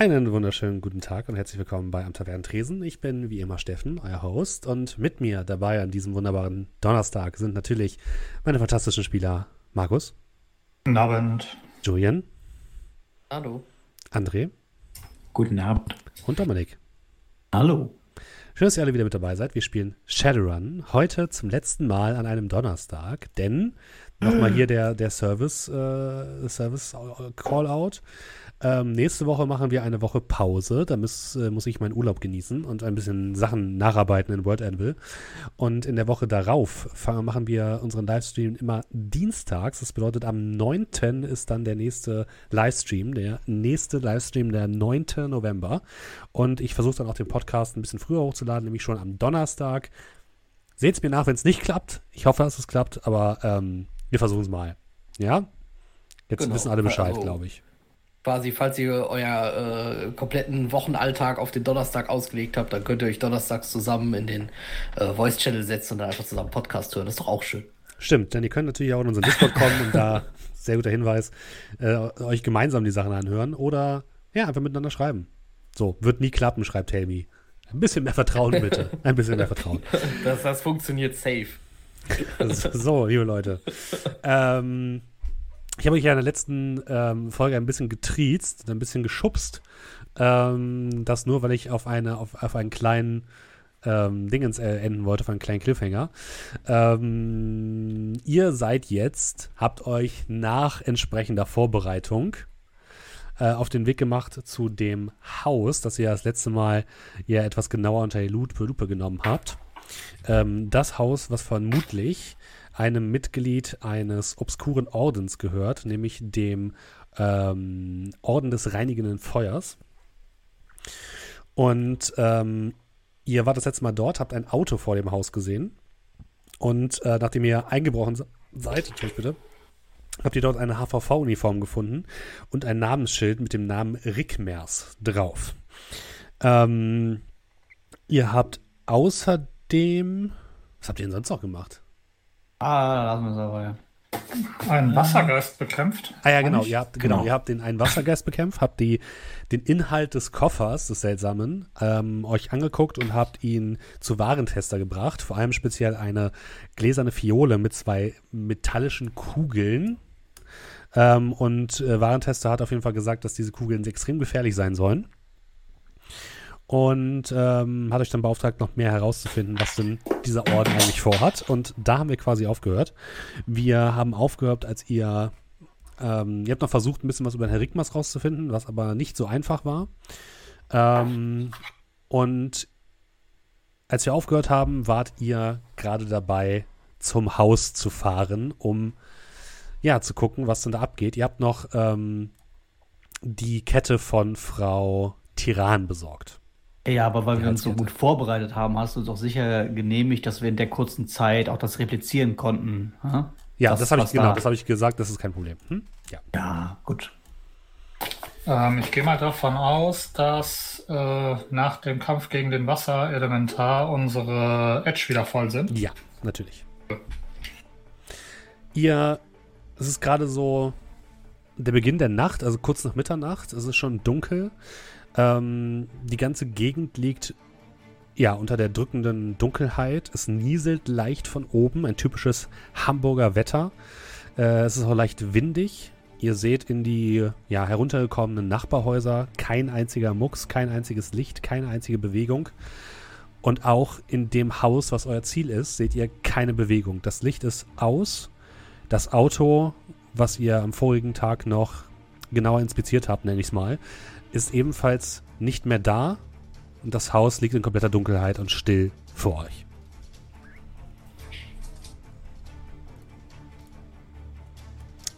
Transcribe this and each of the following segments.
Einen wunderschönen guten Tag und herzlich willkommen bei Am Tresen. Ich bin wie immer Steffen, euer Host, und mit mir dabei an diesem wunderbaren Donnerstag sind natürlich meine fantastischen Spieler Markus. Guten Abend. Julian. Hallo. André. Guten Abend. Und Dominik. Hallo. Schön, dass ihr alle wieder mit dabei seid. Wir spielen Shadowrun heute zum letzten Mal an einem Donnerstag, denn nochmal hier der, der Service, äh, Service Call-out. Ähm, nächste Woche machen wir eine Woche Pause. Da muss, äh, muss ich meinen Urlaub genießen und ein bisschen Sachen nacharbeiten in World Anvil. Und in der Woche darauf machen wir unseren Livestream immer dienstags. Das bedeutet, am 9. ist dann der nächste Livestream, der nächste Livestream, der 9. November. Und ich versuche dann auch den Podcast ein bisschen früher hochzuladen, nämlich schon am Donnerstag. Seht es mir nach, wenn es nicht klappt. Ich hoffe, dass es klappt, aber ähm, wir versuchen es mal. Ja? Jetzt genau. wissen alle Bescheid, also, glaube ich quasi, falls ihr euer äh, kompletten Wochenalltag auf den Donnerstag ausgelegt habt, dann könnt ihr euch donnerstags zusammen in den äh, Voice Channel setzen und dann einfach zusammen Podcast hören. Das ist doch auch schön. Stimmt, denn ihr könnt natürlich auch in unseren Discord kommen und da, sehr guter Hinweis, äh, euch gemeinsam die Sachen anhören oder ja, einfach miteinander schreiben. So, wird nie klappen, schreibt Helmi. Ein bisschen mehr Vertrauen bitte. Ein bisschen mehr Vertrauen. Das, das funktioniert safe. so, liebe Leute. Ähm, ich habe euch ja in der letzten ähm, Folge ein bisschen getriezt, ein bisschen geschubst. Ähm, das nur, weil ich auf, eine, auf, auf einen kleinen ähm, Dingens äh, enden wollte, auf einen kleinen Cliffhanger. Ähm, ihr seid jetzt, habt euch nach entsprechender Vorbereitung äh, auf den Weg gemacht zu dem Haus, das ihr das letzte Mal ja etwas genauer unter die Lupe genommen habt. Ähm, das Haus, was vermutlich einem Mitglied eines obskuren Ordens gehört, nämlich dem ähm, Orden des reinigenden Feuers. Und ähm, ihr wart das letzte Mal dort, habt ein Auto vor dem Haus gesehen. Und äh, nachdem ihr eingebrochen seid, bitte, habt ihr dort eine HVV-Uniform gefunden und ein Namensschild mit dem Namen Rickmers drauf. Ähm, ihr habt außerdem. Was habt ihr denn sonst noch gemacht? Ah, lassen wir es aber, ja. Einen Wassergeist bekämpft. Ah ja, genau. Ihr habt, genau, genau. ihr habt den einen Wassergeist bekämpft, habt die, den Inhalt des Koffers, des Seltsamen, ähm, euch angeguckt und habt ihn zu Warentester gebracht. Vor allem speziell eine gläserne Fiole mit zwei metallischen Kugeln. Ähm, und äh, Warentester hat auf jeden Fall gesagt, dass diese Kugeln extrem gefährlich sein sollen und ähm, hat euch dann beauftragt, noch mehr herauszufinden, was denn dieser Orden eigentlich vorhat. Und da haben wir quasi aufgehört. Wir haben aufgehört, als ihr, ähm, ihr habt noch versucht, ein bisschen was über den Herr Rigmas rauszufinden, was aber nicht so einfach war. Ähm, und als wir aufgehört haben, wart ihr gerade dabei, zum Haus zu fahren, um ja zu gucken, was denn da abgeht. Ihr habt noch ähm, die Kette von Frau Tiran besorgt. Ja, aber weil wir uns so gut vorbereitet haben, hast du doch sicher genehmigt, dass wir in der kurzen Zeit auch das replizieren konnten. Hm? Ja, das, das habe ich, genau, da. ich gesagt, das ist kein Problem. Hm? Ja. ja, gut. Ähm, ich gehe mal davon aus, dass äh, nach dem Kampf gegen den Wasserelementar unsere Edge wieder voll sind. Ja, natürlich. Ihr, es ist gerade so der Beginn der Nacht, also kurz nach Mitternacht, es ist schon dunkel. Ähm, die ganze Gegend liegt ja unter der drückenden Dunkelheit. Es nieselt leicht von oben, ein typisches Hamburger Wetter. Äh, es ist auch leicht windig. Ihr seht in die ja, heruntergekommenen Nachbarhäuser kein einziger Mucks, kein einziges Licht, keine einzige Bewegung. Und auch in dem Haus, was euer Ziel ist, seht ihr keine Bewegung. Das Licht ist aus. Das Auto, was ihr am vorigen Tag noch genauer inspiziert habt, nenne ich es mal, ist ebenfalls nicht mehr da und das Haus liegt in kompletter Dunkelheit und still vor euch.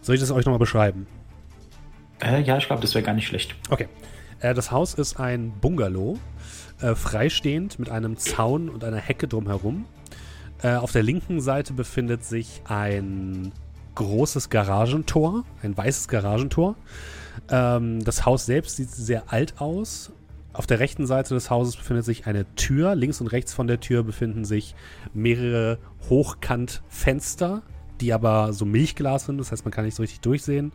Soll ich das euch nochmal beschreiben? Äh, ja, ich glaube, das wäre gar nicht schlecht. Okay. Äh, das Haus ist ein Bungalow, äh, freistehend mit einem Zaun und einer Hecke drumherum. Äh, auf der linken Seite befindet sich ein großes Garagentor, ein weißes Garagentor. Ähm, das Haus selbst sieht sehr alt aus. Auf der rechten Seite des Hauses befindet sich eine Tür. Links und rechts von der Tür befinden sich mehrere Hochkantfenster, die aber so Milchglas sind, das heißt, man kann nicht so richtig durchsehen.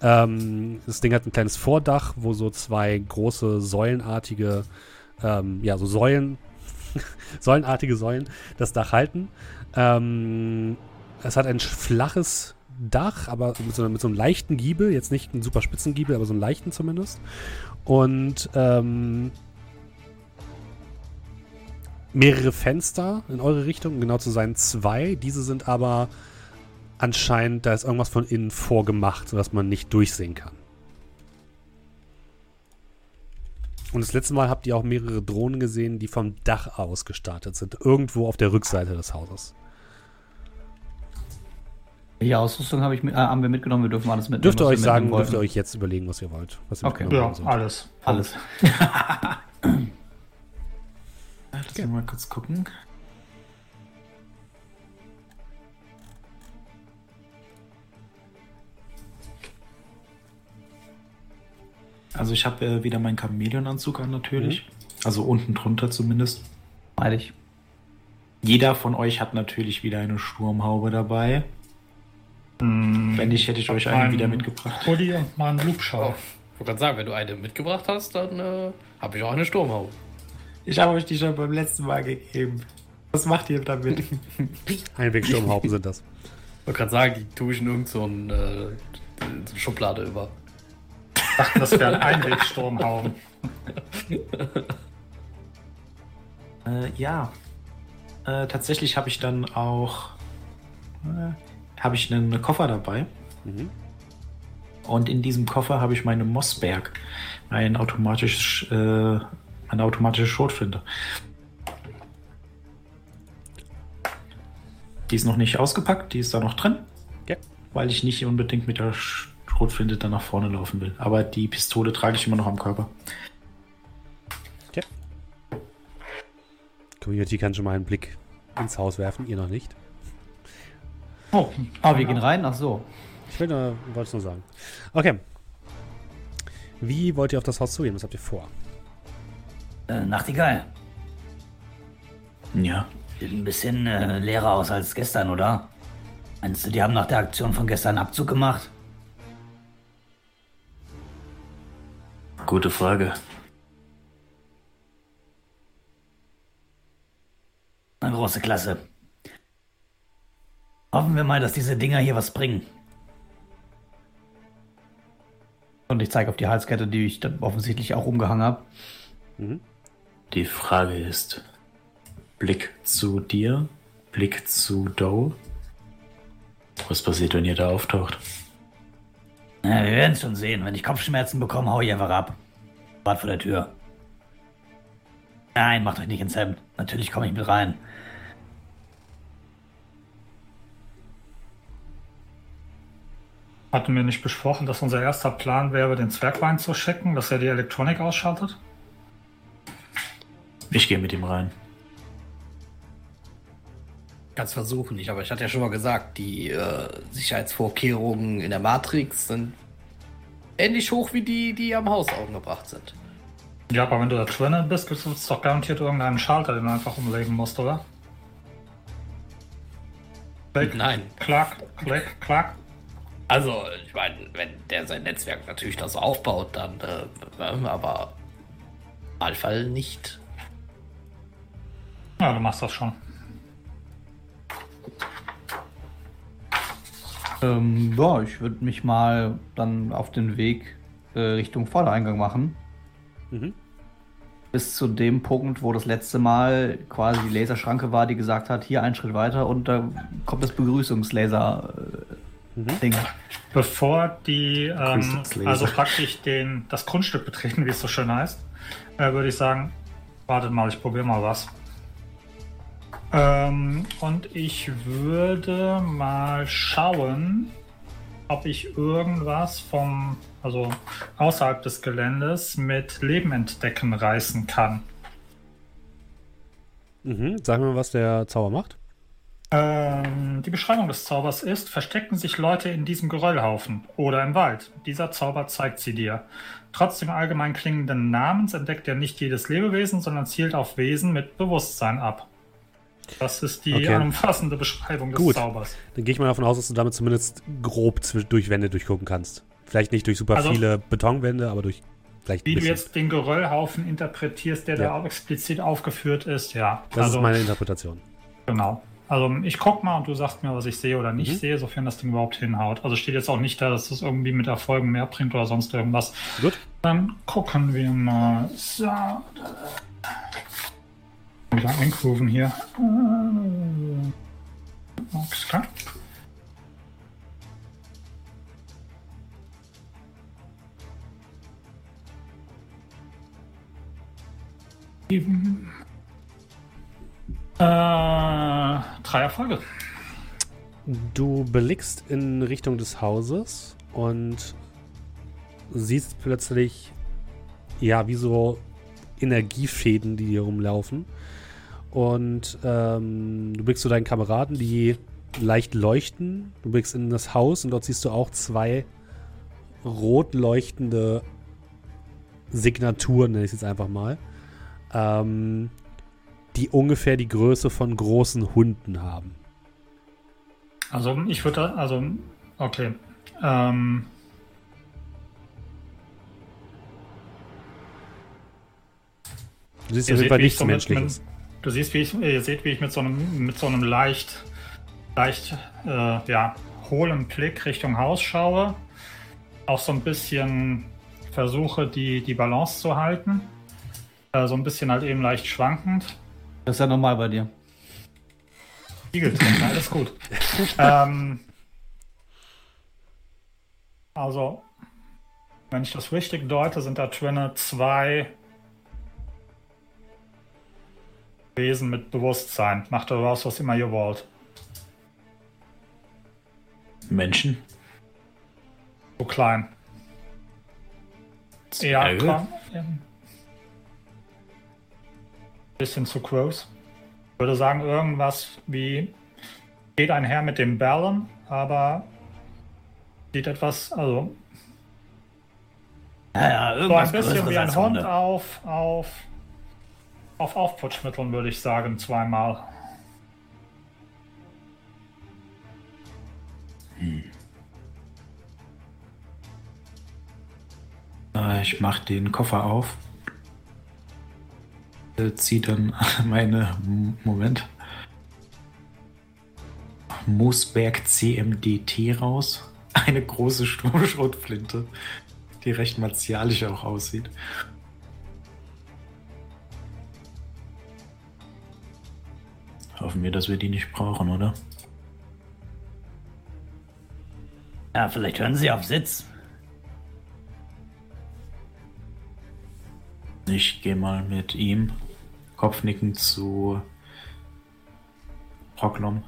Ähm, das Ding hat ein kleines Vordach, wo so zwei große säulenartige, ähm, ja, so Säulen, säulenartige Säulen das Dach halten. Ähm, es hat ein flaches Dach, aber mit so, mit so einem leichten Giebel, jetzt nicht einen super spitzen Giebel, aber so einen leichten zumindest. Und ähm, mehrere Fenster in eure Richtung, um genau zu sein zwei. Diese sind aber anscheinend, da ist irgendwas von innen vorgemacht, sodass man nicht durchsehen kann. Und das letzte Mal habt ihr auch mehrere Drohnen gesehen, die vom Dach aus gestartet sind. Irgendwo auf der Rückseite des Hauses. Welche Ausrüstung hab ich mit, äh, haben wir mitgenommen? Wir dürfen alles mitnehmen. Dürft ihr euch sagen, dürft ihr euch jetzt überlegen, was ihr wollt. Was ihr okay. Ja, alles. Alles. Lass okay. mal kurz gucken. Also ich habe äh, wieder meinen Chamäleonanzug an natürlich. Mhm. Also unten drunter zumindest. Freilich. Jeder von euch hat natürlich wieder eine Sturmhaube dabei. Mhm. Wenn nicht, hätte ich euch einen wieder mitgebracht. Pulli und mal einen Lubschau. Ich wollte gerade sagen, wenn du eine mitgebracht hast, dann äh, habe ich auch eine Sturmhaube. Ich habe euch die schon beim letzten Mal gegeben. Was macht ihr damit? Einwegsturmhauben sind das. Ich wollte gerade sagen, die tue ich in irgendeine so äh, Schublade über. Ich dachte, das wären Einwegsturmhauben. äh, ja. Äh, tatsächlich habe ich dann auch äh, habe ich einen Koffer dabei. Mhm. Und in diesem Koffer habe ich meine Mossberg, ein automatisches äh, eine automatische Schrotflinte. Die ist noch nicht ausgepackt, die ist da noch drin. Ja. Weil ich nicht unbedingt mit der Schrotflinte dann nach vorne laufen will. Aber die Pistole trage ich immer noch am Körper. Ja. Community kann schon mal einen Blick ins Haus werfen, ihr noch nicht. Oh, ah, wir gehen rein? Ach so. Ich will nur, wollte es nur sagen. Okay. Wie wollt ihr auf das Haus zugehen? Was habt ihr vor? Äh, Nachtigall. Ja. Sieht ein bisschen äh, leerer aus als gestern, oder? Meinst du, die haben nach der Aktion von gestern Abzug gemacht? Gute Frage. Eine große Klasse. Hoffen wir mal, dass diese Dinger hier was bringen. Und ich zeige auf die Halskette, die ich dann offensichtlich auch umgehangen habe. Mhm. Die Frage ist, Blick zu dir, Blick zu Doe. Was passiert, wenn ihr da auftaucht? Na, wir werden es schon sehen. Wenn ich Kopfschmerzen bekomme, hau ich einfach ab. Wart vor der Tür. Nein, macht euch nicht ins Hemd. Natürlich komme ich mit rein. Hatten wir nicht besprochen, dass unser erster Plan wäre, den Zwergwein zu schicken, dass er die Elektronik ausschaltet? Ich gehe mit ihm rein. Kannst versuchen nicht, aber ich hatte ja schon mal gesagt, die äh, Sicherheitsvorkehrungen in der Matrix sind ähnlich hoch wie die, die am Haus angebracht sind. Ja, aber wenn du da drinnen bist, gibt es doch garantiert irgendeinen Schalter, den du einfach umlegen musst, oder? Klick, Nein. Klack, klick, klack. Also, ich meine, wenn der sein Netzwerk natürlich das so aufbaut, dann, äh, aber im Normalfall nicht. Ja, du machst das schon. Ähm, ja, ich würde mich mal dann auf den Weg äh, Richtung Vordereingang machen. Mhm. Bis zu dem Punkt, wo das letzte Mal quasi die Laserschranke war, die gesagt hat, hier einen Schritt weiter und da kommt das Begrüßungslaser-Ding. Äh, mhm. Bevor die ähm, also praktisch den, das Grundstück betreten, wie es so schön heißt, äh, würde ich sagen, wartet mal, ich probiere mal was. Ähm, und ich würde mal schauen, ob ich irgendwas vom, also außerhalb des Geländes mit Leben entdecken reißen kann. Mhm. Sag mir, was der Zauber macht. Ähm, die Beschreibung des Zaubers ist, verstecken sich Leute in diesem Geröllhaufen oder im Wald. Dieser Zauber zeigt sie dir. Trotz dem allgemein klingenden Namens entdeckt er nicht jedes Lebewesen, sondern zielt auf Wesen mit Bewusstsein ab. Das ist die Okay. umfassende Beschreibung des Gut. Zaubers. Dann gehe ich mal davon aus, dass du damit zumindest grob durch Wände durchgucken kannst. Vielleicht nicht durch super Also- viele Betonwände, aber durch vielleicht ein Wie du jetzt den Geröllhaufen interpretierst, der Ja. da auch explizit aufgeführt ist, ja. Das also, ist meine Interpretation. Genau. Also ich guck mal und du sagst mir, was ich sehe oder nicht Mhm. sehe, sofern das Ding überhaupt hinhaut. Also steht jetzt auch nicht da, dass das irgendwie mit Erfolgen mehr bringt oder sonst irgendwas. Gut. Dann gucken wir mal. So. Wieder eingrooven hier. Äh, Alles klar. Eben. Äh, drei Erfolge. Du blickst in Richtung des Hauses und siehst plötzlich, ja, wie so Energiefäden, die hier rumlaufen. Und ähm, du blickst zu deinen Kameraden, die leicht leuchten. Du blickst in das Haus und dort siehst du auch zwei rot leuchtende Signaturen, nenne ich es jetzt einfach mal, ähm, die ungefähr die Größe von großen Hunden haben. Also ich würde, also okay. Ähm, Du siehst auf jeden Fall wie ich nichts so mit- Menschliches. du siehst, wie ich, ihr seht, wie ich mit so einem, mit so einem leicht, leicht, äh, ja, hohlen Blick Richtung Haus schaue. Auch so ein bisschen versuche, die, die Balance zu halten. Äh, so ein bisschen halt eben leicht schwankend. Das ist ja normal bei dir. Spiegeltrinken, alles gut. ähm, also, wenn ich das richtig deute, sind da drinne zwei Wesen mit Bewusstsein. Macht daraus, was immer ihr wollt. Menschen. So klein. Ja, Zwerge? Bisschen zu groß. Ich würde sagen, irgendwas wie geht einher mit dem Bellen, aber sieht etwas, also Ja, ja, so ein irgendwas bisschen wie ein Hund auf, auf, auf Aufputschmitteln, würde ich sagen, zweimal. Äh, Ich mache den Koffer auf. Äh, Zieh dann meine. Moment. Moosberg CMDT raus. Eine große Sto- Schrotflinte, die recht martialisch auch aussieht. Hoffen wir, dass wir die nicht brauchen, oder? Ja, vielleicht hören sie auf Sitz. Ich gehe mal mit ihm kopfnickend zu Rocklom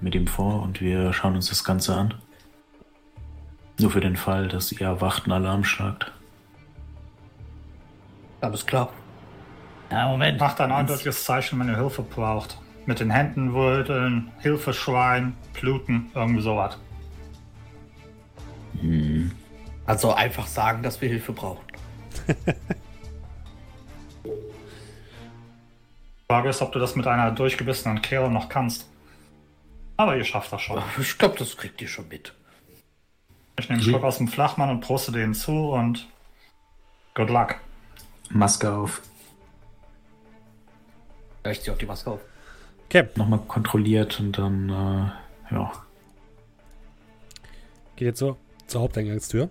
mit ihm vor und wir schauen uns das Ganze an. Nur für den Fall, dass ihr erwacht einen Alarm schlagt. Alles klar. Ja, Moment. Macht ein eindeutiges Zeichen, wenn ihr Hilfe braucht. Mit den Händen würdeln, Hilfe schreien, bluten, irgendwie sowas. Also einfach sagen, dass wir Hilfe brauchen. Frage ist, ob du das mit einer durchgebissenen Kehle noch kannst. Aber ihr schafft das schon. Ich glaube, das kriegt ihr schon mit. Ich nehme einen Schluck aus dem Flachmann und proste den zu und good luck. Maske auf. Ja, Ich zieh auch die Maske auf. Okay, Nochmal kontrolliert und dann, äh, ja. geht jetzt zur, zur Haupteingangstür.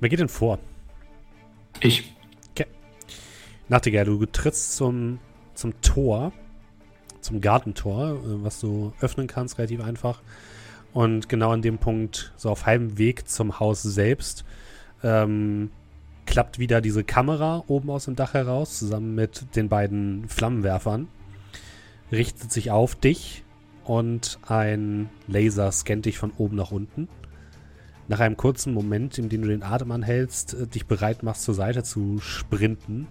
Wer geht denn vor? Ich. Nachtigall, du trittst zum, zum Tor, zum Gartentor, äh, was du öffnen kannst, relativ einfach. Und genau an dem Punkt, so auf halbem Weg zum Haus selbst, ähm, klappt wieder diese Kamera oben aus dem Dach heraus, zusammen mit den beiden Flammenwerfern, richtet sich auf dich und ein Laser scannt dich von oben nach unten. Nach einem kurzen Moment, in dem du den Atem anhältst, äh, dich bereit machst, zur Seite zu sprinten,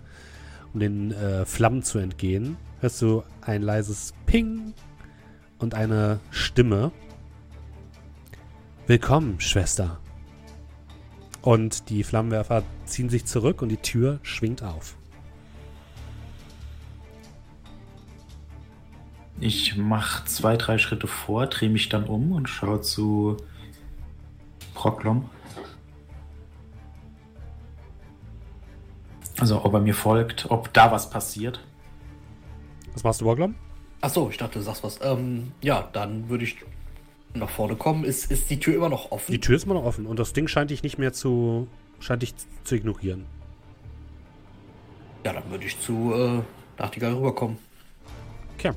um den äh, Flammen zu entgehen, hörst du ein leises Ping und eine Stimme. Willkommen, Schwester. Und die Flammenwerfer ziehen sich zurück und die Tür schwingt auf. Ich mache zwei, drei Schritte vor, drehe mich dann um und schaue zu Proklom. Also ob er mir folgt, ob da was passiert. Was machst du, Borglom? Achso, ich dachte, du sagst was. Ähm, ja, dann würde ich nach vorne kommen. Ist, ist die Tür immer noch offen? Die Tür ist immer noch offen und das Ding scheint dich nicht mehr zu. scheint dich zu ignorieren. Ja, dann würde ich zu äh, Nachtigall rüberkommen. Okay.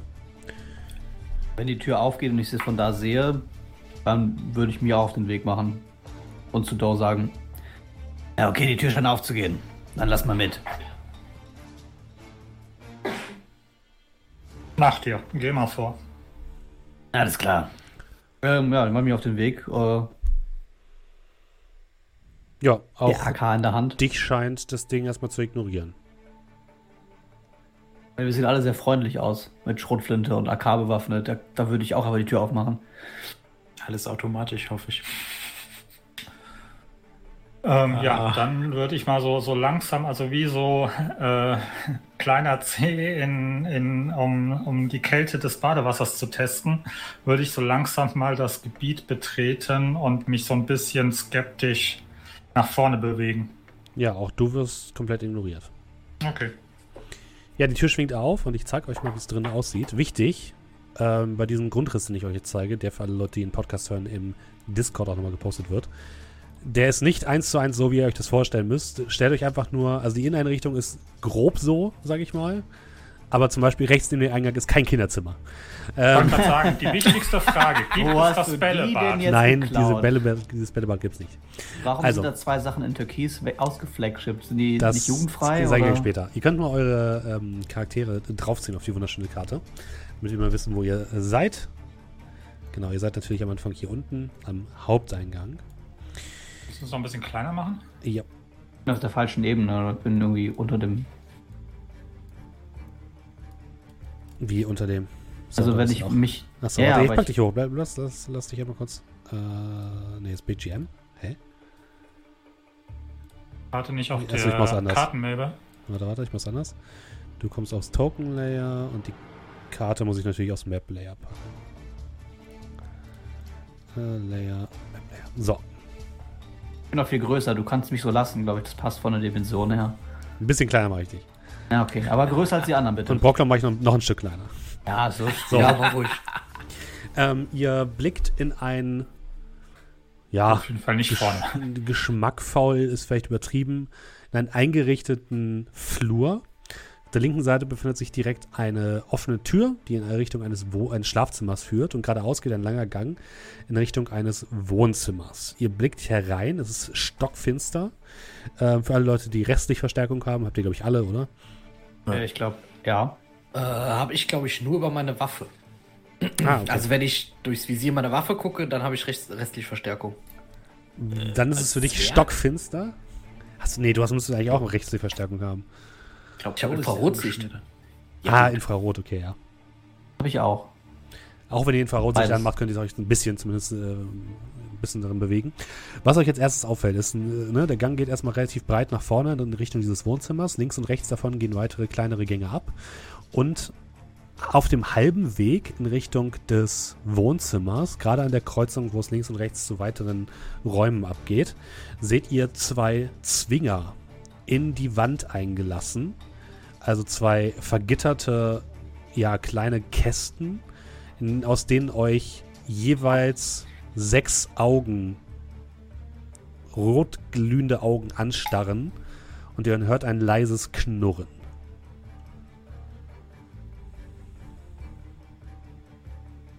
Wenn die Tür aufgeht und ich sie von da sehe, dann würde ich mir auf den Weg machen und zu Dor sagen: Ja, okay, die Tür scheint aufzugehen. Dann lass mal mit. Nach dir, geh mal vor. Alles klar. Ähm, ja, dann mache ich mich auf den Weg. Äh, Ja, auch der AK in der Hand. dich scheint das Ding erstmal zu ignorieren. Wir sehen alle sehr freundlich aus. Mit Schrotflinte und AK bewaffnet. Da, da würde ich auch aber die Tür aufmachen. Alles automatisch, hoffe ich. Ähm, Ah. Ja, dann würde ich mal so, so langsam, also wie so äh, kleiner Zeh, in, in, um, um die Kälte des Badewassers zu testen, würde ich so langsam mal das Gebiet betreten und mich so ein bisschen skeptisch nach vorne bewegen. Ja, auch du wirst komplett ignoriert. Okay. Ja, die Tür schwingt auf und ich zeige euch mal, wie es drin aussieht. Wichtig, ähm, bei diesem Grundriss, den ich euch jetzt zeige, der für alle Leute, die den Podcast hören, im Discord auch nochmal gepostet wird. Der ist nicht eins zu eins so, wie ihr euch das vorstellen müsst. Stellt euch einfach nur, also die Inneneinrichtung ist grob so, sage ich mal. Aber zum Beispiel rechts neben dem Eingang ist kein Kinderzimmer. Ich wollte Ähm, sagen, die wichtigste Frage, gibt Wo es das die Bällebad? jetzt nein, diese Bälle, dieses Bällebad gibt es nicht. Warum Also. sind da zwei Sachen in Türkis ausgeflagshipped? Sind die Das nicht jugendfrei? sage ich euch später. Ihr könnt mal eure ähm, Charaktere draufziehen auf die wunderschöne Karte, damit ihr mal wissen, wo ihr seid. Genau, ihr seid natürlich am Anfang hier unten am Haupteingang. Müssen wir es noch ein bisschen kleiner machen? Ja, Ich bin auf der falschen Ebene. Ich bin irgendwie unter dem. wie unter dem. So, Also, wenn ich du auch. mich. Achso, Ja, warte, ich pack ich- dich hoch. Bleib, lass, lass, lass dich einmal kurz. Äh, nee, ist BGM. Hä? Warte nicht auf Also der. Kartenmilbe. Warte, warte, ich mach's anders. Du kommst aufs Token Layer und die Karte muss ich natürlich aufs Map Layer packen. Äh, Layer, Map Layer. So, Ich bin noch viel größer. Du kannst mich so lassen, glaube ich. Das passt von der Dimension her. ein bisschen kleiner mache ich dich. Ja, okay. Aber größer als die anderen, bitte. Und Brockler mache ich noch, noch ein Stück kleiner. ja, so. So. Ja, war ruhig. Ähm, ihr blickt in ein, ja, Auf jeden Fall nicht vorne. geschmackvoll ist vielleicht übertrieben, in einen eingerichteten Flur. Auf der linken Seite befindet sich direkt eine offene Tür, die in Richtung eines, Wo eines Schlafzimmers führt und geradeaus geht ein langer Gang in Richtung eines Wohnzimmers. Ihr blickt herein, es ist stockfinster. Ähm, für alle Leute, die restlich Verstärkung haben, habt ihr, glaube ich, alle, oder? Äh, ich glaube, ja. Äh, habe ich, glaube ich, nur über meine Waffe. Ah, okay. Also wenn ich durchs Visier meiner Waffe gucke, dann habe ich rest, restlich Verstärkung. Dann ist es für dich Zwerg? stockfinster. Achso, nee, du hast, müsstest eigentlich auch eine rechtliche Verstärkung haben. Glaub, Ich hab wo ist Infrarotsicht. Abschnitt? ah, Infrarot, okay, ja. Habe ich auch. Auch wenn ihr Infrarotsicht anmacht, könnt ihr euch ein bisschen zumindest äh, ein bisschen darin bewegen. Was euch als erstes auffällt, ist, äh, ne, der Gang geht erstmal relativ breit nach vorne in Richtung dieses Wohnzimmers. Links und rechts davon gehen weitere kleinere Gänge ab. Und auf dem halben Weg in Richtung des Wohnzimmers, gerade an der Kreuzung, wo es links und rechts zu weiteren Räumen abgeht, seht ihr zwei Zwinger in die Wand eingelassen. Also zwei vergitterte, ja, kleine Kästen, in, aus denen euch jeweils sechs Augen, rot glühende Augen anstarren und ihr hört ein leises Knurren.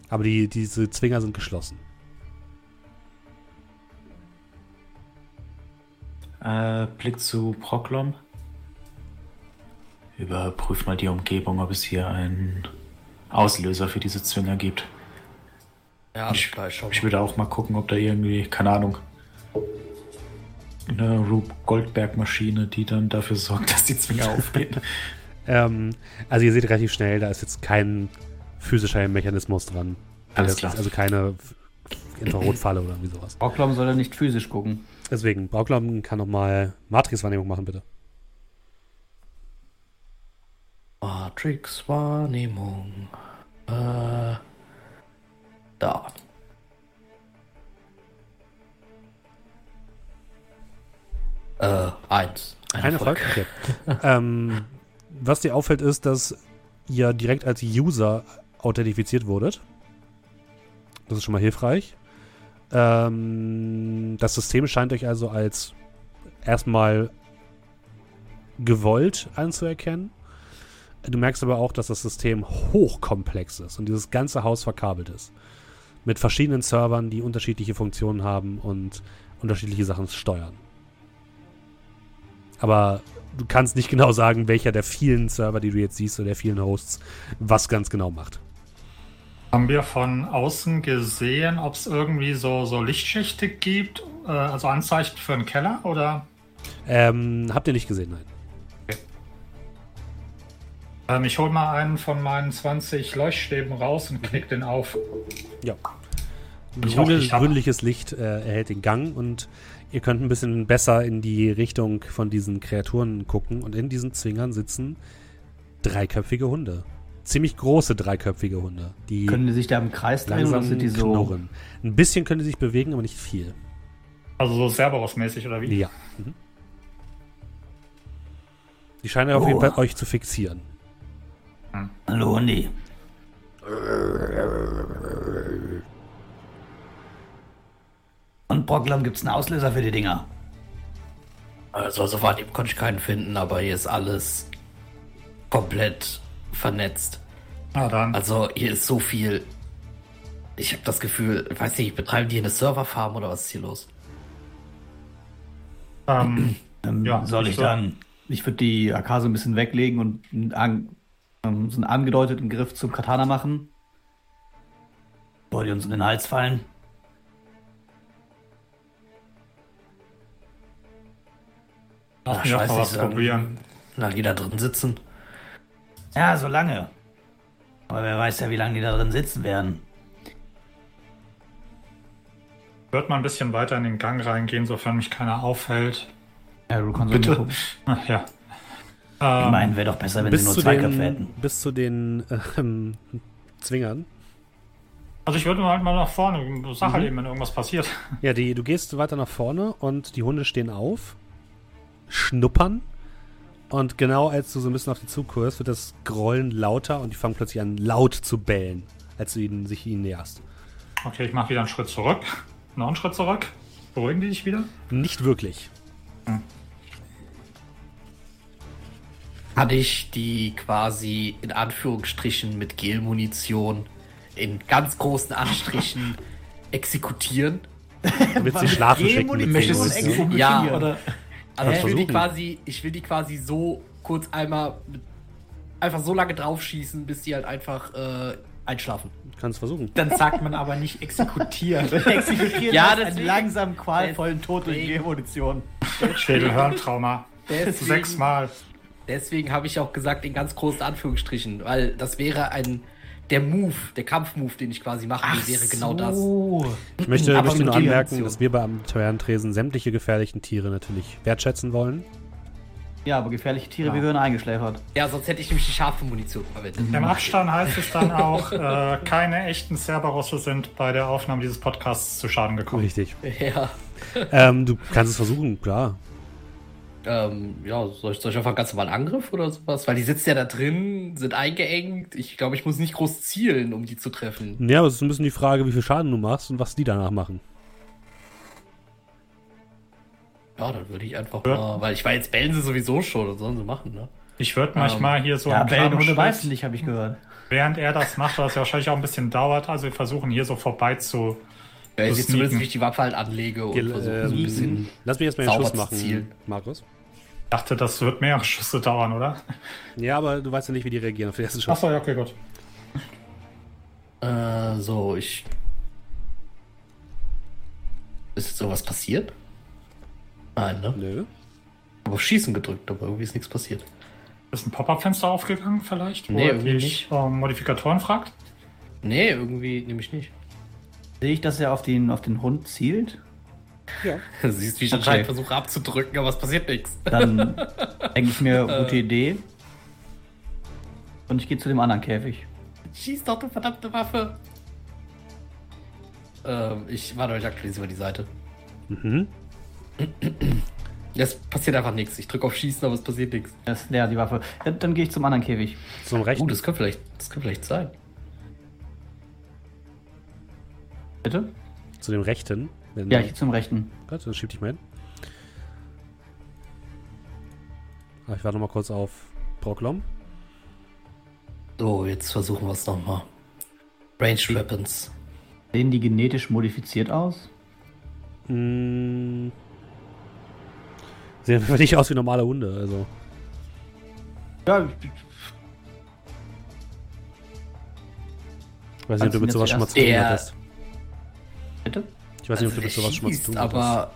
Aber die, diese Zwinger sind geschlossen. Äh, Blick zu Proklom. Überprüf mal die Umgebung, ob es hier einen Auslöser für diese Zwinger gibt. Ja, Ich, ich würde auch mal gucken, ob da irgendwie, keine Ahnung, eine Rube Goldberg-Maschine, die dann dafür sorgt, dass die Zwinger aufgehen. Ähm, also ihr seht relativ schnell, da ist jetzt kein physischer Mechanismus dran. Alles Das klar. Also keine Infrarotfalle oder irgendwie sowas. Brocklom soll er nicht physisch gucken. Deswegen, Brauklamm kann nochmal Matrix-Wahrnehmung machen, bitte. Matrix Wahrnehmung. Äh, da. Äh, eins. Ein Ein Erfolg? Okay. ähm, was dir auffällt, ist, dass ihr direkt als User authentifiziert wurdet. Das ist schon mal hilfreich. Ähm, das System scheint euch also als erstmal gewollt anzuerkennen. Du merkst aber auch, dass das System hochkomplex ist und dieses ganze Haus verkabelt ist. Mit verschiedenen Servern, die unterschiedliche Funktionen haben und unterschiedliche Sachen steuern. Aber du kannst nicht genau sagen, welcher der vielen Server, die du jetzt siehst, oder der vielen Hosts, was ganz genau macht. Haben wir von außen gesehen, ob es irgendwie so, so Lichtschächte gibt, äh, also Anzeichen für einen Keller oder? Ähm, habt ihr nicht gesehen, nein. Ähm, ich hole mal einen von meinen 20 Leuchtstäben raus und knick den auf. Ja. Grüne, grünliches Licht äh, erhält den Gang und ihr könnt ein bisschen besser in die Richtung von diesen Kreaturen gucken. Und in diesen Zwingern sitzen dreiköpfige Hunde. Ziemlich große dreiköpfige Hunde, die Können die sich da im Kreis drehen oder langsam sind die so. knurren. Ein bisschen können die sich bewegen, aber nicht viel. Also so Cerberus-mäßig oder wie? Ja. Mhm. Die scheinen auf jeden Oh. Fall euch zu fixieren. Hallo, Hundi. Und Brocklam, gibt's einen Auslöser für die Dinger? Also, so weit eben konnte ich keinen finden, aber hier ist alles komplett vernetzt. Na dann. Also, hier ist so viel. Ich habe das Gefühl, ich weiß nicht, betreiben die hier eine Serverfarm oder was ist hier los? Ähm, Ähm, Ja, soll ich so- dann? Ich würde die AK so ein bisschen weglegen und ähm, so einen angedeuteten Griff zum Katana machen. Wollt ihr uns in den Hals fallen? Ach, mal scheiße, was probieren. Na, die da drin sitzen. Ja, so lange. Aber wer weiß ja, wie lange die da drin sitzen werden. Wird mal ein bisschen weiter in den Gang reingehen, sofern mich keiner aufhält. Ja, du kannst Bitte. Ach, ja. Ich Ähm, meine, wäre doch besser, wenn sie nur zwei Köpfe den, hätten. bis zu den ähm, Zwingern. also ich würde halt mal nach vorne. Sag Mhm. halt eben, wenn irgendwas passiert. Ja, die, du gehst weiter nach vorne und die Hunde stehen auf, schnuppern und genau als du so ein bisschen auf die zukurst, wird das Grollen lauter und die fangen plötzlich an laut zu bellen, als du ihnen, sich ihnen näherst. Okay, ich mache wieder einen Schritt zurück. Noch einen Schritt zurück. Beruhigen die dich wieder? Nicht wirklich. Kann ich die quasi in Anführungsstrichen mit Gelmunition in ganz großen Anstrichen exekutieren? Willst sie schlafen schicken. mit Möchtest du es exekutieren? Ja. Oder? Also ich will die quasi, ich will die quasi so kurz einmal mit, einfach so lange draufschießen, bis die halt einfach äh, einschlafen. Kannst versuchen. Dann sagt man aber nicht exekutieren. Exekutieren Ja, heißt einen deswegen- langsam qualvollen Tod durch Revolution. Schädelhirntrauma. Sechsmal. Deswegen habe ich auch gesagt in ganz großen Anführungsstrichen, weil das wäre ein der Move, der Kampfmove, den ich quasi machen will, wäre genau das. Ich möchte, Aber möchte nur anmerken, dass wir beim Tavernentresen sämtliche gefährlichen Tiere natürlich wertschätzen wollen. Ja, aber gefährliche Tiere, Ja. wir gehören eingeschläfert. Ja, sonst hätte ich nämlich die scharfe Munition verwendet. Im Abstand heißt es dann auch, äh, keine echten Cerberusse sind bei der Aufnahme dieses Podcasts zu Schaden gekommen. Richtig. Ja. ähm, du kannst es versuchen, klar. Ähm, ja, soll ich, soll ich einfach ganz normal Angriff oder sowas? Weil die sitzen ja da drin, sind eingeengt. Ich glaube, ich muss nicht groß zielen, um die zu treffen. Ja, aber es ist ein bisschen die Frage, wie viel Schaden du machst und was die danach machen. Ja, dann würde ich einfach Ja. mal, weil ich war jetzt bellen sie sowieso schon, das sollen sie machen, ne? Ich würde manchmal hier so Ja, Hunde Schritt, weißen nicht, habe ich gehört. während er das macht, was ja wahrscheinlich auch ein bisschen dauert, also wir versuchen hier so vorbei zu. Ja, sehe zumindest, wie ich die Waffe halt anlege und versuche so ein ähm, bisschen. lass mich erstmal den sauber Schuss machen, zielen. Markus. Ich dachte, das wird mehrere Schüsse dauern, oder? Ja, aber du weißt ja nicht, wie die reagieren auf den ersten Schuss. Achso, ja, okay, gut. Äh, so, ich. Ist jetzt sowas passiert? Nein, ne? Nö. Aber auf Schießen gedrückt, aber irgendwie ist nichts passiert. Ist ein Pop-Up-Fenster aufgegangen vielleicht? Wo Nee, irgendwie nicht. ähm, Modifikatoren fragt? Nee, irgendwie nämlich nicht. Sehe ich, dass er auf den, auf den Hund zielt? Du siehst, wie ich Okay. anscheinend versuche abzudrücken, aber es passiert nichts. Dann denke ich mir, gute Idee. Und ich gehe zu dem anderen Käfig. Schieß doch, du verdammte Waffe! Ähm, ich, warte, ich aktualisiere mal die Seite. Mhm. Es passiert einfach nichts. Ich drücke auf Schießen, aber es passiert nichts. Das ist leer, die Waffe. Ja, dann gehe ich zum anderen Käfig. Zum rechten. Uh, das könnte vielleicht, das könnte vielleicht sein. Bitte? Zu dem rechten. Wenn Ja, ich gehe zum rechten. Gut, dann schieb dich mal hin. Ah, ich warte noch mal kurz auf Broklom. So, jetzt versuchen wir es nochmal. Ranged Weapons. Sehen die genetisch modifiziert aus? Hm. Sehen einfach nicht aus wie normale Hunde, also. Ja, ich- Ich weiß nicht, ob du mit sowas schon mal zu tun hattest. Bitte? Ich weiß nicht, ob Also du mit sowas schon mal zu tun hattest. aber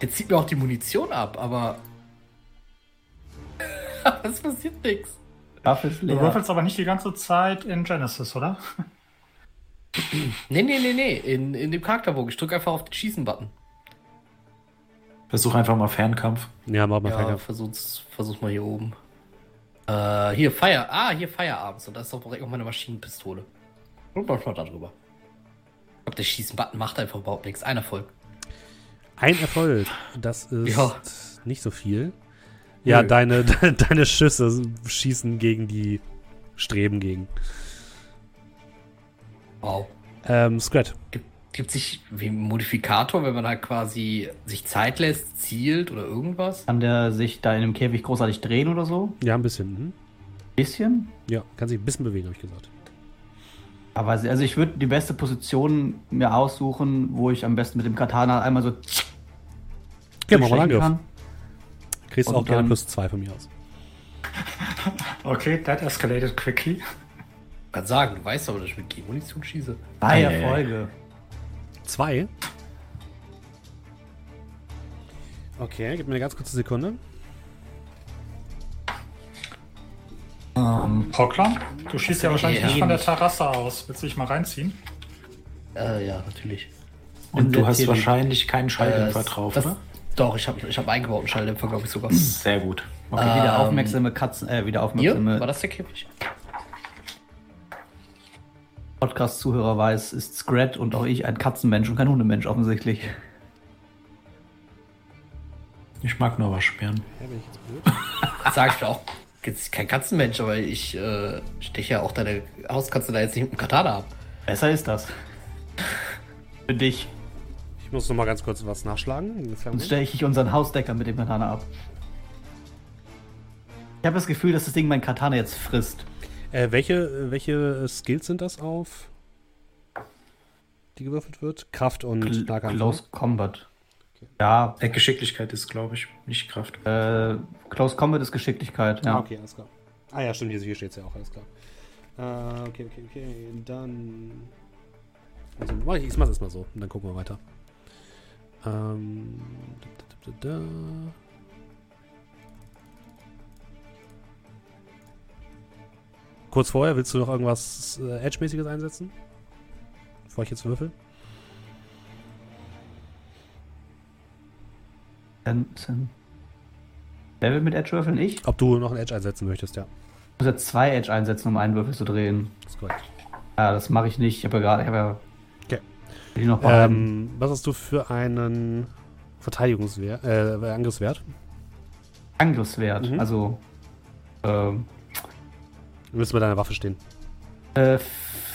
der zieht mir auch die Munition ab, aber. es passiert nichts. Waffe ist Du würfelst aber nicht die ganze Zeit in Genesis, oder? Nee, nee, nee, nee. In, in dem Charakterbogen. Ich drücke einfach auf den Schießen-Button. Versuch einfach mal Fernkampf. Ja, mach mal Ja, Fernkampf. versuch's, versuch mal hier oben. Äh, hier Feier. Ah, hier Feierabends. Und da ist doch direkt auch meine Maschinenpistole. Und manchmal da drüber. Ich glaube, der Schießen-Button macht einfach überhaupt nichts. Ein Erfolg. Ein Erfolg. Das ist Ja. nicht so viel. Ja, Nö. deine, deine Schüsse schießen gegen die Streben gegen. Wow. Ähm, Scrat. Gibt sich wie ein Modifikator, wenn man halt quasi sich Zeit lässt, zielt oder irgendwas? Kann der sich da in dem Käfig großartig drehen oder so? Ja, ein bisschen. Mhm. Bisschen? Ja, kann sich ein bisschen bewegen, habe ich gesagt. Aber also ich würde die beste Position mir aussuchen, wo ich am besten mit dem Katana einmal so mach mal Angriff. kann. Kriegst Und auch gerne plus zwei von mir aus. Okay, that escalated quickly. Kann sagen, du weißt aber, dass ich mit G-Munition schieße. Drei Ei, ei, ei. Erfolge. Zwei? Okay, gib mir eine ganz kurze Sekunde. Proklam, du schießt ja wahrscheinlich Ja. nicht von der Terrasse aus. Willst du dich mal reinziehen? Äh, ja, natürlich. Und du der hast Theorie- wahrscheinlich keinen Schalldämpfer Äh, drauf, das, oder? Doch, ich habe ich hab eingebauten Schalldämpfer, glaube ich sogar. Sehr gut. Okay. Wieder Ähm, aufmerksame Katzen, äh, wieder Hier? aufmerksame War das der Käfig? Podcast-Zuhörer weiß, ist Scrat und auch ich ein Katzenmensch und kein Hundemensch offensichtlich. Ich mag nur Waschbären. Ja, bin ich jetzt blöd? Sag ich doch kein Katzenmensch, aber ich äh, steche ja auch deine Hauskatze da jetzt nicht mit dem Katana ab. Besser ist das. Für dich. Ich muss noch mal ganz kurz was nachschlagen. Sonst stelle ich unseren Hausdecker mit dem Katana ab. Ich habe das Gefühl, dass das Ding mein Katana jetzt frisst. Äh, welche, welche Skills sind das auf, die gewürfelt wird? Kraft und Cl Nahkampf. Close Combat. Ja, Äh, Geschicklichkeit ist, glaube ich, nicht Kraft. äh, Close Combat ist Geschicklichkeit, ja. Ah, okay, alles klar. Ah ja, stimmt, hier, hier steht es ja auch, alles klar. Äh, okay, okay, okay, dann... Also, mach ich, ich mach's erstmal so und dann gucken wir weiter. Ähm... Da, da, da, da. Kurz vorher, willst du noch irgendwas äh, Edge-mäßiges einsetzen? Bevor ich jetzt würfel? Dann, dann Wer will mit Edge würfeln? Ich? Ob du noch ein Edge einsetzen möchtest, ja. Ich muss jetzt zwei Edge einsetzen, um einen Würfel zu drehen. Das ist korrekt. Ja, das mache ich nicht. Ich habe ja gerade, ich habe ja. Okay. Ich noch. Ähm, was hast du für einen Verteidigungswert, äh, Angriffswert? Angriffswert. Mhm. Also, ähm, Du müsstest bei deiner Waffe stehen. äh,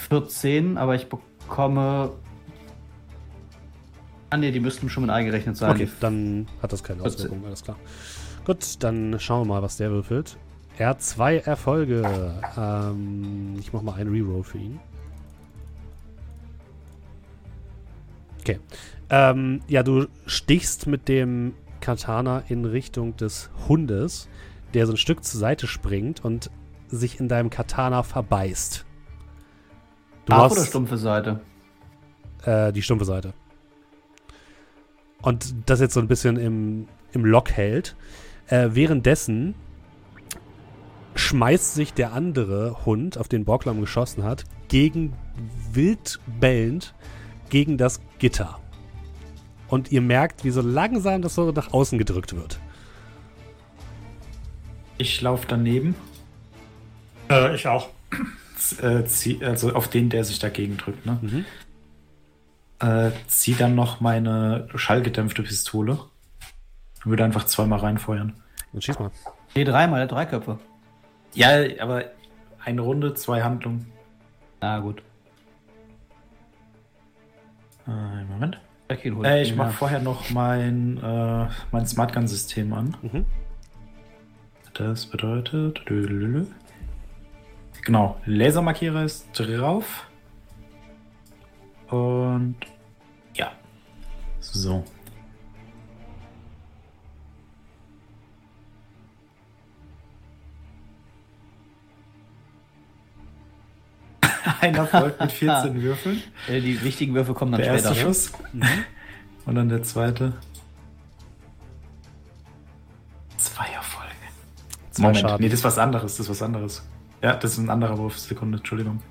14, aber ich bekomme. Ah, ne, die müssten schon mit eingerechnet sein. Okay, dann hat das keine 14. Auswirkung, alles klar. Gut, dann schauen wir mal, was der würfelt. Er hat zwei Erfolge. Ähm, ich mach mal einen Reroll für ihn. Okay. Ähm, ja, du stichst mit dem Katana in Richtung des Hundes, der so ein Stück zur Seite springt und sich in deinem Katana verbeißt. Du Scharf hast- oder stumpfe Seite? äh, die stumpfe Seite. Und das jetzt so ein bisschen im, im Lock hält. Äh, währenddessen schmeißt sich der andere Hund, auf den Borglam geschossen hat, gegen wild bellend gegen das Gitter. Und ihr merkt, wie so langsam das so nach außen gedrückt wird. Ich laufe daneben. Äh, ich auch. äh, zieh, also auf den, der sich dagegen drückt, ne? Mhm. Äh, zieh dann noch meine schallgedämpfte Pistole. Und würde einfach zweimal reinfeuern. Und schieß mal. Nee, dreimal, drei Köpfe. Ja, aber eine Runde, zwei Handlungen. Na gut. Äh, Moment. Äh, ich mache vorher noch mein, äh, mein Smart Gun System an. Mhm. Das bedeutet. Genau, Lasermarkierer ist drauf. Und ja. So. Ein Erfolg mit 14 Würfeln. Die wichtigen Würfel kommen dann der später. Erste Schuss. Mhm. Und dann der zweite. Zwei Erfolge. Zwei Moment, Schaden. nee, das ist was anderes, das ist was anderes. Ja, das ist ein anderer Wurf. Sekunde, Entschuldigung.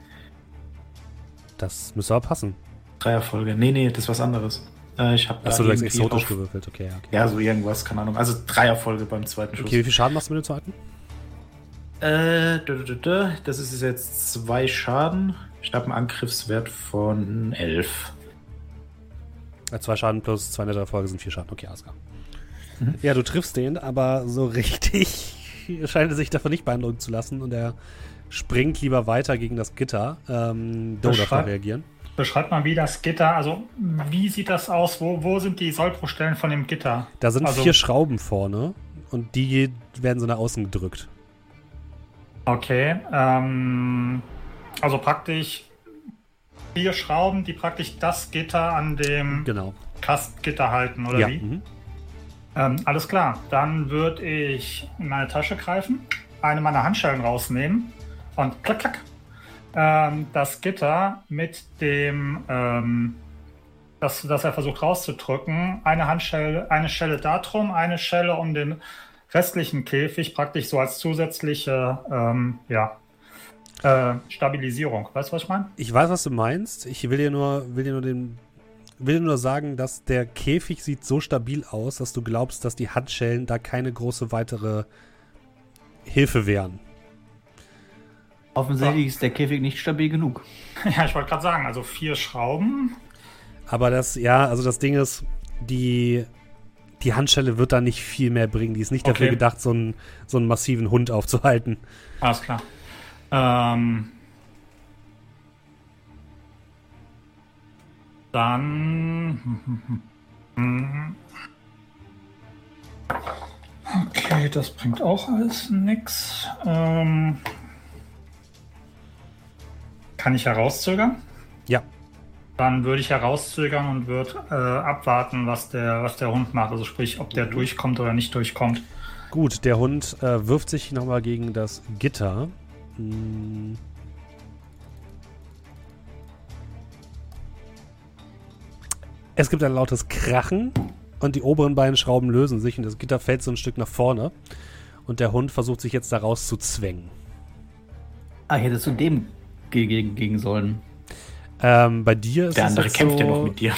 Das müsste aber passen. Drei Erfolge. Nee, nee, das ist was anderes. Äh, ich habe Achso, du hast exotisch auf... gewürfelt, okay, okay. Ja, so irgendwas, keine Ahnung. Also drei Erfolge beim zweiten Schuss. Okay, wie viel Schaden machst du mit dem zweiten? Äh, das ist jetzt zwei Schaden. Ich habe einen Angriffswert von elf. Ja, zwei Schaden plus zwei nette Erfolge sind vier Schaden. Okay, alles klar. Mhm. Ja, du triffst den, aber so richtig scheint er sich davon nicht beeindrucken zu lassen und er springt lieber weiter gegen das Gitter. Ähm, Do darf reagieren. Beschreib mal, wie das Gitter, also wie sieht das aus? Wo, wo sind die Sollbruchstellen von dem Gitter? Da sind also, vier Schrauben vorne und die werden so nach außen gedrückt. Okay, ähm, also praktisch vier Schrauben, die praktisch das Gitter an dem genau. Kastgitter halten, oder ja. wie? Mhm. Ähm, alles klar, dann würde ich in meine Tasche greifen, eine meiner Handschellen rausnehmen und klack, klack, ähm, das Gitter mit dem, ähm, das, das er versucht rauszudrücken, eine Handschelle, eine Schelle darum, eine Schelle um den restlichen Käfig, praktisch so als zusätzliche, ähm, ja, äh, Stabilisierung. Weißt du, was ich meine? Ich weiß, was du meinst. Ich will dir nur, will dir nur den will nur sagen, dass der Käfig sieht so stabil aus, dass du glaubst, dass die Handschellen da keine große weitere Hilfe wären. Offensichtlich ist der Käfig nicht stabil genug. Ja, ich wollte gerade sagen, also vier Schrauben. Aber das, ja, also das Ding ist, die, die Handschelle wird da nicht viel mehr bringen. Die ist nicht okay. dafür gedacht, so einen, so einen massiven Hund aufzuhalten. Alles klar. Ähm, Dann. Okay, das bringt auch alles nix. Ähm, kann ich herauszögern? Ja. Dann würde ich herauszögern und würde äh, abwarten, was der, was der Hund macht. Also sprich, ob der mhm. durchkommt oder nicht durchkommt. Gut, der Hund äh, wirft sich nochmal gegen das Gitter. Hm. Es gibt ein lautes Krachen und die oberen beiden Schrauben lösen sich und das Gitter fällt so ein Stück nach vorne. Und der Hund versucht sich jetzt daraus zu zwängen. Ah, hättest du dem gegen, gegen sollen. Ähm, bei dir ist Der andere kämpft so ja noch mit dir.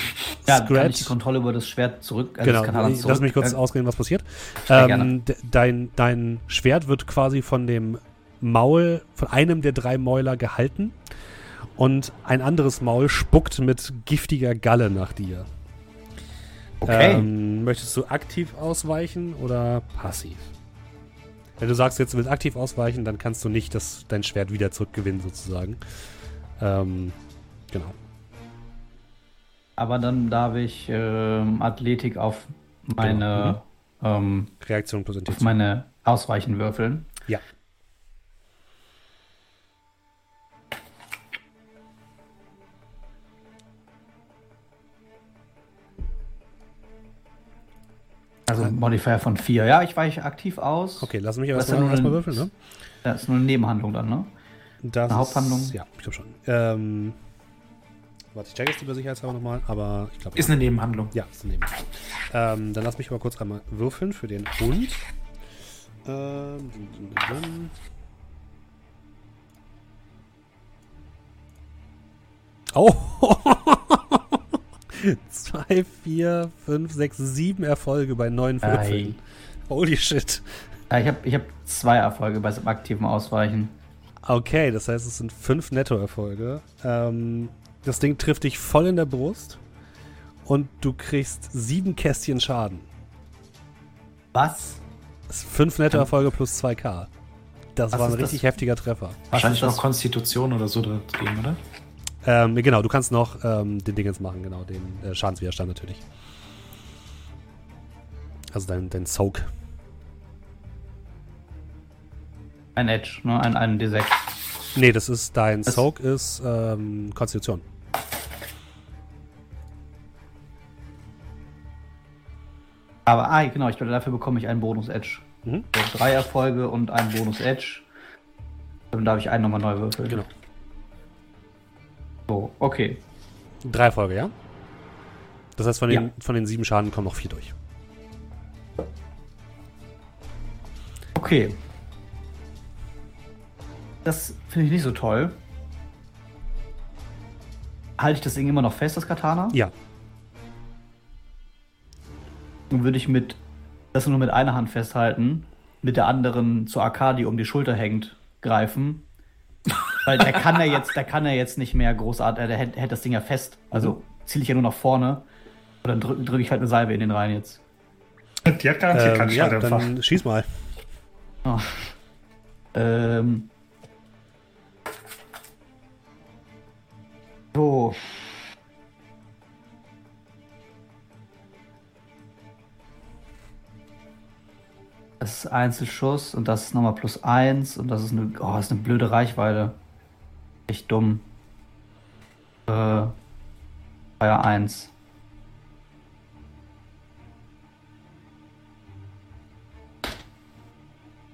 Ja, Scratch. kann ich die Kontrolle über das Schwert zurück. Also genau, zurück. lass mich kurz äh, ausreden, was passiert. Ähm, dein, dein Schwert wird quasi von dem Maul, von einem der drei Mäuler gehalten und ein anderes Maul spuckt mit giftiger Galle nach dir. Okay. Ähm, möchtest du aktiv ausweichen oder passiv? Wenn du sagst, jetzt willst du aktiv ausweichen, dann kannst du nicht das, dein Schwert wieder zurückgewinnen, sozusagen. Ähm, genau. Aber dann darf ich ähm, Athletik auf meine genau. mhm. ähm, Reaktion plus Auf meine Ausweichen würfeln. Ja. Also ein Modifier von 4. Ja, ich weiche aktiv aus. Okay, lass mich aber erstmal erst würfeln, ne? Das ist nur eine Nebenhandlung dann, ne? Das eine Haupthandlung? Ist, ja, ich glaube schon. Ähm, warte, ich check jetzt lieber sicherheitshalber nochmal, aber ich glaube. Ist eine Nebenhandlung. Ja, ist eine Nebenhandlung. Ähm, dann lass mich aber kurz einmal würfeln für den Hund. Ähm, oh! Zwei, vier, fünf, sechs, sieben Erfolge bei neun Würfeln. Holy shit. ich habe ich hab zwei Erfolge bei so aktiven Ausweichen. Okay, das heißt, es sind fünf Nettoerfolge. Ähm, das Ding trifft dich voll in der Brust und du kriegst sieben Kästchen Schaden. Was? Fünf Nettoerfolge plus 2k. Das Was war ein ist das? richtig heftiger Treffer. Wahrscheinlich noch? Konstitution oder so dagegen, oder? Ähm, genau, du kannst noch ähm, den Dingens machen, genau, den äh, Schadenswiderstand natürlich. Also dein, dein Soak. Ein Edge, ne? Ein, ein D6. Nee, das ist dein Was? Soak ist ähm, Konstitution. Aber, ah, genau, ich dafür bekomme ich einen Bonus-Edge. Mhm. Drei Erfolge und einen Bonus-Edge. Dann darf ich einen nochmal neu würfeln. Genau. Okay. Drei Erfolge, ja? Das heißt, von den, Ja. von den sieben Schaden kommen noch vier durch. Okay. Das finde ich nicht so toll. Halte ich das Ding immer noch fest, das Katana? Ja. Dann würde ich mit das nur mit einer Hand festhalten, mit der anderen zur AK, die um die Schulter hängt, greifen. Weil der kann ja jetzt, der kann ja jetzt nicht mehr großartig, der hält, hält das Ding ja fest. Also ziele ich ja nur nach vorne. Und dann drücke drück ich halt eine Salve in den rein jetzt. Die hat garantiert Ähm, keinen ja, Schalldämpfer. dann schieß mal. Oh. Ähm. So. Das ist Einzelschuss und das ist nochmal plus eins und das ist eine, oh, das ist eine blöde Reichweite. Echt dumm. Äh, Feuer 1.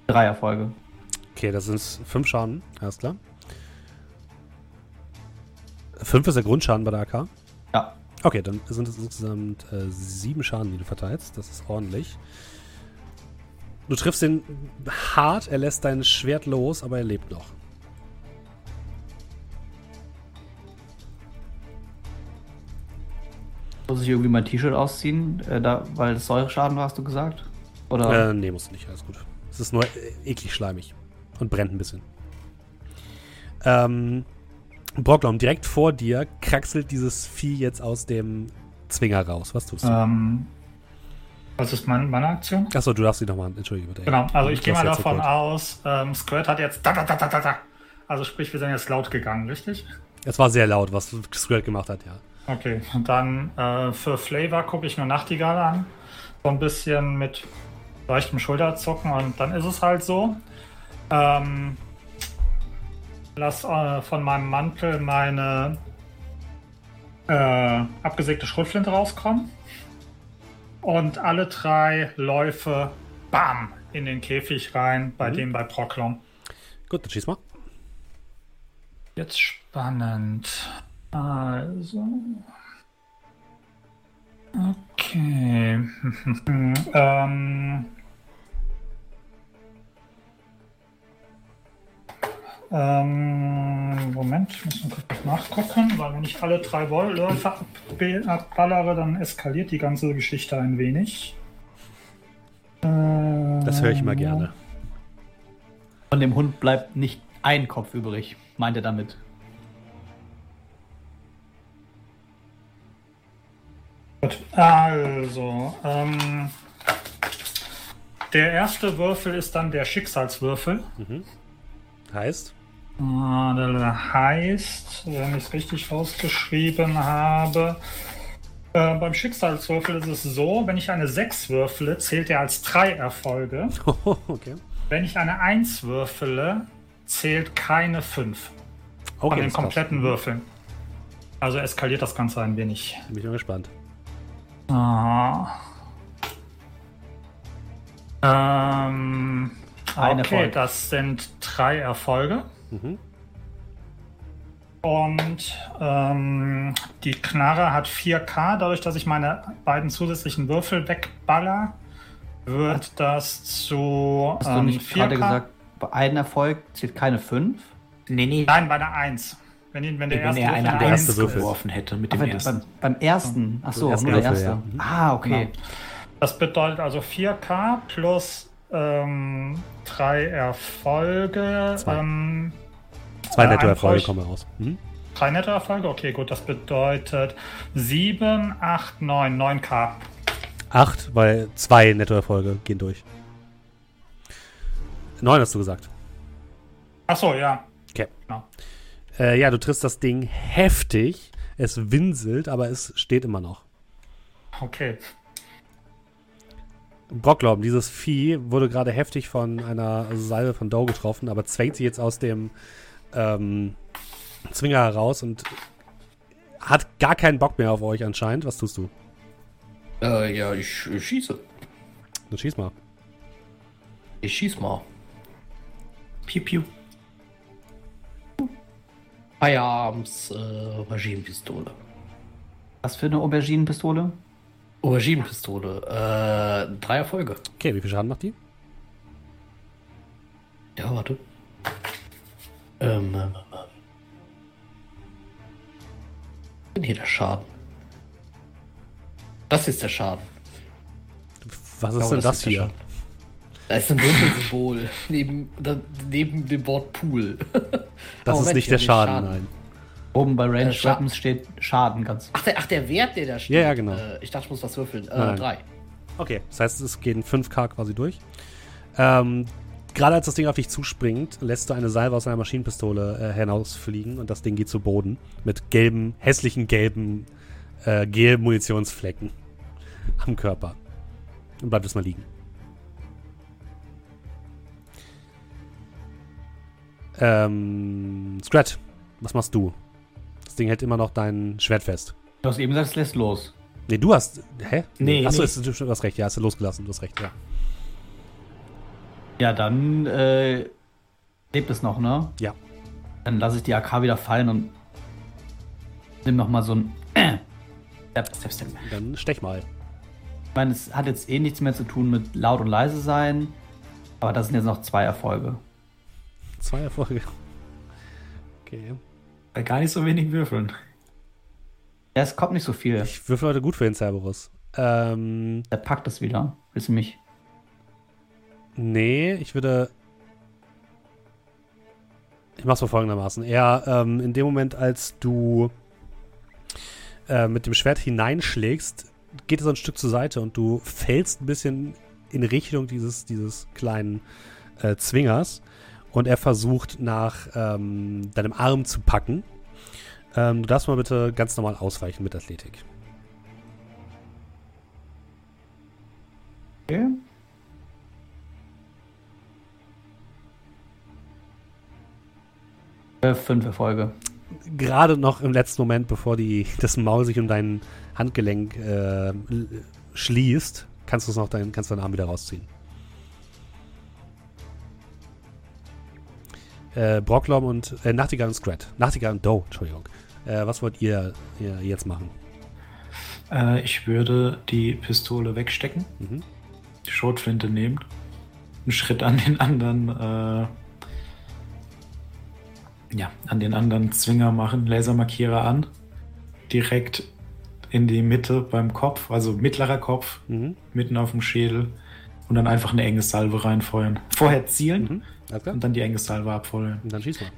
Drei Erfolge. Okay, das sind fünf Schaden, alles klar. Fünf ist der Grundschaden bei der AK. Ja. Okay, dann sind es insgesamt äh, sieben Schaden, die du verteilst. Das ist ordentlich. Du triffst ihn hart, er lässt dein Schwert los, aber er lebt noch. Muss ich irgendwie mein T-Shirt ausziehen, äh, da, weil es Säureschaden war, hast du gesagt? Oder? Äh, nee, musst du nicht, alles gut. Es ist nur äh, eklig schleimig und brennt ein bisschen. Ähm, Brocklom, direkt vor dir kraxelt dieses Vieh jetzt aus dem Zwinger raus. Was tust du? Ähm, was ist mein, meine Aktion? Achso, du darfst sie nochmal. Entschuldige bitte. Genau, also ich gehe mal davon aus, ähm, Squirt hat jetzt da, da, da, da, da, da. Also sprich, wir sind jetzt laut gegangen, richtig? Es war sehr laut, was Squirt gemacht hat, ja. Okay, und dann äh, für Flavor gucke ich mir Nachtigall an. So ein bisschen mit leichtem Schulterzucken und dann ist es halt so. Ähm, lass äh, von meinem Mantel meine äh, abgesägte Schrotflinte rauskommen. Und alle drei Läufe, bam, in den Käfig rein, bei dem bei Proklom. Gut, dann schieß mal. Jetzt spannend. Also. Okay. ähm. Ähm, Moment, ich muss mal kurz nachgucken, weil wenn ich alle drei Woll- Läufe abbe- abballere, dann eskaliert die ganze Geschichte ein wenig. Das höre ich immer gerne. Von dem Hund bleibt nicht ein Kopf übrig, meint er damit. Gut, also, ähm, der erste Würfel ist dann der Schicksalswürfel. Heißt? Ah, Der heißt, wenn ich es richtig ausgeschrieben habe, äh, beim Schicksalswürfel ist es so, wenn ich eine 6 würfele, zählt er als 3 Erfolge. okay. Wenn ich eine 1 würfele, zählt keine 5 Okay, von den passt. kompletten Würfeln. Also eskaliert das Ganze ein wenig. Bin ich mal gespannt. Ah. Ähm, Ein okay, Erfolg. das sind drei Erfolge. Mhm. Und ähm, die Knarre hat 4K. Dadurch, dass ich meine beiden zusätzlichen Würfel wegballer, wird das zu Hast du ähm, nicht 4K. gerade gesagt, bei einem Erfolg zählt keine 5? Nee, nee. Nein, bei der 1. Wenn, ihn- wenn der Wenn erste er Würfel eine eine der erste Würfel. geworfen hätte mit dem Aber ersten. beim, beim ersten. Ach so, ersten nur der Würfel, erste. ja. Ah, okay. Genau. Das bedeutet also 4K plus ähm, drei Erfolge. Zwei. Ähm, Zwei äh, Nettoerfolge kommen raus. Mhm. Drei Nettoerfolge? Okay, gut. Das bedeutet 7, 8, 9, 9k. 8, weil zwei Nettoerfolge gehen durch. 9 hast du gesagt. Achso, ja. Okay. Genau. Äh, ja, du triffst das Ding heftig. Es winselt, aber es steht immer noch. Okay. Brocklaum, dieses Vieh wurde gerade heftig von einer Salve von Doe getroffen, aber zwängt sich jetzt aus dem ähm, Zwinger heraus und hat gar keinen Bock mehr auf euch anscheinend. Was tust du? Äh, ja, ich, ich schieße. Dann schieß mal. Ich schieß mal. Piu, piu. Firearms äh, Auberginenpistole. Was für eine Auberginenpistole? Auberginenpistole. Äh, drei Erfolge. Okay, wie viel Schaden macht die? Ja, warte. Ähm, ähm, ähm. Denn hier der Schaden? Das ist der Schaden. Was ist glaube, denn das, das hier? Da ist ein Würfelsymbol neben, neben dem Wort Pool. Das ist nicht der Schaden, Schaden, nein. Oben bei Range äh, Weapons steht Schaden ganz. Ach der, ach, der Wert, der da steht. Ja, ja, genau. Äh, ich dachte, ich muss was würfeln. Äh, drei. Okay, das heißt, es gehen 5k quasi durch. Ähm, Gerade als das Ding auf dich zuspringt, lässt du eine Salve aus einer Maschinenpistole äh, hinausfliegen und das Ding geht zu Boden mit gelben, hässlichen gelben äh, Gel-Munitionsflecken am Körper. Und bleibt es mal liegen. Ähm, Scrat, was machst du? Das Ding hält immer noch dein Schwert fest. Du hast eben gesagt, es lässt los. Nee, du hast. Hä? Nee. Achso, nee. du hast recht, ja, hast du losgelassen, du hast recht, ja. Ja, dann äh, lebt es noch, ne? Ja. Dann lasse ich die AK wieder fallen und nimm noch mal so ein. Step, step, step. Dann stech mal. Ich meine, es hat jetzt eh nichts mehr zu tun mit laut und leise sein, aber das sind jetzt noch zwei Erfolge. Zwei Erfolge. Okay. Bei gar nicht so wenig Würfeln. Ja, es kommt nicht so viel. Ich würfel heute gut für den Cerberus. Ähm, Der packt das wieder. Willst du mich? Nee, ich würde. Ich mach's mal folgendermaßen. Er, ähm, in dem Moment, als du äh, mit dem Schwert hineinschlägst, geht es ein Stück zur Seite und du fällst ein bisschen in Richtung dieses, dieses kleinen äh, Zwingers und er versucht nach ähm, deinem Arm zu packen. Ähm, du darfst mal bitte ganz normal ausweichen mit Athletik. Okay. Äh, fünf Erfolge. Gerade noch im letzten Moment, bevor die, das Maul sich um dein Handgelenk äh, schließt, kannst du noch dein, kannst deinen Arm wieder rausziehen. Äh, Brocklom und äh, Nachtigall und Scrat. Nachtigall und Doe, Entschuldigung. Äh, was wollt ihr, ihr jetzt machen? Äh, ich würde die Pistole wegstecken, mhm. die Schrotflinte nehmen, einen Schritt an den anderen äh, ja, an den anderen Zwinger machen, Lasermarkierer an, direkt in die Mitte beim Kopf, also mittlerer Kopf, mhm. mitten auf dem Schädel und dann einfach eine enge Salve reinfeuern. Vorher zielen mhm. Und dann die enge Salve abfeuern. Und dann schieß mal.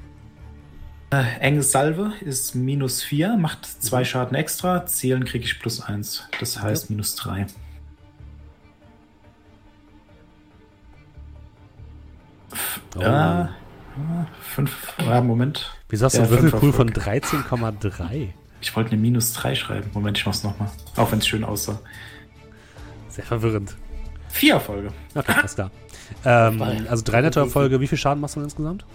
Äh, enge Salve ist minus 4, macht zwei mhm. Schaden extra. Zielen kriege ich plus 1. Das heißt ja. minus 3. Oh. Äh, Fünf, ja, Moment. Wieso hast du einen Würfelpool von 13,3? Ich wollte eine minus 3 schreiben. Moment, ich mach's nochmal. Auch wenn es schön aussah. Sehr verwirrend. Vier Erfolge. Okay, alles klar. Ähm, also drei Nettoerfolge. Wie viel Schaden machst du insgesamt?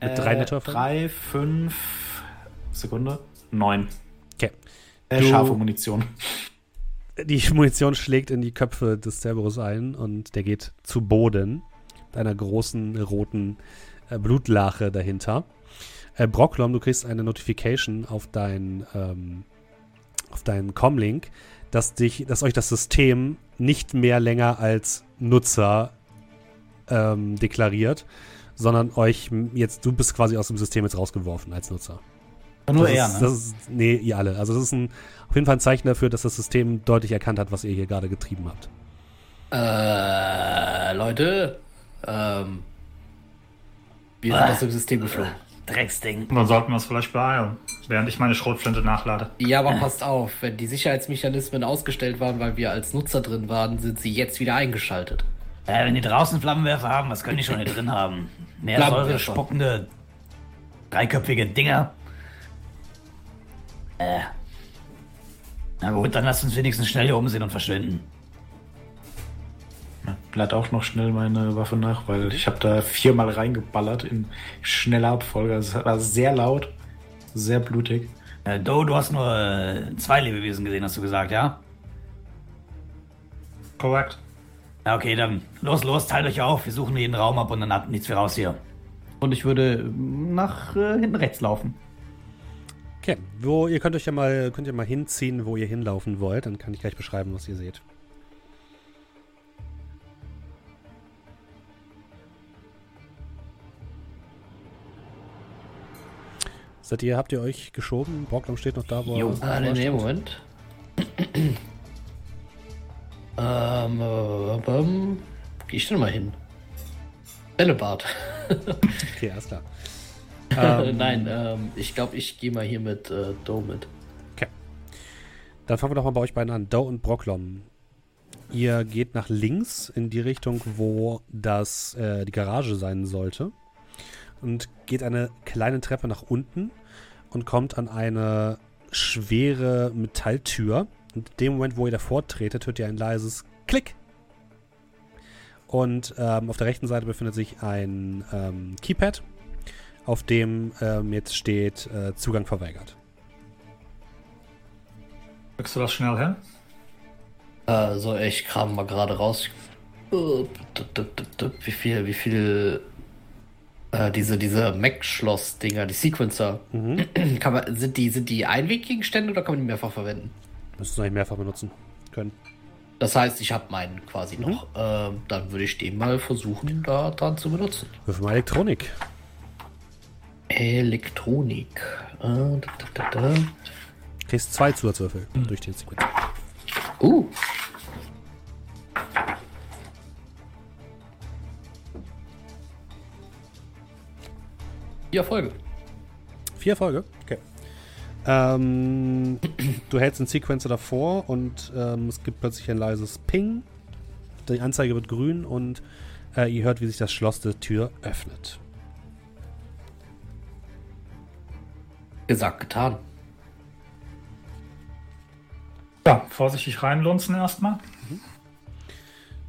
Mit äh, drei Nettoerfolgen? Drei, fünf, Sekunde, neun. Okay. Äh, scharfe Munition. Die Munition schlägt in die Köpfe des Cerberus ein und der geht zu Boden. Mit einer großen roten äh, Blutlache dahinter. Äh, Brocklom, du kriegst eine Notification auf dein ähm, auf deinen Comlink, dass dich, dass euch das System nicht mehr länger als Nutzer ähm, deklariert, sondern euch jetzt, du bist quasi aus dem System jetzt rausgeworfen als Nutzer. Nur das er, ist, ne? Das ist, nee, ihr alle. Also das ist ein, auf jeden Fall ein Zeichen dafür, dass das System deutlich erkannt hat, was ihr hier gerade getrieben habt. Äh, Leute, ähm, wir sind aus dem System geflogen. Drecksding. Dann sollten wir uns vielleicht beeilen, während ich meine Schrotflinte nachlade. Ja, aber passt auf, wenn die Sicherheitsmechanismen ausgestellt waren, weil wir als Nutzer drin waren, sind sie jetzt wieder eingeschaltet. Äh, wenn die draußen Flammenwerfer haben, was können die schon hier drin haben? Mehr Säure spuckende, dreiköpfige Dinger. Äh. Na gut, dann lass uns wenigstens schnell hier umsehen und verschwinden. Lad auch noch schnell meine Waffe nach, weil ich habe da viermal reingeballert in schneller Abfolge. Es war sehr laut, sehr blutig. Äh, Do, du hast nur äh, zwei Lebewesen gesehen, hast du gesagt, ja? Korrekt. Ja, okay, dann los, los, teilt euch auf. Wir suchen jeden Raum ab und dann ab nichts mehr raus hier. Und ich würde nach äh, hinten rechts laufen. Okay, wo, ihr könnt euch ja mal, könnt ihr mal hinziehen, wo ihr hinlaufen wollt. Dann kann ich gleich beschreiben, was ihr seht. Seid ihr, habt ihr euch geschoben? Borglum steht noch da, wo Jo. er Ah, nee. Moment. Ähm, äh, ähm, geh ich denn mal hin? Bällebad. Okay, alles klar. Ähm, Nein, ähm, ich glaube, ich gehe mal hier mit äh, Do mit. Dann fangen wir doch mal bei euch beiden an. Doe und Brocklom. Ihr geht nach links in die Richtung, wo das, äh, die Garage sein sollte. Und geht eine kleine Treppe nach unten und kommt an eine schwere Metalltür. Und in dem Moment, wo ihr davor tretet, hört ihr ein leises Klick. Und ähm, auf der rechten Seite befindet sich ein ähm, Keypad, auf dem ähm, jetzt steht äh, Zugang verweigert. Kriegst du das schnell hin? Äh, so, ich kram mal gerade raus. Wie viel, wie viel, äh, diese, diese Mac-Schloss-Dinger, die Sequencer, Mhm. kann man, sind die, sind die Einweggegenstände oder kann man die mehrfach verwenden? Müsstest du eigentlich mehrfach benutzen können. Das heißt, ich habe meinen quasi Mhm. noch. Ähm, dann würde ich den mal versuchen, da dran zu benutzen. Würfel mal Elektronik. Elektronik. Äh, da, da, da. Kriegst zwei Zusatzwürfel durch den Sequenz. Uh. Vier Erfolge. Vier Erfolge? Okay. Ähm, du hältst den Sequencer davor und ähm, es gibt plötzlich ein leises Ping. Die Anzeige wird grün und äh, ihr hört, wie sich das Schloss der Tür öffnet. Gesagt, getan. Ja, vorsichtig reinlunzen erstmal.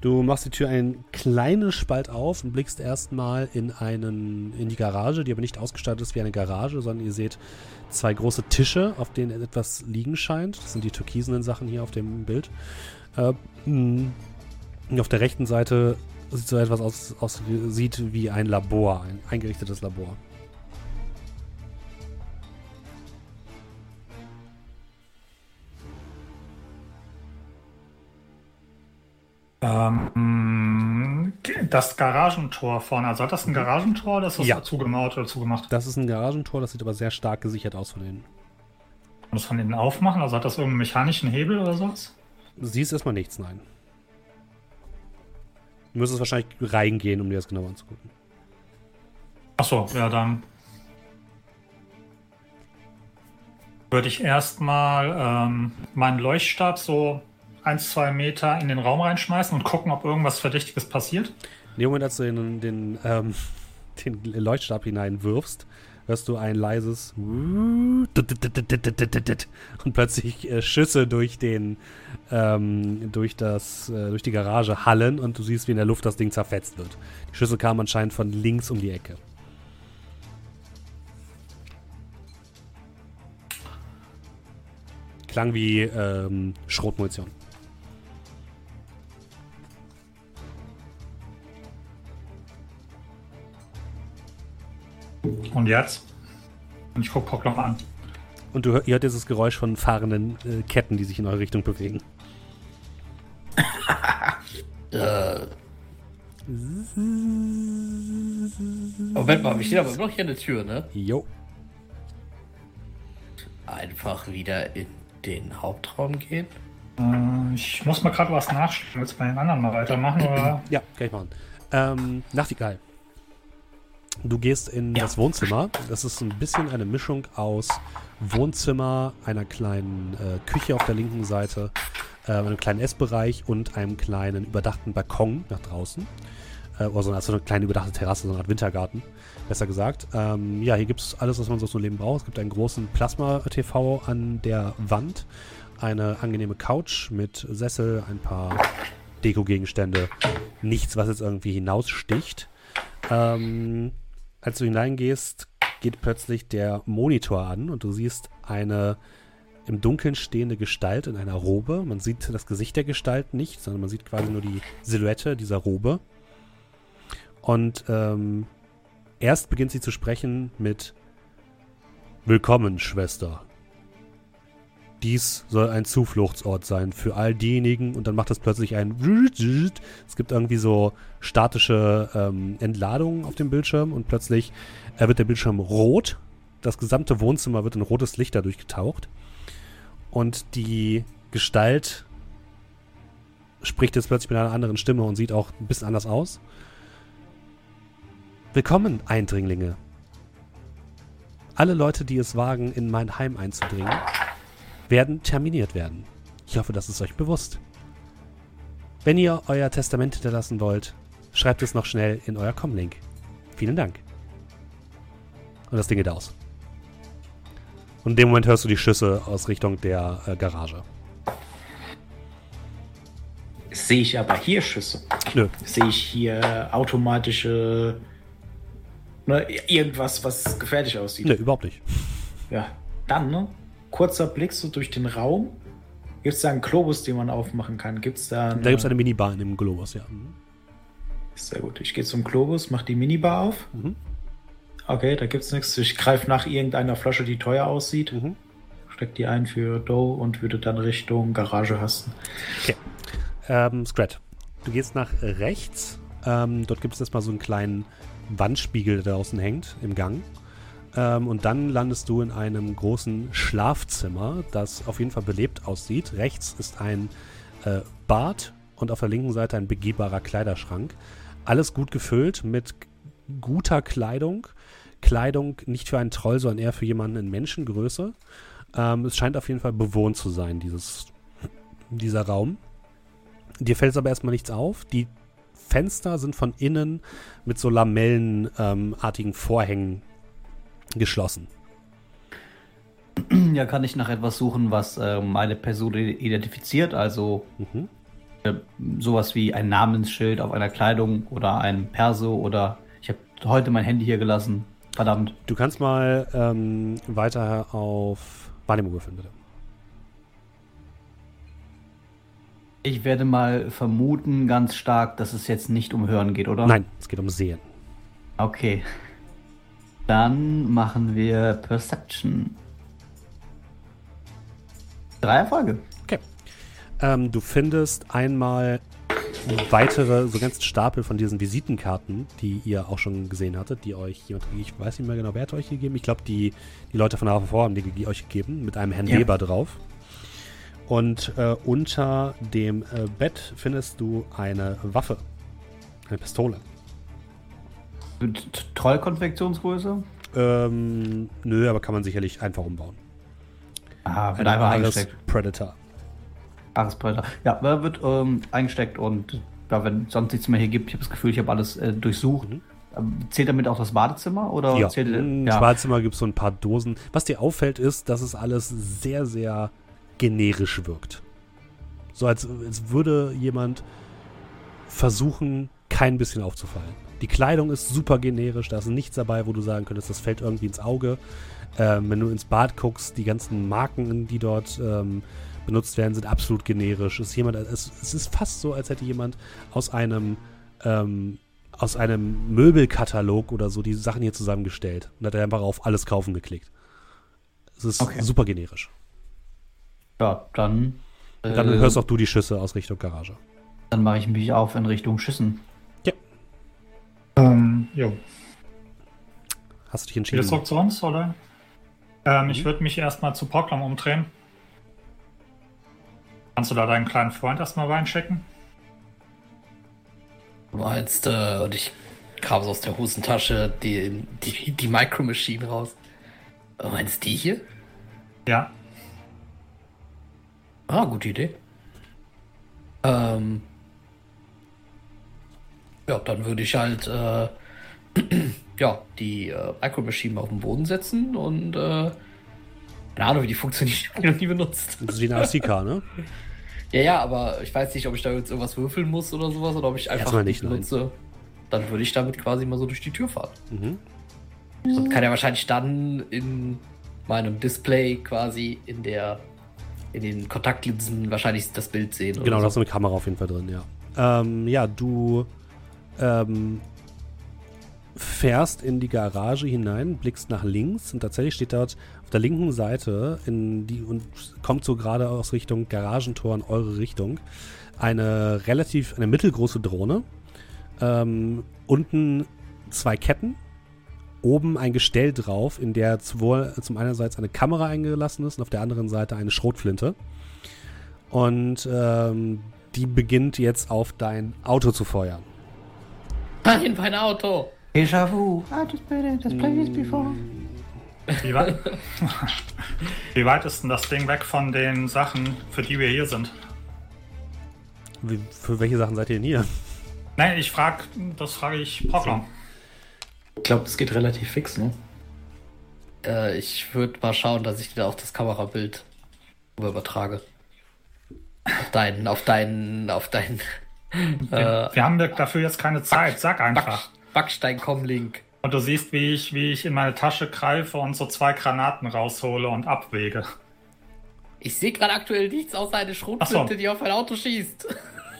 Du machst die Tür einen kleinen Spalt auf und blickst erstmal in einen in die Garage, die aber nicht ausgestattet ist wie eine Garage, sondern ihr seht zwei große Tische, auf denen etwas liegen scheint. Das sind die türkisenen Sachen hier auf dem Bild. Äh, und auf der rechten Seite sieht so etwas aus, aus sieht wie ein Labor, ein eingerichtetes Labor. Ähm, das Garagentor vorne, also hat das ein Garagentor oder ist das Ja. zugemauert oder zugemacht? Das ist ein Garagentor, das sieht aber sehr stark gesichert aus von innen. Man das von innen aufmachen? Also hat das irgendeinen mechanischen Hebel oder sowas? Siehst erstmal nichts, nein. Du müsstest wahrscheinlich reingehen, um dir das genauer anzugucken. Achso, ja, dann würde ich erstmal ähm, meinen Leuchtstab so ein, zwei Meter in den Raum reinschmeißen und gucken, ob irgendwas Verdächtiges passiert. In dem Moment, als du den, den, ähm, den Leuchtstab hineinwirfst, hörst du ein leises und plötzlich äh, Schüsse durch den ähm, durch das äh, durch die Garage hallen und du siehst, wie in der Luft das Ding zerfetzt wird. Die Schüsse kamen anscheinend von links um die Ecke. Klang wie ähm, Schrotmunition. Und jetzt? Und ich gucke Poklom an. Und du hör, ihr hört dieses Geräusch von fahrenden äh, Ketten, die sich in eure Richtung bewegen. Äh. Moment mal, wir stehen aber immer noch hier an der Tür, ne? Jo. Einfach wieder in den Hauptraum gehen. Äh, ich muss mal gerade was nachschlagen. Willst du bei den anderen mal weitermachen? Oder? Ja, kann ich machen. Ähm, Nachtigall. Du gehst in ja. das Wohnzimmer. Das ist ein bisschen eine Mischung aus Wohnzimmer, einer kleinen äh, Küche auf der linken Seite, äh, einem kleinen Essbereich und einem kleinen überdachten Balkon nach draußen. Äh, oder so, also eine kleine überdachte Terrasse, so eine Art Wintergarten, besser gesagt. Ähm, ja, hier gibt es alles, was man so zum Leben braucht. Es gibt einen großen Plasma-TV an der Wand, eine angenehme Couch mit Sessel, ein paar Deko-Gegenstände. Nichts, was jetzt irgendwie hinaussticht. Ähm, als du hineingehst, geht plötzlich der Monitor an und du siehst eine im Dunkeln stehende Gestalt in einer Robe. Man sieht das Gesicht der Gestalt nicht, sondern man sieht quasi nur die Silhouette dieser Robe. Und ähm, erst beginnt sie zu sprechen mit Willkommen, Schwester. Dies soll ein Zufluchtsort sein für all diejenigen und dann macht das plötzlich ein es gibt irgendwie so statische ähm, Entladungen auf dem Bildschirm und plötzlich äh, wird der Bildschirm rot. Das gesamte Wohnzimmer wird in rotes Licht dadurch getaucht und die Gestalt spricht jetzt plötzlich mit einer anderen Stimme und sieht auch ein bisschen anders aus. Willkommen, Eindringlinge. Alle Leute, die es wagen, in mein Heim einzudringen, werden terminiert werden. Ich hoffe, das ist euch bewusst. Wenn ihr euer Testament hinterlassen wollt, schreibt es noch schnell in euer Comlink. Vielen Dank. Und das Ding geht aus. Und in dem Moment hörst du die Schüsse aus Richtung der äh, Garage. Sehe ich aber hier Schüsse? Nö. Sehe ich hier automatische. Ne, irgendwas, was gefährlich aussieht? Nö, überhaupt nicht. Ja, dann, ne? Kurzer Blick so durch den Raum. Gibt es da einen Globus, den man aufmachen kann? Gibt's da eine... Da gibt es eine Minibar in dem Globus, ja. Mhm. Sehr gut. Ich gehe zum Globus, mache die Minibar auf. Mhm. Okay, da gibt es nichts. Ich greife nach irgendeiner Flasche, die teuer aussieht. Mhm. Steck die ein für Dough und würde dann Richtung Garage hasten. Okay. Ähm, Scrat, du gehst nach rechts. Ähm, dort gibt es erstmal so einen kleinen Wandspiegel, der draußen hängt im Gang. Ähm, und dann landest du in einem großen Schlafzimmer, das auf jeden Fall belebt aussieht. Rechts ist ein äh, Bad und auf der linken Seite ein begehbarer Kleiderschrank. Alles gut gefüllt mit guter Kleidung. Kleidung nicht für einen Troll, sondern eher für jemanden in Menschengröße. Ähm, es scheint auf jeden Fall bewohnt zu sein, dieses, dieser Raum. Dir fällt es aber erstmal nichts auf. Die Fenster sind von innen mit so lamellenartigen ähm, Vorhängen geschlossen. Ja, kann ich nach etwas suchen, was äh, meine Person identifiziert, also mhm. äh, sowas wie ein Namensschild auf einer Kleidung oder ein Perso oder ich habe heute mein Handy hier gelassen. Verdammt. Du kannst mal ähm, weiter auf Wahrnehmung würfeln, bitte. Ich werde mal vermuten ganz stark, dass es jetzt nicht um Hören geht, oder? Nein, es geht um Sehen. Okay. Dann machen wir Perception. Drei Erfolge. Okay. Ähm, du findest einmal weitere, so ganz Stapel von diesen Visitenkarten, die ihr auch schon gesehen hattet, die euch jemand, ich weiß nicht mehr genau, wer hat euch gegeben. Ich glaube, die, die Leute von HVV haben die euch gegeben, mit einem Herrn ja. Weber drauf. Und äh, unter dem äh, Bett findest du eine Waffe, eine Pistole. Trollkonfektionsgröße? Ähm, nö, aber kann man sicherlich einfach umbauen. Ah, wird einfach eingesteckt. Predator. Ares Predator. Ja, wird ähm, eingesteckt und ja, wenn sonst nichts mehr hier gibt, ich habe das Gefühl, ich habe alles äh, durchsucht. Mhm. Ähm, zählt damit auch das Badezimmer? Oder ja, zählt, im ja. Badezimmer gibt es so ein paar Dosen. Was dir auffällt, ist, dass es alles sehr, sehr generisch wirkt. So als, als würde jemand versuchen, kein bisschen aufzufallen. Die Kleidung ist super generisch, da ist nichts dabei, wo du sagen könntest, das fällt irgendwie ins Auge. Ähm, wenn du ins Bad guckst, die ganzen Marken, die dort ähm, benutzt werden, sind absolut generisch. Es ist, jemand, es, es, ist fast so, als hätte jemand aus einem, ähm, aus einem Möbelkatalog oder so die Sachen hier zusammengestellt und hat einfach auf alles kaufen geklickt. Es ist okay. super generisch. Ja, dann. Dann äh, hörst auch du die Schüsse aus Richtung Garage. Dann mache ich mich auf in Richtung Schüssen. Ähm, jo. Hast du dich entschieden? Wie das zu uns, oder? Ähm, mhm. Ich würde mich erstmal zu Portlam umdrehen. Kannst du da deinen kleinen Freund erstmal reinschicken? Du meinst, äh, und ich kram so aus der Hosentasche die, die, die Micro Machine raus. Meinst du die hier? Ja. Ah, gute Idee. Ähm. Ja, dann würde ich halt äh, ja, die äh, Micro Machine auf den Boden setzen und äh, keine Ahnung, wie die funktioniert, ich noch nie benutzt. Das ist wie eine RCK, ne? Ja, ja, aber ich weiß nicht, ob ich da jetzt irgendwas würfeln muss oder sowas oder ob ich einfach Erstmal nicht, benutze. Dann würde ich damit quasi mal so durch die Tür fahren. Mhm. Und kann ja wahrscheinlich dann in meinem Display quasi in der in den Kontaktlinsen wahrscheinlich das Bild sehen. Genau, da hast du eine Kamera auf jeden Fall drin, ja. Ähm, ja, du ähm, fährst in die Garage hinein, blickst nach links und tatsächlich steht dort auf der linken Seite in die und kommt so gerade aus Richtung Garagentor in eure Richtung eine relativ eine mittelgroße Drohne. Ähm, unten zwei Ketten, oben ein Gestell drauf, in der sowohl zum einerseits eine Kamera eingelassen ist und auf der anderen Seite eine Schrotflinte. Und ähm, die beginnt jetzt auf dein Auto zu feuern. Nein, mein Auto! Déjà vu. I just played it, just played this before. Wie weit, wie weit ist denn das Ding weg von den Sachen, für die wir hier sind? Wie, für welche Sachen seid ihr denn hier? Nein, ich frage, das frage ich Poklon. Ich glaube, das geht relativ fix, ne? Äh, ich würde mal schauen, dass ich dir auch das Kamerabild übertrage. Auf deinen, auf deinen, auf deinen. Wir, wir haben dafür jetzt keine Zeit. Sag einfach. Back, Backstein-Com-Link. Und du siehst, wie ich, wie ich in meine Tasche greife und so zwei Granaten raushole und abwege. Ich sehe gerade aktuell nichts außer eine Schrotflinte, so. die auf ein Auto schießt.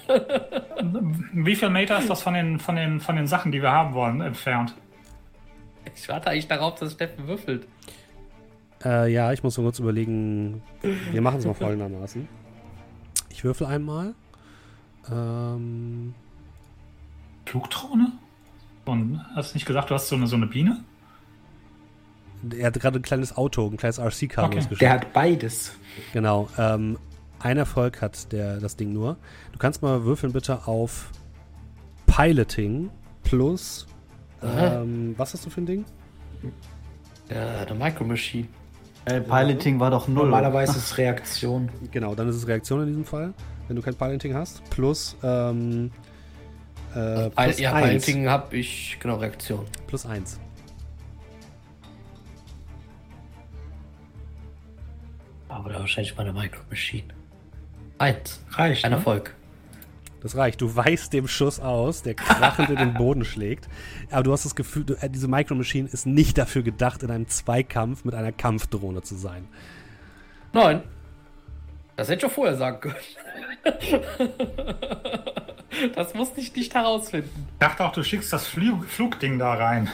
Wie viel Meter ist das von den, von den, von den Sachen, die wir haben wollen, entfernt? Ich warte eigentlich darauf, dass Steffen würfelt. Äh, ja, ich muss nur kurz überlegen. Wir machen es mal folgendermaßen. Ich würfel einmal. Ähm, Flugdrohne? Und hast du nicht gesagt, du hast so eine, so eine Biene? er hat gerade ein kleines Auto, ein kleines RC-Car Okay. losgeschickt. Der hat beides. Genau. Ähm, ein Erfolg hat der, das Ding nur. Du kannst mal würfeln bitte auf Piloting plus. Ähm, was hast du für ein Ding? Ja, eine Micro Machine. Äh, Piloting war doch null. Normalerweise ist es Reaktion. Genau, dann ist es Reaktion in diesem Fall, wenn du kein Piloting hast. Plus, ähm, äh, plus ja, eins. Piloting habe ich, genau, Reaktion. Plus eins. Aber da wahrscheinlich meine Micro Machine. Eins. Reicht. Ein ne? Erfolg. Das reicht. Du weichst dem Schuss aus, der krachend in den Boden schlägt. Aber du hast das Gefühl, du, äh, diese Micro Machine ist nicht dafür gedacht, in einem Zweikampf mit einer Kampfdrohne zu sein. Nein. Das hätte ich schon vorher sagen können. das musste ich nicht herausfinden. Ich dachte auch, du schickst das Flug Flugding da rein.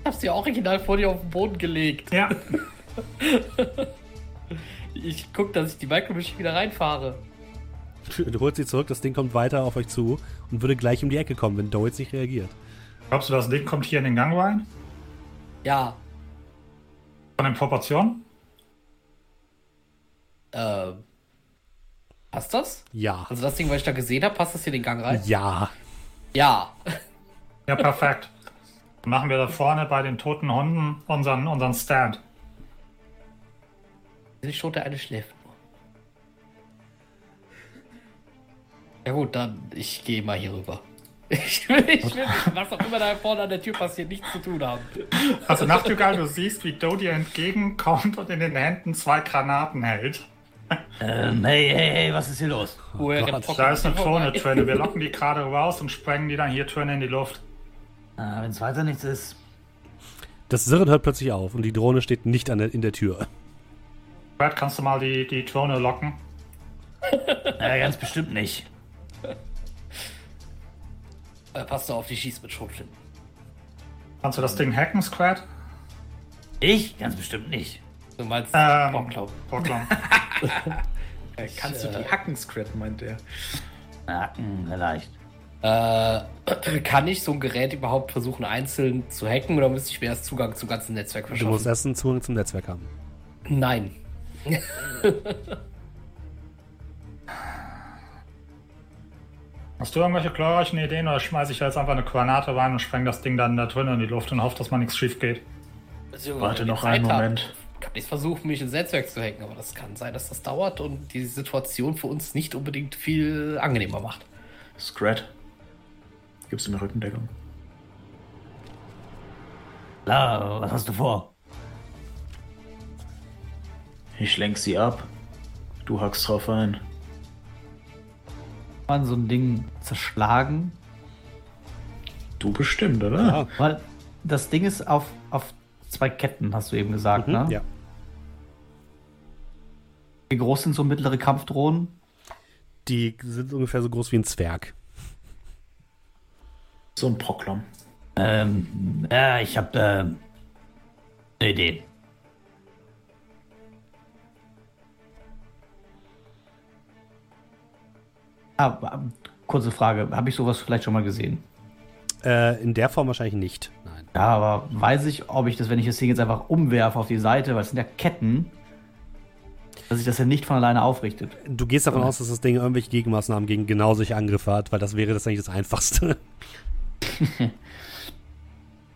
Ich hab's dir original vor dir auf den Boden gelegt. Ja. Ich guck, dass ich die Micro Machine wieder reinfahre. Du holst sie zurück, das Ding kommt weiter auf euch zu und würde gleich um die Ecke kommen, wenn Doe jetzt nicht reagiert. Glaubst du, das Ding kommt hier in den Gang rein? Ja, Von den Proportionen? Äh. Passt das? Ja. Also das Ding, was ich da gesehen habe, passt das hier in den Gang rein? Ja. Ja. Ja, perfekt. Dann machen wir da vorne bei den toten Hunden unseren, unseren Stand. Ich schon der eine schläft nur. Ja gut, dann ich gehe mal hier rüber. Ich will, ich will, was auch immer da vorne an der Tür passiert, nichts zu tun haben. Also Nachtigall, du siehst, wie Doe dir entgegenkommt und in den Händen zwei Granaten hält. Ähm, hey, hey, hey, was ist hier los? Woher Gott, Da ist eine vorbei? Drohne-Twinne. Wir locken die gerade raus und sprengen die dann hier Twinne in die Luft. Ah, Wenn es weiter nichts ist. Das Sirren hört plötzlich auf und die Drohne steht nicht an der, in der Tür. Brad, kannst du mal die, die Drohne locken? Äh, ganz bestimmt nicht. Äh, passt auf, die schießt mit Schrotflinten. Kannst du das Ding hacken, Squad? Ich? Ganz bestimmt nicht. Du meinst Ähm, Bockklaub. Brooklyn. Äh, kannst du die Hacken scrappen, meint er. Hm, vielleicht. Äh, kann ich so ein Gerät überhaupt versuchen, einzeln zu hacken oder müsste ich mir erst Zugang zum ganzen Netzwerk Du musst verschaffen? erst einen Zugang zum Netzwerk haben. Nein. Hast du irgendwelche glorreichen Ideen oder schmeiße ich jetzt einfach eine Granate rein und spreng das Ding dann da drinnen in die Luft und hoffe, dass mal nichts schief geht? Also, Warte noch einen haben, Moment. Kann ich versuchen, mich ins Netzwerk zu hacken, aber das kann sein, dass das dauert und die Situation für uns nicht unbedingt viel angenehmer macht. Scrat. Gibst du eine Rückendeckung? Klar, was hast du vor? Ich lenk sie ab. Du hackst drauf ein. Man so ein Ding zerschlagen. Du bestimmt, oder? Ja. Weil das Ding ist auf, auf zwei Ketten, hast du eben gesagt, ne? Mhm, Ja. Wie groß sind so mittlere Kampfdrohnen? Die sind ungefähr so groß wie ein Zwerg. So ein Proklom. Ähm, ja, ich hab, äh, eine Idee. Ah, kurze Frage, habe ich sowas vielleicht schon mal gesehen? Äh, in der Form wahrscheinlich nicht. Nein. Ja, aber weiß ich, ob ich das, wenn ich das Ding jetzt einfach umwerfe auf die Seite, weil es sind ja Ketten, dass sich das ja nicht von alleine aufrichtet. Du gehst davon aus, dass das Ding irgendwelche Gegenmaßnahmen gegen genau solche Angriffe hat, weil das wäre das eigentlich das Einfachste.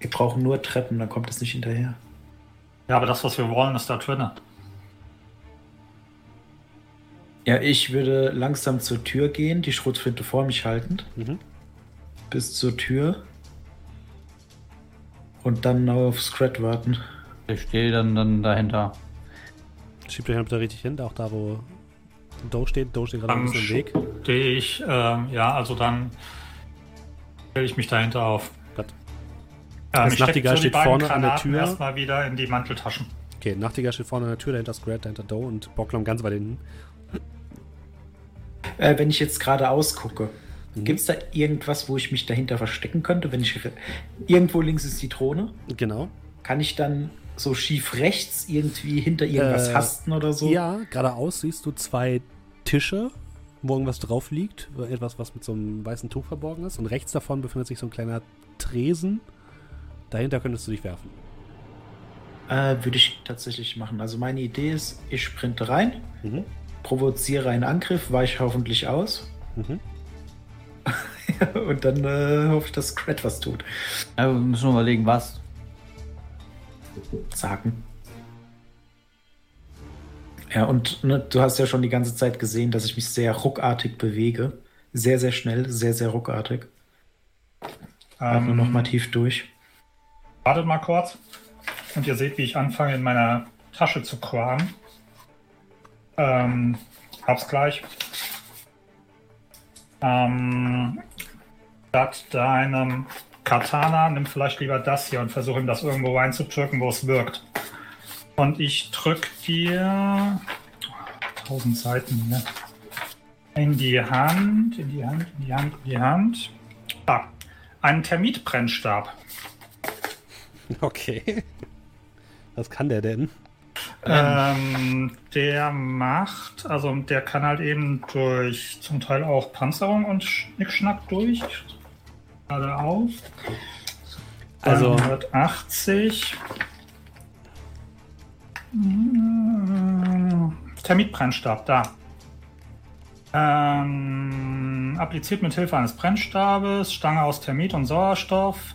Wir brauchen nur Treppen, dann kommt es nicht hinterher. Ja, aber das, was wir wollen, ist da drinnen. Ja, ich würde langsam zur Tür gehen, die Schrotflinte vor mich haltend. Mhm. Bis zur Tür. Und dann auf Scrat warten. Ich stehe dann, dann dahinter. Schiebt euch bitte richtig hin, auch da, wo Doe steht. Doe steht gerade ein Dann bisschen im Weg. stehe ich, ähm, ja, also dann stelle ich mich dahinter auf. Gut. Ähm, Das ich steck Nachtigall so die steht vorne an der Granaten Tür. erstmal wieder in die Manteltaschen. Okay, Nachtigall steht vorne an der Tür, dahinter Scrat, dahinter Doe und Bocklom ganz weit hinten. Äh, wenn ich jetzt geradeaus gucke, Mhm. gibt es da irgendwas, wo ich mich dahinter verstecken könnte? Wenn ich irgendwo links ist die Drohne, Genau. kann ich dann so schief rechts irgendwie hinter irgendwas Äh, hasten oder so? Ja, geradeaus siehst du zwei Tische, wo irgendwas drauf liegt. Etwas, was mit so einem weißen Tuch verborgen ist. Und rechts davon befindet sich so ein kleiner Tresen. Dahinter könntest du dich werfen. Äh, Würde ich tatsächlich machen. Also meine Idee ist, ich sprinte rein, Mhm. provoziere einen Angriff, weiche hoffentlich aus Mhm. und dann äh, hoffe ich, dass Scrat was tut. Ja, wir müssen überlegen, was. Sagen. Ja, und ne, du hast ja schon die ganze Zeit gesehen, dass ich mich sehr ruckartig bewege. Sehr, sehr schnell, sehr, sehr ruckartig. Ähm, noch mal tief durch. Wartet mal kurz. Und ihr seht, wie ich anfange, in meiner Tasche zu kramen. Ähm, hab's gleich. Ähm, statt deinem Katana, nimm vielleicht lieber das hier und versuche ihm das irgendwo reinzudrücken, wo es wirkt. Und ich drück dir tausend Seiten hier. In die Hand, in die Hand, in die Hand, in die Hand. Ah, einen Termitbrennstab. Okay. Was kann der denn? Ähm, der macht, also der kann halt eben durch zum Teil auch Panzerung und Schnickschnack durch. Gerade auf. Also- 180. Mm, Termitbrennstab, da. Ähm, appliziert mit Hilfe eines Brennstabes, Stange aus Termit und Sauerstoff,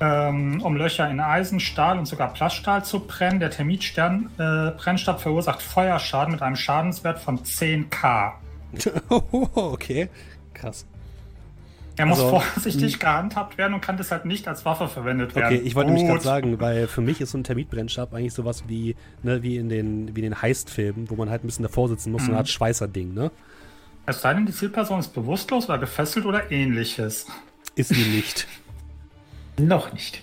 ähm, um Löcher in Eisen, Stahl und sogar Plaststahl zu brennen. Der Termitbrennstab äh, Brennstab verursacht Feuerschaden mit einem Schadenswert von 10k. okay. Krass. Er muss Also, vorsichtig gehandhabt werden und kann deshalb nicht als Waffe verwendet werden. Okay, ich wollte nämlich gerade sagen, weil für mich ist so ein Termitbrennstab eigentlich sowas wie, ne, wie in den, wie in den Heist-Filmen, wo man halt ein bisschen davor sitzen muss, so eine Mhm. Art Schweißerding, ne? Es sei denn, die Zielperson ist bewusstlos oder gefesselt oder ähnliches. Ist die nicht. Noch nicht.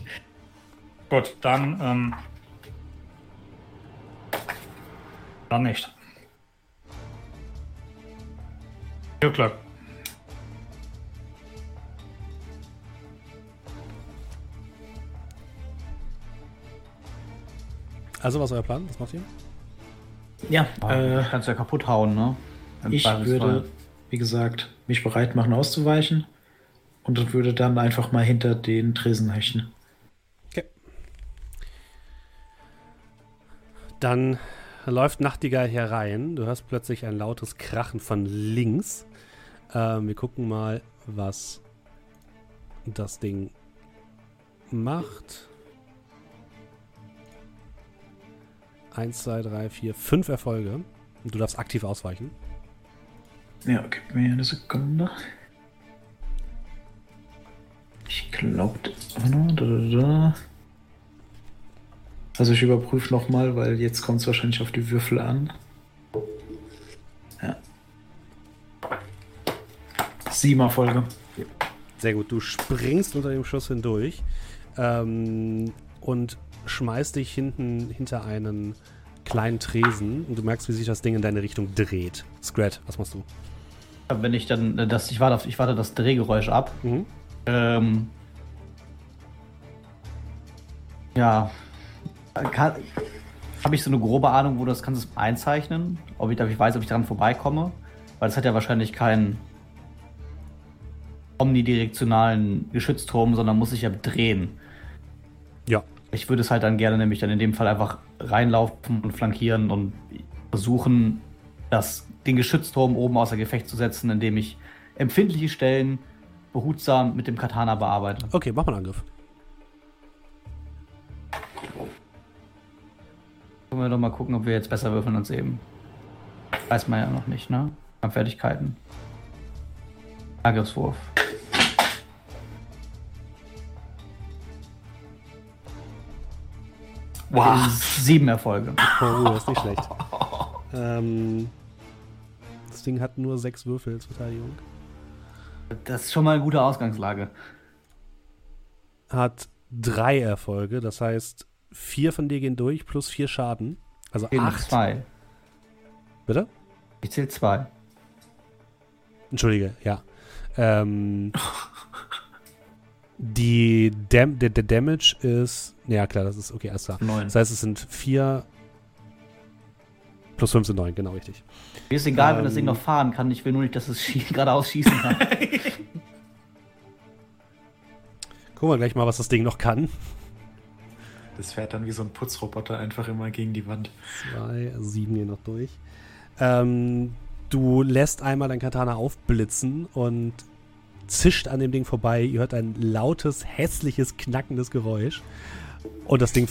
Gut, dann, ähm, dann nicht. Viel Glück. Also, was ist euer Plan? Was macht ihr? Ja, Äh, kannst du ja kaputt hauen, ne? Im ich würde, wie gesagt, mich bereit machen auszuweichen und würde dann einfach mal hinter den Tresen hechten. Okay. Dann läuft Nachtigall herein. Du hörst plötzlich ein lautes Krachen von links. Ähm, wir gucken mal, was das Ding macht. Eins, zwei, drei, vier, fünf Erfolge. Und du darfst aktiv ausweichen. Ja, gib mir eine Sekunde. Ich glaube. Also ich überprüfe nochmal, weil jetzt kommt es wahrscheinlich auf die Würfel an. Ja. Sieben Erfolge. Sehr gut. Du springst unter dem Schuss hindurch ähm, und schmeißt dich hinten hinter einen kleinen Tresen und du merkst, wie sich das Ding in deine Richtung dreht. Scrat, was machst du? Wenn ich dann das, ich warte, auf, ich warte das Drehgeräusch ab. Mhm. Ähm, ja. Habe ich so eine grobe Ahnung, wo das kannst du einzeichnen? Ob ich, ob ich weiß, ob ich daran vorbeikomme? Weil es hat ja wahrscheinlich keinen omnidirektionalen Geschützturm, sondern muss sich ja drehen. Ja. Ich würde es halt dann gerne nämlich dann in dem Fall einfach reinlaufen und flankieren und versuchen, das, den Geschützturm oben außer Gefecht zu setzen, indem ich empfindliche Stellen behutsam mit dem Katana bearbeite. Okay, mach mal einen Angriff. Können wir doch mal gucken, ob wir jetzt besser würfeln als eben. Weiß man ja noch nicht, ne? Fertigkeiten. Angriffswurf. Wow. Sieben Erfolge. Oh, das ist nicht schlecht. ähm, das Ding hat nur sechs Würfel zur Verteidigung. Das ist schon mal eine gute Ausgangslage. Hat drei Erfolge, das heißt, vier von dir gehen durch plus vier Schaden. Also ich acht. Zwei. Bitte? Ich zähle zwei. Entschuldige, ja. Ähm, die Dam der, der, Damage ist. Ja, klar, das ist okay, erster. Neun. Das heißt, es sind vier. Plus fünf sind neun, genau richtig. Mir ist egal, ähm, wenn das Ding ähm, noch fahren kann. Ich will nur nicht, dass es geradeaus schießen kann. Gucken wir gleich mal, was das Ding noch kann. Das fährt dann wie so ein Putzroboter einfach immer gegen die Wand. Zwei, sieben gehen noch durch. Ähm, du lässt einmal dein Katana aufblitzen und zischt an dem Ding vorbei. Ihr hört ein lautes, hässliches, knackendes Geräusch. Und das Ding,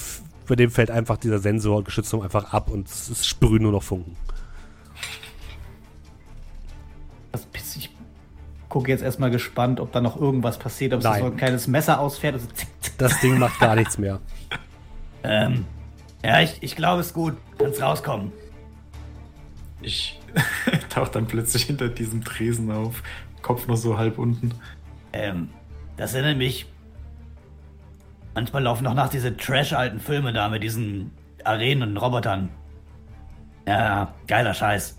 bei dem fällt einfach dieser Sensor geschützt einfach ab und es sprühen nur noch Funken. Ich gucke jetzt erstmal gespannt, ob da noch irgendwas passiert, ob es so ein kleines Messer ausfährt. Also das Ding macht gar nichts mehr. Ähm, ja, ich, ich glaube, es ist gut. Kannst rauskommen. Ich tauche dann plötzlich hinter diesem Tresen auf. Kopf nur so halb unten. Ähm, das erinnert mich. Manchmal laufen doch nach diese trash-alten Filme da mit diesen Arenen und Robotern. Ja, geiler Scheiß.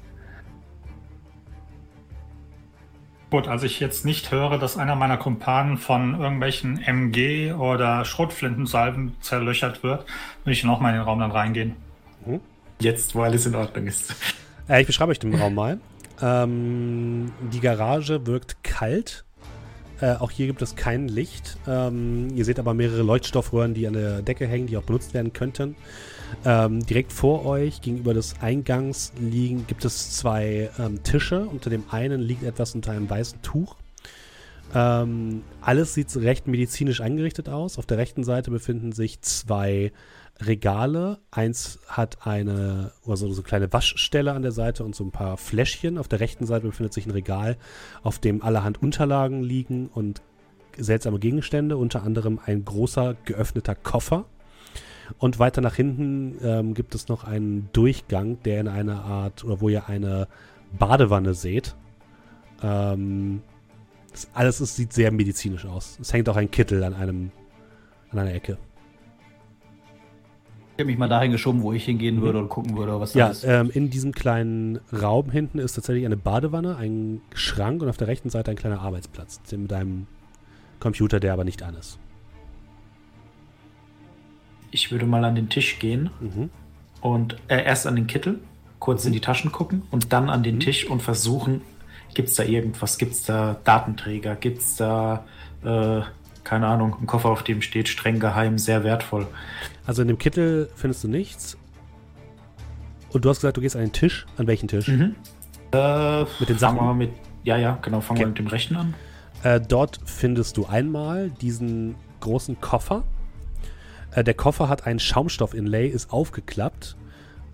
Gut, als ich jetzt nicht höre, dass einer meiner Kumpanen von irgendwelchen MG oder Schrotflintensalven zerlöchert wird, würde ich nochmal in den Raum dann reingehen. Mhm. Jetzt, wo alles in Ordnung ist. Äh, ich beschreibe euch den Raum mal. Ähm, die Garage wirkt kalt. Äh, auch hier gibt es kein Licht. Ähm, ihr seht aber mehrere Leuchtstoffröhren, die an der Decke hängen, die auch benutzt werden könnten. Ähm, direkt vor euch, gegenüber des Eingangs, liegen, gibt es zwei ähm, Tische. Unter dem einen liegt etwas unter einem weißen Tuch. Ähm, alles sieht recht medizinisch eingerichtet aus. Auf der rechten Seite befinden sich zwei Regale. Eins hat eine, also so eine kleine Waschstelle an der Seite und so ein paar Fläschchen. Auf der rechten Seite befindet sich ein Regal, auf dem allerhand Unterlagen liegen und seltsame Gegenstände, unter anderem ein großer geöffneter Koffer. Und weiter nach hinten ähm, gibt es noch einen Durchgang, der in einer Art, oder wo ihr eine Badewanne seht. Ähm, das alles ist, sieht sehr medizinisch aus. Es hängt auch ein Kittel an einem, an einer Ecke. Ich habe mich mal dahin geschoben, wo ich hingehen würde und gucken würde, was ja, ist. Ja, ähm, in diesem kleinen Raum hinten ist tatsächlich eine Badewanne, ein Schrank und auf der rechten Seite ein kleiner Arbeitsplatz mit einem Computer, der aber nicht an ist. Ich würde mal an den Tisch gehen mhm. und äh, erst an den Kittel, kurz mhm. in die Taschen gucken und dann an den mhm. Tisch und versuchen, gibt es da irgendwas, gibt es da Datenträger, gibt es da äh, keine Ahnung, ein Koffer, auf dem steht streng geheim, sehr wertvoll. Also in dem Kittel findest du nichts. Und du hast gesagt, du gehst an den Tisch. An welchen Tisch? Mhm. Äh, mit den Sachen. Mit, ja, ja, genau. Fangen okay. wir mit dem rechten an. Äh, dort findest du einmal diesen großen Koffer. Äh, der Koffer hat ein Schaumstoff-Inlay, ist aufgeklappt,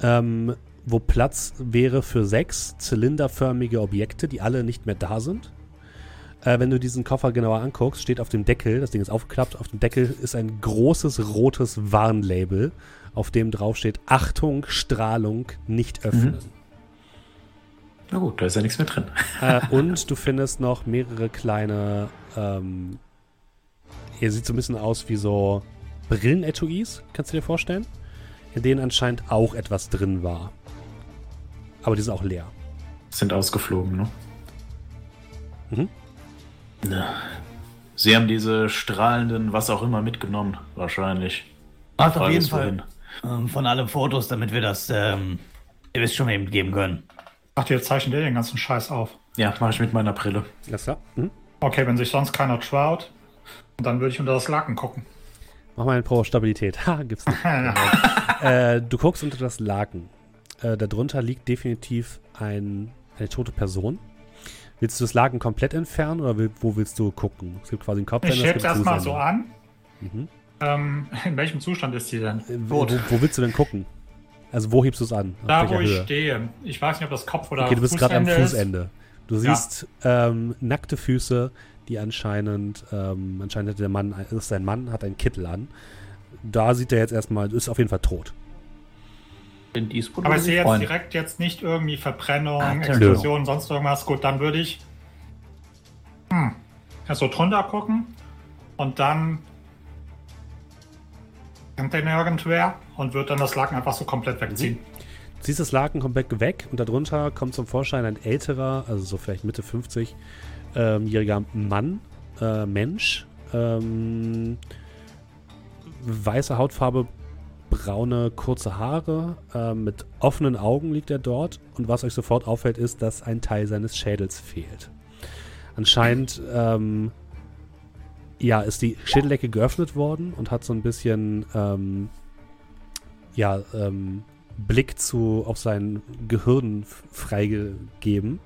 ähm, wo Platz wäre für sechs zylinderförmige Objekte, die alle nicht mehr da sind. Äh, wenn du diesen Koffer genauer anguckst, steht auf dem Deckel, das Ding ist aufgeklappt, auf dem Deckel ist ein großes rotes Warnlabel, auf dem drauf steht Achtung, Strahlung, nicht öffnen. Mhm. Na gut, da ist ja nichts mehr drin. Äh, und du findest noch mehrere kleine, ähm, hier sieht so ein bisschen aus wie so Brillenetuis, kannst du dir vorstellen? In denen anscheinend auch etwas drin war. Aber die sind auch leer. Sind ausgeflogen, ne? Mhm. Sie haben diese strahlenden, was auch immer, mitgenommen, wahrscheinlich. Macht auf jeden Fall ähm, von allem Fotos, damit wir das, ähm, ihr wisst schon, eben geben können. Ach, ihr zeichnet ihr den ganzen Scheiß auf? Ja, mache ich mit meiner Brille. Ja, klar. Mhm. Okay, wenn sich sonst keiner traut, dann würde ich unter das Laken gucken. Mach mal eine Pro Stabilität. Ha, gibt's nicht. äh, du guckst unter das Laken. Äh, darunter liegt definitiv ein, eine tote Person. Willst du das Laken komplett entfernen oder will, wo willst du gucken? Es gibt quasi einen Kopf. Ich es erstmal so an. Mhm. Ähm, in welchem Zustand ist sie denn? Äh, wo, wo, willst du denn gucken? Also wo hebst du es an? Da, wo ich stehe. Ich weiß nicht, ob das Kopf oder Okay, du bist gerade am Fußende. Du siehst ja. ähm, nackte Füße, die anscheinend, ähm, anscheinend hat der Mann, ist sein Mann, hat einen Kittel an. Da sieht er jetzt erstmal, ist auf jeden Fall tot. Aber ich sehe jetzt freuen. direkt jetzt nicht irgendwie Verbrennung, ah, Explosion, sonst irgendwas. Gut, dann würde ich hm, so drunter gucken und dann kommt den irgendwer und wird dann das Laken einfach so komplett wegziehen. Mhm. Du siehst das Laken komplett weg und darunter kommt zum Vorschein ein älterer, also so vielleicht Mitte 50-jähriger ähm, Mann, äh, Mensch. Ähm, weiße Hautfarbe, braune, kurze Haare. Äh, mit offenen Augen liegt er dort. Und was euch sofort auffällt, ist, dass ein Teil seines Schädels fehlt. Anscheinend ähm, ja, ist die Schädeldecke geöffnet worden und hat so ein bisschen ähm, ja, ähm, Blick zu, auf sein Gehirn freigegeben.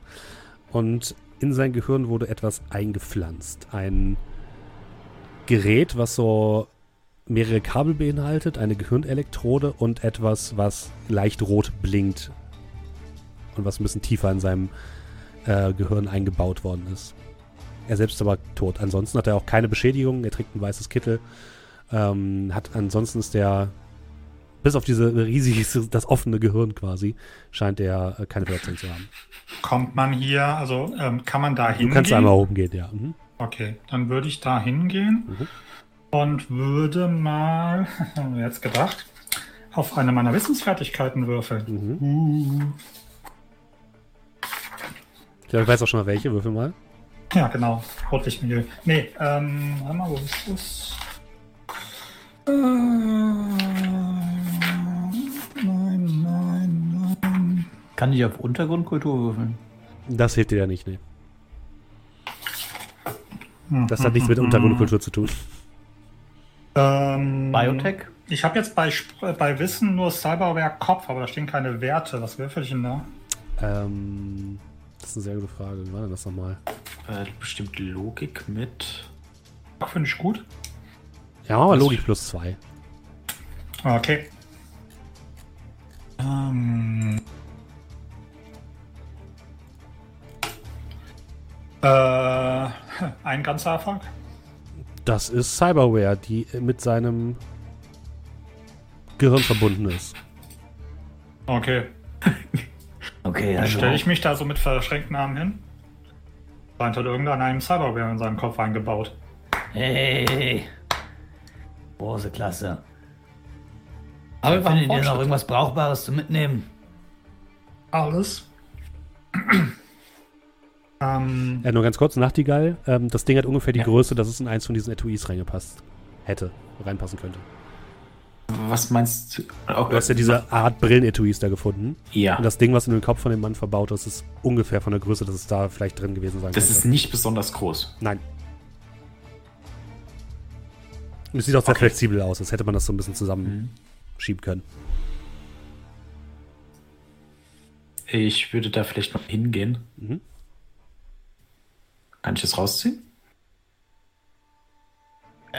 Und in sein Gehirn wurde etwas eingepflanzt. Ein Gerät, was so mehrere Kabel beinhaltet, eine Gehirnelektrode und etwas, was leicht rot blinkt und was ein bisschen tiefer in seinem äh, Gehirn eingebaut worden ist. Er selbst ist aber tot. Ansonsten hat er auch keine Beschädigung. Er trägt ein weißes Kittel. Ähm, hat ansonsten ist der bis auf diese riesige, das offene Gehirn quasi, scheint er äh, keine Verletzung zu haben. Kommt man hier, also ähm, kann man da hingehen? Du kannst einmal oben gehen, ja. Mhm. Okay, dann würde ich da hingehen. Mhm und würde mal, haben wir jetzt gedacht, auf eine meiner Wissensfertigkeiten würfeln. Mhm. Uh. Ich glaube, ich weiß auch schon mal welche. Würfel mal. Ja, genau. Rotlichtmilieu. Nee, ähm, warte mal, wo ist das? Äh, nein, nein, nein. Kann ich auf Untergrundkultur würfeln? Das hilft dir ja nicht, nee. Das hat nichts mit Untergrundkultur zu tun. Ähm, Biotech? Ich habe jetzt bei, bei Wissen nur Cyberware Kopf, aber da stehen keine Werte. Was würfel ich denn da? Ähm, das ist eine sehr gute Frage. Wie war denn das nochmal? Äh, bestimmt Logik mit. Ach, finde ich gut. Ja, machen wir Logik plus 2. Okay. Ähm. Äh, ein ganzer Erfolg. Das ist Cyberware, die mit seinem Gehirn verbunden ist. Okay. okay, Dann also. stelle ich mich da so mit verschränkten Armen hin. Scheint hat irgendeiner einem Cyberware in seinen Kopf eingebaut. Hey. Große Klasse. Aber wir findet ihr noch irgendwas Brauchbares zu mitnehmen? Alles. Ähm, ja, nur ganz kurz, Nachtigall. Ähm, das Ding hat ungefähr die ja. Größe, dass es in eins von diesen Etuis reingepasst hätte, reinpassen könnte. Was meinst du? Auch, du hast ja diese Art Brillen-Etuis da gefunden. Ja. Und das Ding, was in den Kopf von dem Mann verbaut ist, ist ungefähr von der Größe, dass es da vielleicht drin gewesen sein das könnte. Das ist nicht besonders groß. Nein. Und es sieht auch sehr okay. flexibel aus, als hätte man das so ein bisschen zusammenschieben mhm. können. Ich würde da vielleicht mal hingehen. Mhm. Kann ich das rausziehen?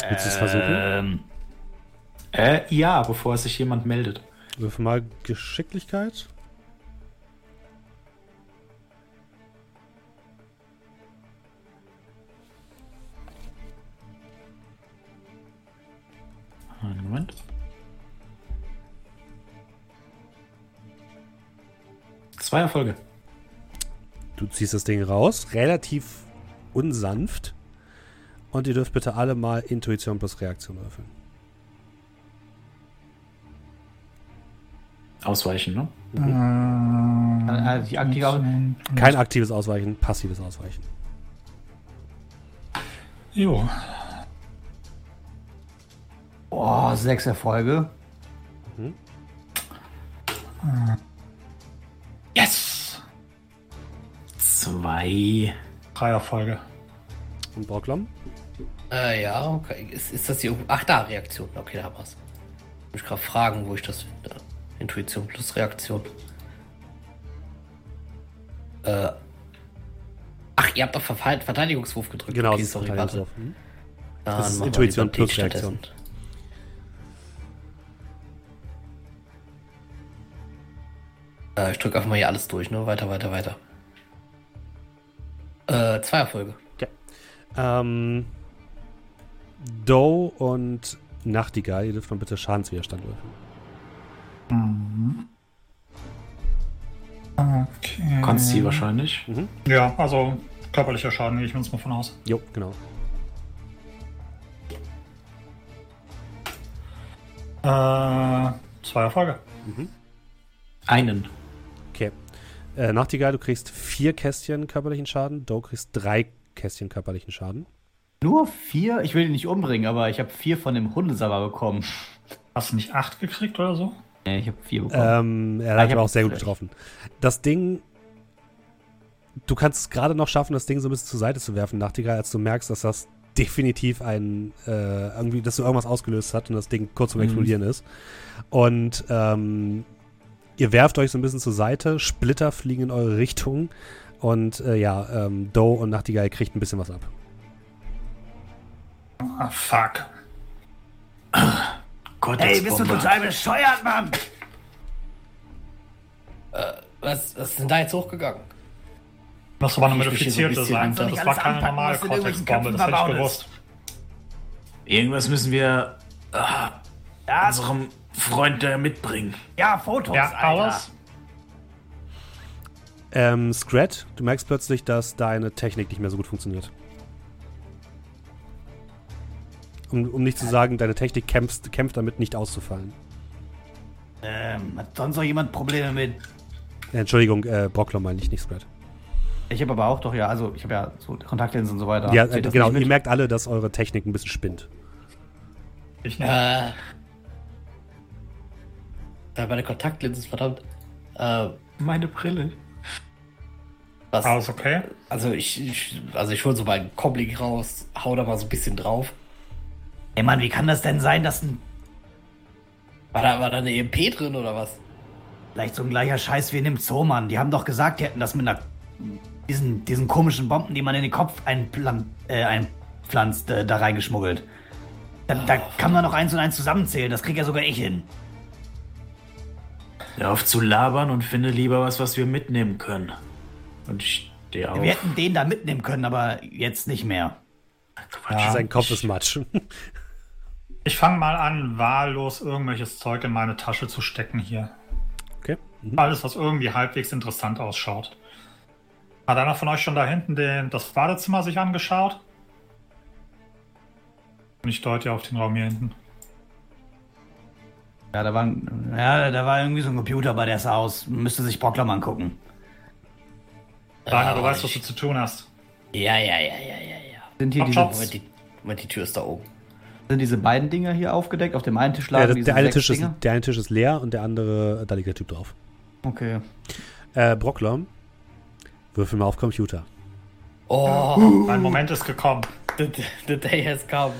Willst du es versuchen? Ähm, äh, ja, bevor sich jemand meldet. Würfel mal Geschicklichkeit. Einen Moment. Zwei Erfolge. Du ziehst das Ding raus, relativ unsanft. Und ihr dürft bitte alle mal Intuition plus Reaktion würfeln. Ausweichen, ne? Mhm. Also die aktive Kein aktives Ausweichen, passives Ausweichen. Jo. Oh, sechs Erfolge. Yes! Zwei. Drei Erfolge. Und Brocklom? Äh, ja, okay. Ist, ist das hier. Ach, da, Reaktion. Okay, da haben wir's. Ich gerade fragen, wo ich das finde. Intuition plus Reaktion. Äh. Ach, ihr habt doch Verfall- Verteidigungswurf gedrückt. Genau, okay, das ist sorry, Verteidigungswurf. warte. Mhm. Dann Das ist Intuition plus. Reaktion. Äh, ich drücke einfach mal hier alles durch, ne? Weiter, weiter, weiter. Äh, zwei Erfolge. Ähm, Doe und Nachtigall, ihr dürft mal bitte Schadenswiderstand würfeln. Mhm. Okay. Konsti wahrscheinlich. Ja, also körperlicher Schaden, gehe ich uns mal von aus. Jo, genau. Äh, zwei Erfolge. Einen. Äh, Nachtigall, du kriegst vier Kästchen körperlichen Schaden. Doe kriegst drei Kästchen körperlichen Schaden. Nur vier? Ich will ihn nicht umbringen, aber ich habe vier von dem Hundesabber bekommen. Hast du nicht acht gekriegt oder so? Nee, ich habe vier bekommen. Ähm, er Ah, hat ich aber auch sehr gut recht. getroffen. Das Ding. Du kannst es gerade noch schaffen, das Ding so ein bisschen zur Seite zu werfen, Nachtigall, als du merkst, dass das definitiv ein, äh, irgendwie, dass du irgendwas ausgelöst hat und das Ding kurz vorm Mhm. Explodieren ist. Und ähm, ihr werft euch so ein bisschen zur Seite, Splitter fliegen in eure Richtung und äh, ja, ähm, Doe und Nachtigall kriegt ein bisschen was ab. Ah, fuck. Gott, Ey, bist du total bescheuert, Mann? Was, was ist denn da jetzt hochgegangen? Das war eine so modifizierte sein. runter. Das war keine anpacken, normale Cortex-Bombe, das hätte ich gewusst. Irgendwas müssen wir ah, Ja, unserem Freund da mitbringen. ja Fotos, Ja, Alter. Ähm, Scrat, du merkst plötzlich, dass deine Technik nicht mehr so gut funktioniert. Um, um nicht zu sagen, deine Technik kämpft, kämpft damit, nicht auszufallen. Ähm, hat sonst noch jemand Probleme mit? Äh, Entschuldigung, äh, Brocklom meine ich, nicht Scrat. Ich habe aber auch doch, ja, also ich habe ja so Kontaktlinsen und so weiter. ja, äh, genau, ihr merkt alle, dass eure Technik ein bisschen spinnt. Ich nicht. Äh. Ja, meine Kontaktlinsen, verdammt. Äh, Meine Brille. was? Alles okay? Also ich, ich also ich hole so meinen Comlink raus, hau da mal so ein bisschen drauf. Ey, Mann, wie kann das denn sein, dass ein, War da, war da eine EMP drin oder was? vielleicht so ein gleicher Scheiß wie in dem Zoo, Mann? Die haben doch gesagt, die hätten das mit einer, diesen, diesen komischen Bomben, die man in den Kopf einplan, äh, einpflanzt, äh, da reingeschmuggelt. Da, da kann man noch eins und eins zusammenzählen, das krieg ja sogar ich hin. Hör auf zu labern und finde lieber was, was wir mitnehmen können. Und ich stehe auf. Wir hätten den da mitnehmen können, aber jetzt nicht mehr. Quatsch. Sein Kopf ist Matsch. Ich fange mal an, wahllos irgendwelches Zeug in meine Tasche zu stecken hier. Okay. Mhm. Alles, was irgendwie halbwegs interessant ausschaut. Hat einer von euch schon da hinten den, das Badezimmer sich angeschaut? Und ich deute auf den Raum hier hinten. Ja, da war, ein- ja, da war irgendwie so ein Computer bei der ist aus. Müsste sich Brocklam angucken. Rainer, du Äh, weißt, was du zu tun hast. Ja, ja, ja, ja, ja, ja. Sind hier diese. Moment, die, Moment, die Tür ist da oben. sind diese beiden Dinger hier aufgedeckt? Auf dem einen Tisch Ja, lagen der, diese der, eine Tisch ist, der eine Tisch ist leer und der andere, da liegt der Typ drauf. Okay. Äh, Brocklom, würfel mal auf Computer. Oh, Mein Moment ist gekommen. the, the day has come.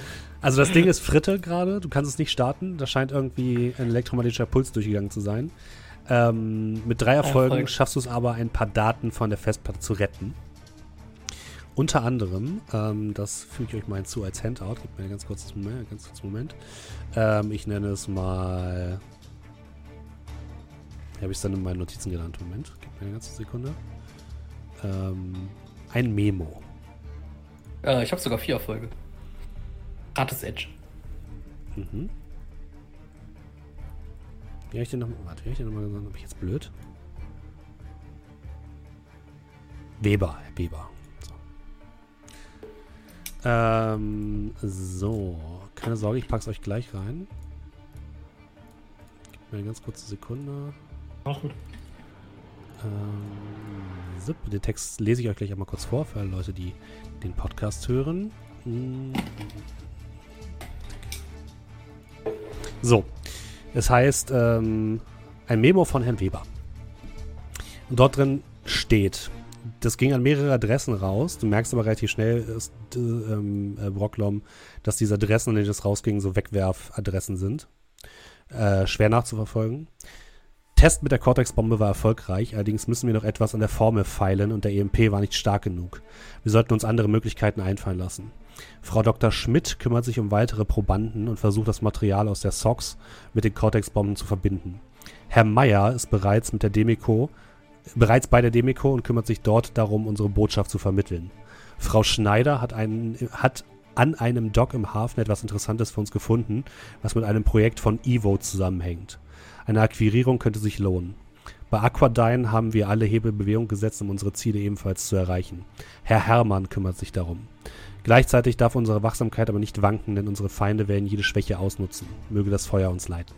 Also das Ding ist Fritte gerade, du kannst es nicht starten. Da scheint irgendwie ein elektromagnetischer Puls durchgegangen zu sein. Ähm, mit drei Erfolgen Erfolg. schaffst du es aber, ein paar Daten von der Festplatte zu retten. unter anderem, ähm, das füge ich euch mal hinzu als Handout. Gib mir einen ganz kurzen Moment. Ganz kurzen Moment. Ähm, ich nenne es mal. Habe ich es dann in meinen Notizen genannt? Moment, gib mir eine ganze Sekunde. Ähm, ein Memo. Äh, ich habe sogar vier Erfolge. Gratis Edge. Mhm. Wie ich den noch, warte, wie ich den nochmal gesagt? Bin ich jetzt blöd? Weber, Weber. So. Ähm, so. Keine Sorge, ich pack's euch gleich rein. Gib mir eine ganz kurze Sekunde. Auch gut. Ähm, den Text lese ich euch gleich einmal kurz vor für alle Leute, die den Podcast hören. So. Es heißt ähm, ein Memo von Herrn Weber. Und dort drin steht, das ging an mehrere Adressen raus. Du merkst aber relativ schnell, ist, äh, äh, Brocklom, dass diese Adressen, an denen das rausging, so Wegwerfadressen sind. Äh, schwer nachzuverfolgen. Test mit der Cortex-Bombe war erfolgreich, allerdings müssen wir noch etwas an der Formel feilen und der EMP war nicht stark genug. Wir sollten uns andere Möglichkeiten einfallen lassen. Frau Dr. Schmidt kümmert sich um weitere Probanden und versucht das Material aus der SOX mit den Cortex-Bomben zu verbinden. Herr Meyer ist bereits mit der Demiko bereits bei der Demiko und kümmert sich dort darum, unsere Botschaft zu vermitteln. Frau Schneider hat, einen, hat an einem Dock im Hafen etwas Interessantes für uns gefunden, was mit einem Projekt von Evo zusammenhängt. Eine Akquirierung könnte sich lohnen. Bei Aquadyne haben wir alle Hebel in Bewegung gesetzt, um unsere Ziele ebenfalls zu erreichen. Herr Hermann kümmert sich darum. Gleichzeitig darf unsere Wachsamkeit aber nicht wanken, denn unsere Feinde werden jede Schwäche ausnutzen. Möge das Feuer uns leiten.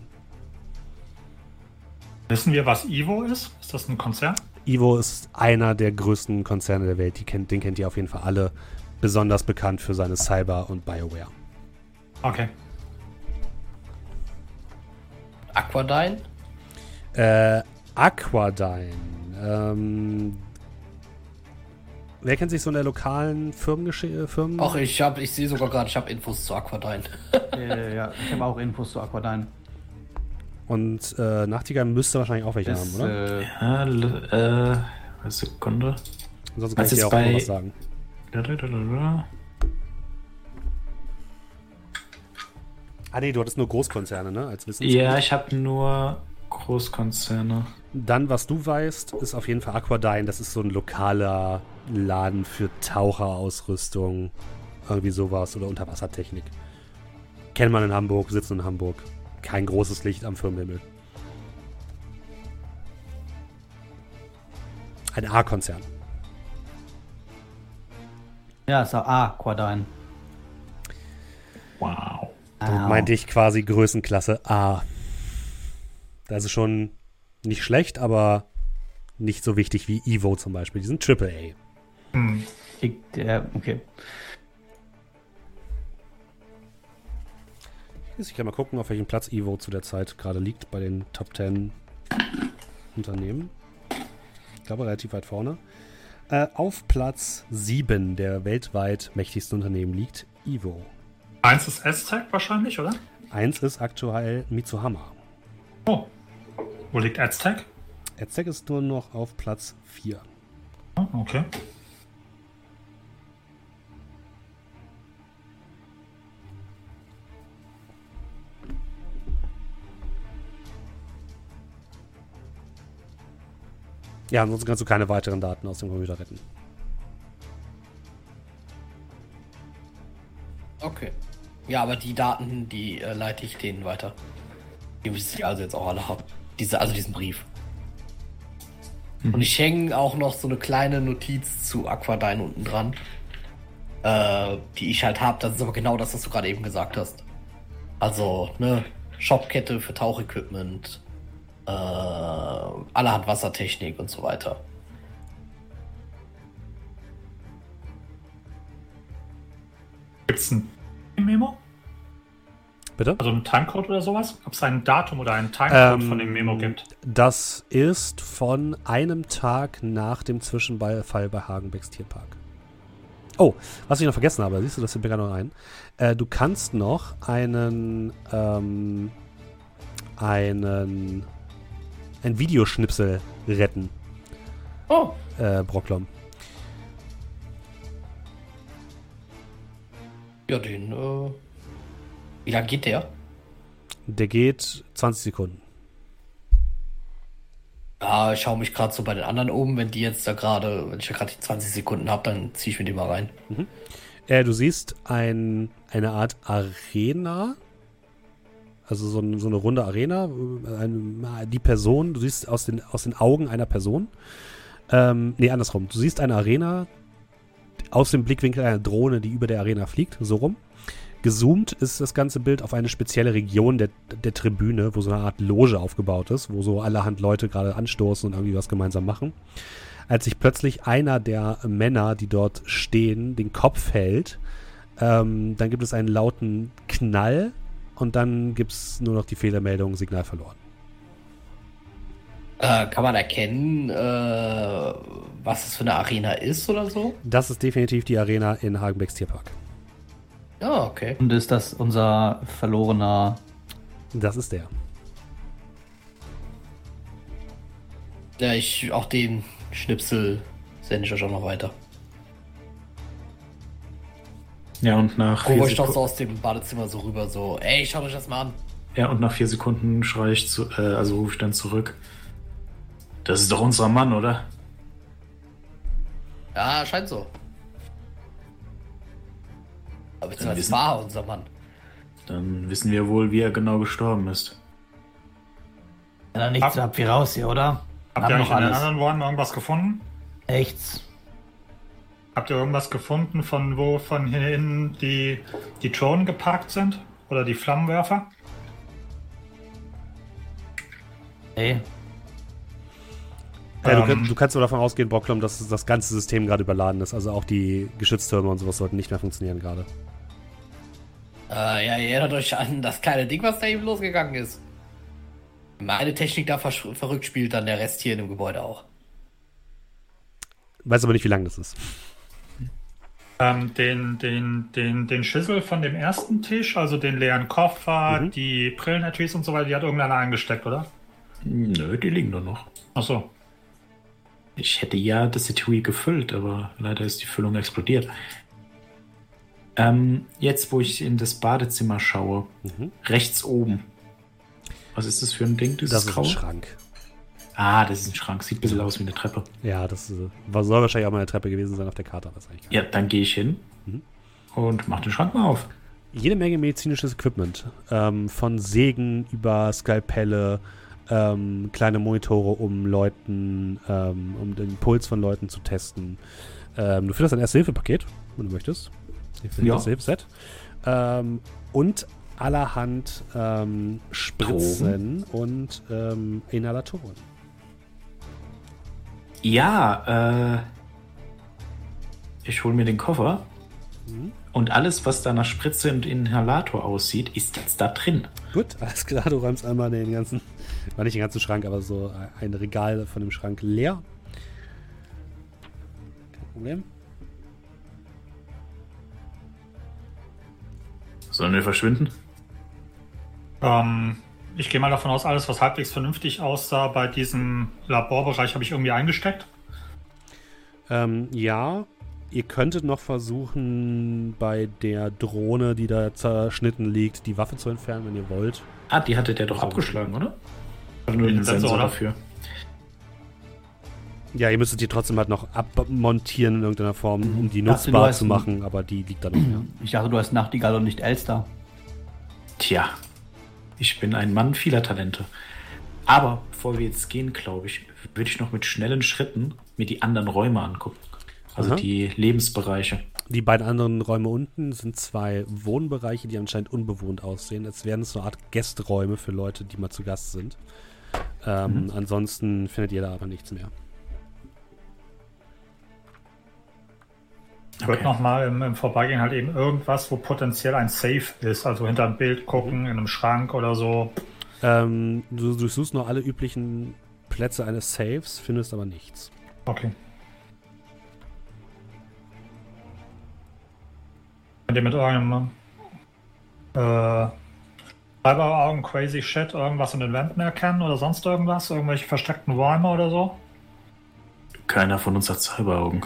Wissen wir, was Ivo ist? Ist das ein Konzern? Ivo ist einer der größten Konzerne der Welt. Kennt, den kennt ihr auf jeden Fall alle. Besonders bekannt für seine Cyber- und Bioware. Okay. Aquadyne? Äh, Aquadyne. Ähm, wer kennt sich so in der lokalen Firmengeschichte? Firmen? Ach, ich, hab, ich sehe sogar gerade, ich habe Infos zu Aquadyne. äh, ja, ich habe auch Infos zu Aquadyne. Und äh, Nachtigall müsste wahrscheinlich auch welche ist, haben, oder? Äh, ja, äh, eine Sekunde. Sonst kann was ich dir auch bei... was sagen. Ah nee, du hattest nur Großkonzerne, ne? Als ja, ich habe nur Großkonzerne. Dann, was du weißt, ist auf jeden Fall Aquadyne. Das ist so ein lokaler Laden für Taucherausrüstung. Irgendwie sowas. Oder Unterwassertechnik. Kennt man in Hamburg, sitzen in Hamburg kein großes Licht am Firmenhimmel. Ein A-Konzern. Ja, ist A, Quadine. Wow. Damit meinte ich quasi Größenklasse A. Das ist schon nicht schlecht, aber nicht so wichtig wie Evo zum Beispiel. Die sind Triple A. Hm. Ich, äh, okay. Ich kann mal gucken, auf welchem Platz Evo zu der Zeit gerade liegt bei den Top 10 Unternehmen. Ich glaube, relativ weit vorne. Äh, auf Platz 7 der weltweit mächtigsten Unternehmen liegt Evo. Eins ist Aztec wahrscheinlich, oder? Eins ist aktuell Mitsuhama. Oh. Wo liegt Aztec? Aztec ist nur noch auf Platz 4. Oh, okay. Ja, ansonsten kannst du keine weiteren Daten aus dem Computer retten. Okay. Ja, aber die Daten, die äh, leite ich denen weiter. Die müssen sie also jetzt auch alle haben. Diese, also diesen Brief. Mhm. Und ich hänge auch noch so eine kleine Notiz zu Aquadyne unten dran. Äh, die ich halt habe. Das ist aber genau das, was du gerade eben gesagt hast. Also, ne, Shopkette für Tauchequipment, äh, allerhand Wassertechnik und so weiter. Gibt es ein Memo? Bitte? Also ein Timecode oder sowas? Ob es ein Datum oder ein Timecode ähm, von dem Memo gibt? Das ist von einem Tag nach dem Zwischenfall bei Hagenbecks Tierpark. Oh, was ich noch vergessen habe, siehst du, das fällt mir gerade noch ein. Äh, du kannst noch einen, ähm, einen ein Videoschnipsel retten. Oh. Äh, Brocklom. Ja, den, äh, Wie lange geht der? Der geht 20 Sekunden. Ja, ich schaue mich gerade so bei den anderen um, wenn die jetzt da gerade, wenn ich ja gerade die 20 Sekunden habe, dann ziehe ich mir die mal rein. Mhm. Äh, du siehst ein, eine Art Arena, also so, ein, so eine runde Arena, äh, eine, die Person, du siehst aus den, aus den Augen einer Person, ähm, nee, andersrum, du siehst eine Arena aus dem Blickwinkel einer Drohne, die über der Arena fliegt, so rum. Gezoomt ist das ganze Bild auf eine spezielle Region der, der Tribüne, wo so eine Art Loge aufgebaut ist, wo so allerhand Leute gerade anstoßen und irgendwie was gemeinsam machen. Als sich plötzlich einer der Männer, die dort stehen, den Kopf hält, ähm, dann gibt es einen lauten Knall und dann gibt es nur noch die Fehlermeldung, Signal verloren. Äh, kann man erkennen, äh, was es für eine Arena ist oder so? Das ist definitiv die Arena in Hagenbecks Tierpark. Ah, okay. Und ist das unser verlorener. Das ist der. Ja, ich auch den Schnipsel sende ich euch auch noch weiter. Ja, und nach. Euch doch so aus dem Badezimmer so rüber, so, ey, schaut euch das mal an. Ja, und nach vier Sekunden schreie ich zu, äh, also rufe ich dann zurück. Das ist doch unser Mann, oder? Ja, scheint so. Aber das war unser Mann. Dann wissen wir wohl, wie er genau gestorben ist. Ja, dann nichts, habt wir raus hier, oder? Habt ihr in den anderen Räumen irgendwas gefunden? Echts. Habt ihr irgendwas gefunden, von wo von hinten die, die Drohnen geparkt sind? Oder die Flammenwerfer? Nee. Ja, du, ähm, du, kannst nur davon ausgehen, Bocklum, dass das ganze System gerade überladen ist. Also auch die Geschütztürme und sowas sollten nicht mehr funktionieren gerade. Äh, ja, ihr erinnert euch an das kleine Ding, was da eben losgegangen ist. Meine Technik da ver verrückt spielt, dann der Rest hier in dem Gebäude auch. Weiß aber nicht, wie lang das ist. Ähm, den, den, den, den Schüssel von dem ersten Tisch, also den leeren Koffer, mhm. die Brillenetüis und so weiter, die hat irgendeiner eingesteckt, oder? Nö, die liegen da noch. Ach so. Ich hätte ja das Etui gefüllt, aber leider ist die Füllung explodiert. Ähm, jetzt, wo ich in das Badezimmer schaue, mhm. rechts oben. Was ist das für ein Ding? Dieses das ist Graue? ein Schrank. Ah, das ist ein Schrank. Sieht ein bisschen aus wie eine Treppe. Ja, das ist, soll wahrscheinlich auch mal eine Treppe gewesen sein auf der Karte. Das eigentlich ja, dann gehe ich hin mhm. und mache den Schrank mal auf. Jede Menge medizinisches Equipment. Ähm, von Sägen über Skalpelle, ähm, kleine Monitore, um Leuten, ähm, um den Puls von Leuten zu testen. Ähm, du findest ein Erste-Hilfe-Paket, wenn du möchtest. Ja. Erste-Hilfe-Set. Ähm, und allerhand ähm, Spritzen Drogen. und ähm, Inhalatoren. Ja, äh, ich hole mir den Koffer mhm. und alles, was da nach Spritze und Inhalator aussieht, ist jetzt da drin. Gut, alles klar, du räumst einmal den ganzen, war nicht den ganzen Schrank, aber so ein Regal von dem Schrank leer. Kein Problem. Sollen wir verschwinden? Ähm, ich gehe mal davon aus, alles, was halbwegs vernünftig aussah, bei diesem Laborbereich habe ich irgendwie eingesteckt. Ähm, ja, ihr könntet noch versuchen, bei der Drohne, die da zerschnitten liegt, die Waffe zu entfernen, wenn ihr wollt. Ah, die hatte der doch abgeschlagen, oder? Oder nur den Sensor, Sensor dafür. Ja, ihr müsstet die trotzdem halt noch abmontieren in irgendeiner Form, um mhm. die nutzbar zu machen, aber die liegt da noch. Ja. Ich dachte, du hast Nachtigall und nicht Elster. Tja, ich bin ein Mann vieler Talente. Aber bevor wir jetzt gehen, glaube ich, würde ich noch mit schnellen Schritten mir die anderen Räume angucken. Also Aha. die Lebensbereiche. Die beiden anderen Räume unten sind zwei Wohnbereiche, die anscheinend unbewohnt aussehen. Es wären so eine Art Gästräume für Leute, die mal zu Gast sind. Ähm, mhm. Ansonsten findet ihr da aber nichts mehr. Ich würde okay. nochmal im, im Vorbeigehen halt eben irgendwas, wo potenziell ein Safe ist, also hinter einem Bild gucken, in einem Schrank oder so. Ähm, du durchsuchst nur alle üblichen Plätze eines Safes, findest aber nichts. Okay. Könnt ihr mit eurem äh, Cyberaugen, Crazy Shit irgendwas in den Wänden erkennen oder sonst irgendwas? Irgendwelche versteckten Räume oder so? Keiner von uns hat Cyberaugen.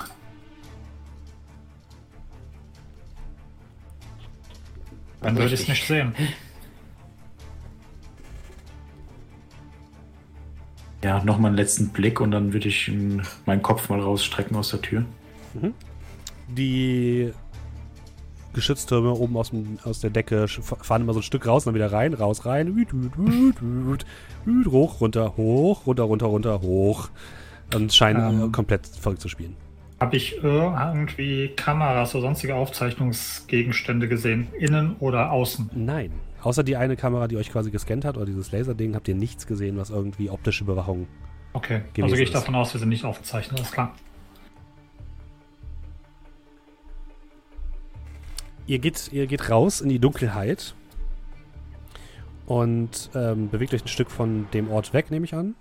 Dann würde ich es nicht sehen. Ja, nochmal einen letzten Blick und dann würde ich meinen Kopf mal rausstrecken aus der Tür. Mhm. Die Geschütztürme oben aus, dem, aus der Decke fahren immer so ein Stück raus, dann wieder rein, raus, rein. Hoch, runter, hoch, runter, runter, runter, hoch. Und scheinen ähm, komplett verrückt zu spielen. Habe ich irgendwie Kameras oder sonstige Aufzeichnungsgegenstände gesehen? Innen oder außen? Nein. Außer die eine Kamera, die euch quasi gescannt hat, oder dieses Laserding, habt ihr nichts gesehen, was irgendwie optische Überwachung. Okay, also gehe ich davon aus, wir sind nicht aufgezeichnet, alles klar. Ihr geht, ihr geht raus in die Dunkelheit und ähm, bewegt euch ein Stück von dem Ort weg, nehme ich an.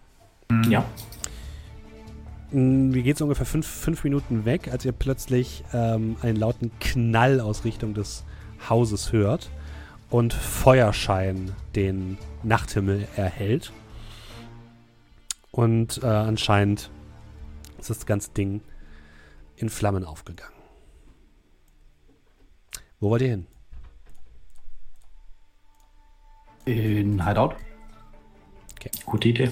Ja. Wie geht es ungefähr fünf, fünf Minuten weg, als ihr plötzlich ähm, einen lauten Knall aus Richtung des Hauses hört und Feuerschein den Nachthimmel erhält. Und äh, anscheinend ist das ganze Ding in Flammen aufgegangen. Wo wollt ihr hin? In Hideout. Okay. Gute Idee.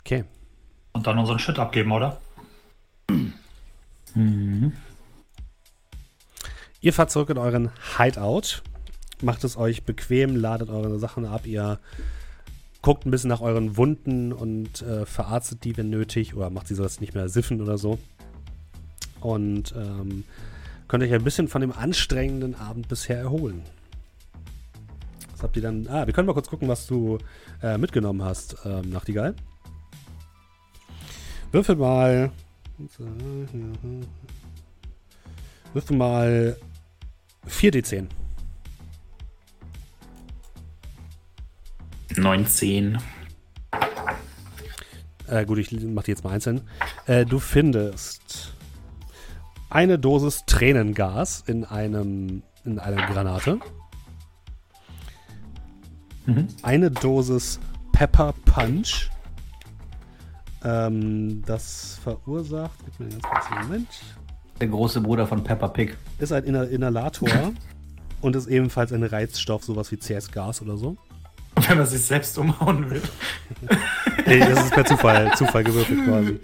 Okay. Und dann unseren Shit abgeben, oder? Mhm. Ihr fahrt zurück in euren Hideout, macht es euch bequem, ladet eure Sachen ab, ihr guckt ein bisschen nach euren Wunden und äh, verarztet die, wenn nötig, oder macht sie so, nicht mehr siffen oder so. Und ähm, könnt euch ein bisschen von dem anstrengenden Abend bisher erholen. Was habt ihr dann? Ah, wir können mal kurz gucken, was du äh, mitgenommen hast, ähm, Nachtigall. Würfel mal. Würfel mal 4d10. 19. Äh, gut, ich mach die jetzt mal einzeln. Äh, du findest eine Dosis Tränengas in einem in einer Granate. Mhm. Eine Dosis Pepper Punch. Ähm, das verursacht. Gib mir einen ganz kurzen Moment. Der große Bruder von Pepper Pig. Ist ein Inhalator und ist ebenfalls ein Reizstoff, sowas wie CS-Gas oder so. Wenn man sich selbst umhauen will. nee, das ist per Zufall, Zufall gewürfelt quasi.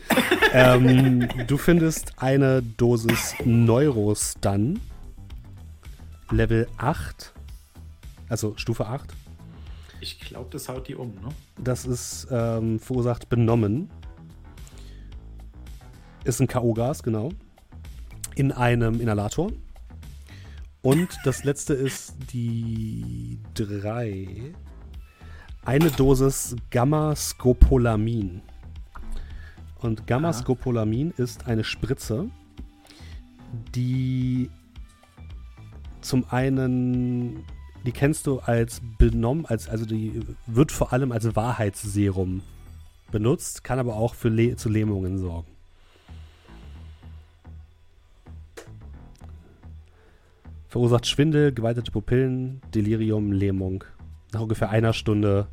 Ähm, du findest eine Dosis Neurostun. Level 8. Also Stufe 8. Ich glaube, das haut die um, ne? Das ist ähm, verursacht benommen. Ist ein K.O.-Gas, genau. In einem Inhalator. Und das letzte ist die 3 eine Dosis Gamma-Scopolamin. Und Gamma-Scopolamin ist eine Spritze, die zum einen, die kennst du als benommen, als, also die wird vor allem als Wahrheitsserum benutzt, kann aber auch für Le zu Lähmungen sorgen. Verursacht Schwindel, geweitete Pupillen, Delirium, Lähmung nach ungefähr einer Stunde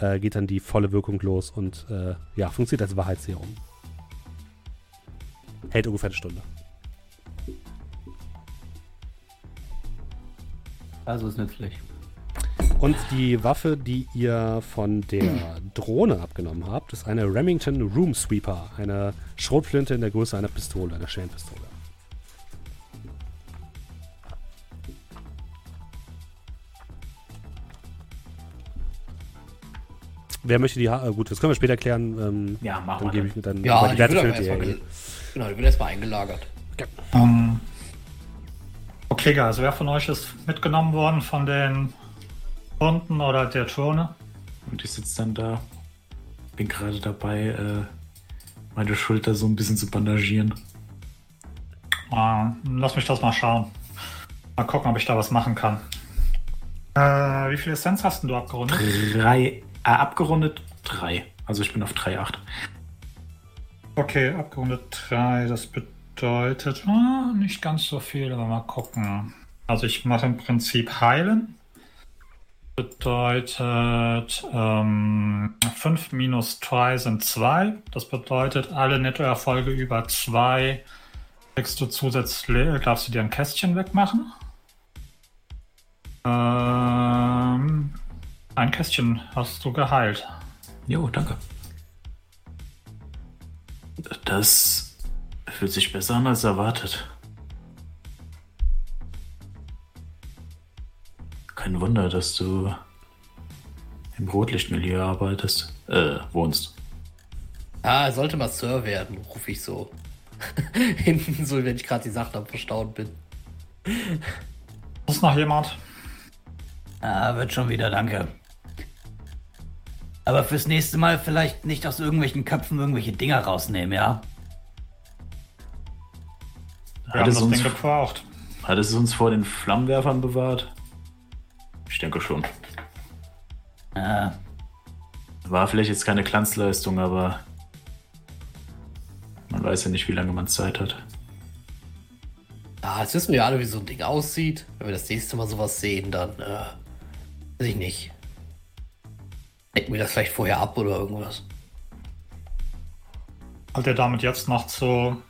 äh, geht dann die volle Wirkung los und äh, ja, funktioniert als Wahrheitsserum. Hält ungefähr eine Stunde. Also ist nützlich. Und die Waffe, die ihr von der Drohne abgenommen habt, ist eine Remington Room Sweeper. Eine Schrotflinte in der Größe einer Pistole, einer Schellenpistole. Wer möchte die Haare? Gut, das können wir später klären. Ähm, ja, machen dann wir. Gebe ich dann ja, die Werte für die Genau, die wird erstmal eingelagert. Okay. Um, ähm, okay, also wer von euch ist mitgenommen worden von den Hunden oder der Turne? Und ich sitze dann da. Bin gerade dabei, äh, meine Schulter so ein bisschen zu bandagieren. Uh, lass mich das mal schauen. Mal gucken, ob ich da was machen kann. Äh, wie viel Essenz hast du abgerundet? Drei äh, abgerundet 3. Also ich bin auf 3,8. Okay, abgerundet 3. Das bedeutet oh, nicht ganz so viel, aber mal gucken. Also ich mache im Prinzip heilen. Bedeutet ähm, 5 minus 3 sind 2. Das bedeutet, alle Nettoerfolge über 2 kriegst du zusätzlich, darfst du dir ein Kästchen wegmachen. Ähm, ein Kästchen hast du geheilt. Jo, danke. Das fühlt sich besser an als erwartet. Kein Wunder, dass du im Rotlichtmilieu arbeitest, äh, wohnst. Ah, sollte mal Sir werden, rufe ich so. Hinten so, wenn ich gerade die Sachen am Verstauen bin. Ist noch jemand? Ah, wird schon wieder, danke. Aber fürs nächste Mal vielleicht nicht aus irgendwelchen Köpfen irgendwelche Dinger rausnehmen, ja? Wir Hat haben es, das uns, Ding gebraucht. hat es uns vor den Flammenwerfern bewahrt? Ich denke schon. Ah, War vielleicht jetzt keine Glanzleistung, aber man weiß ja nicht, wie lange man Zeit hat. Ah, jetzt wissen wir ja alle, wie so ein Ding aussieht. Wenn wir das nächste Mal sowas sehen, dann, äh, weiß ich nicht. Decken wir das vielleicht vorher ab oder irgendwas. Wollt ihr damit jetzt noch zu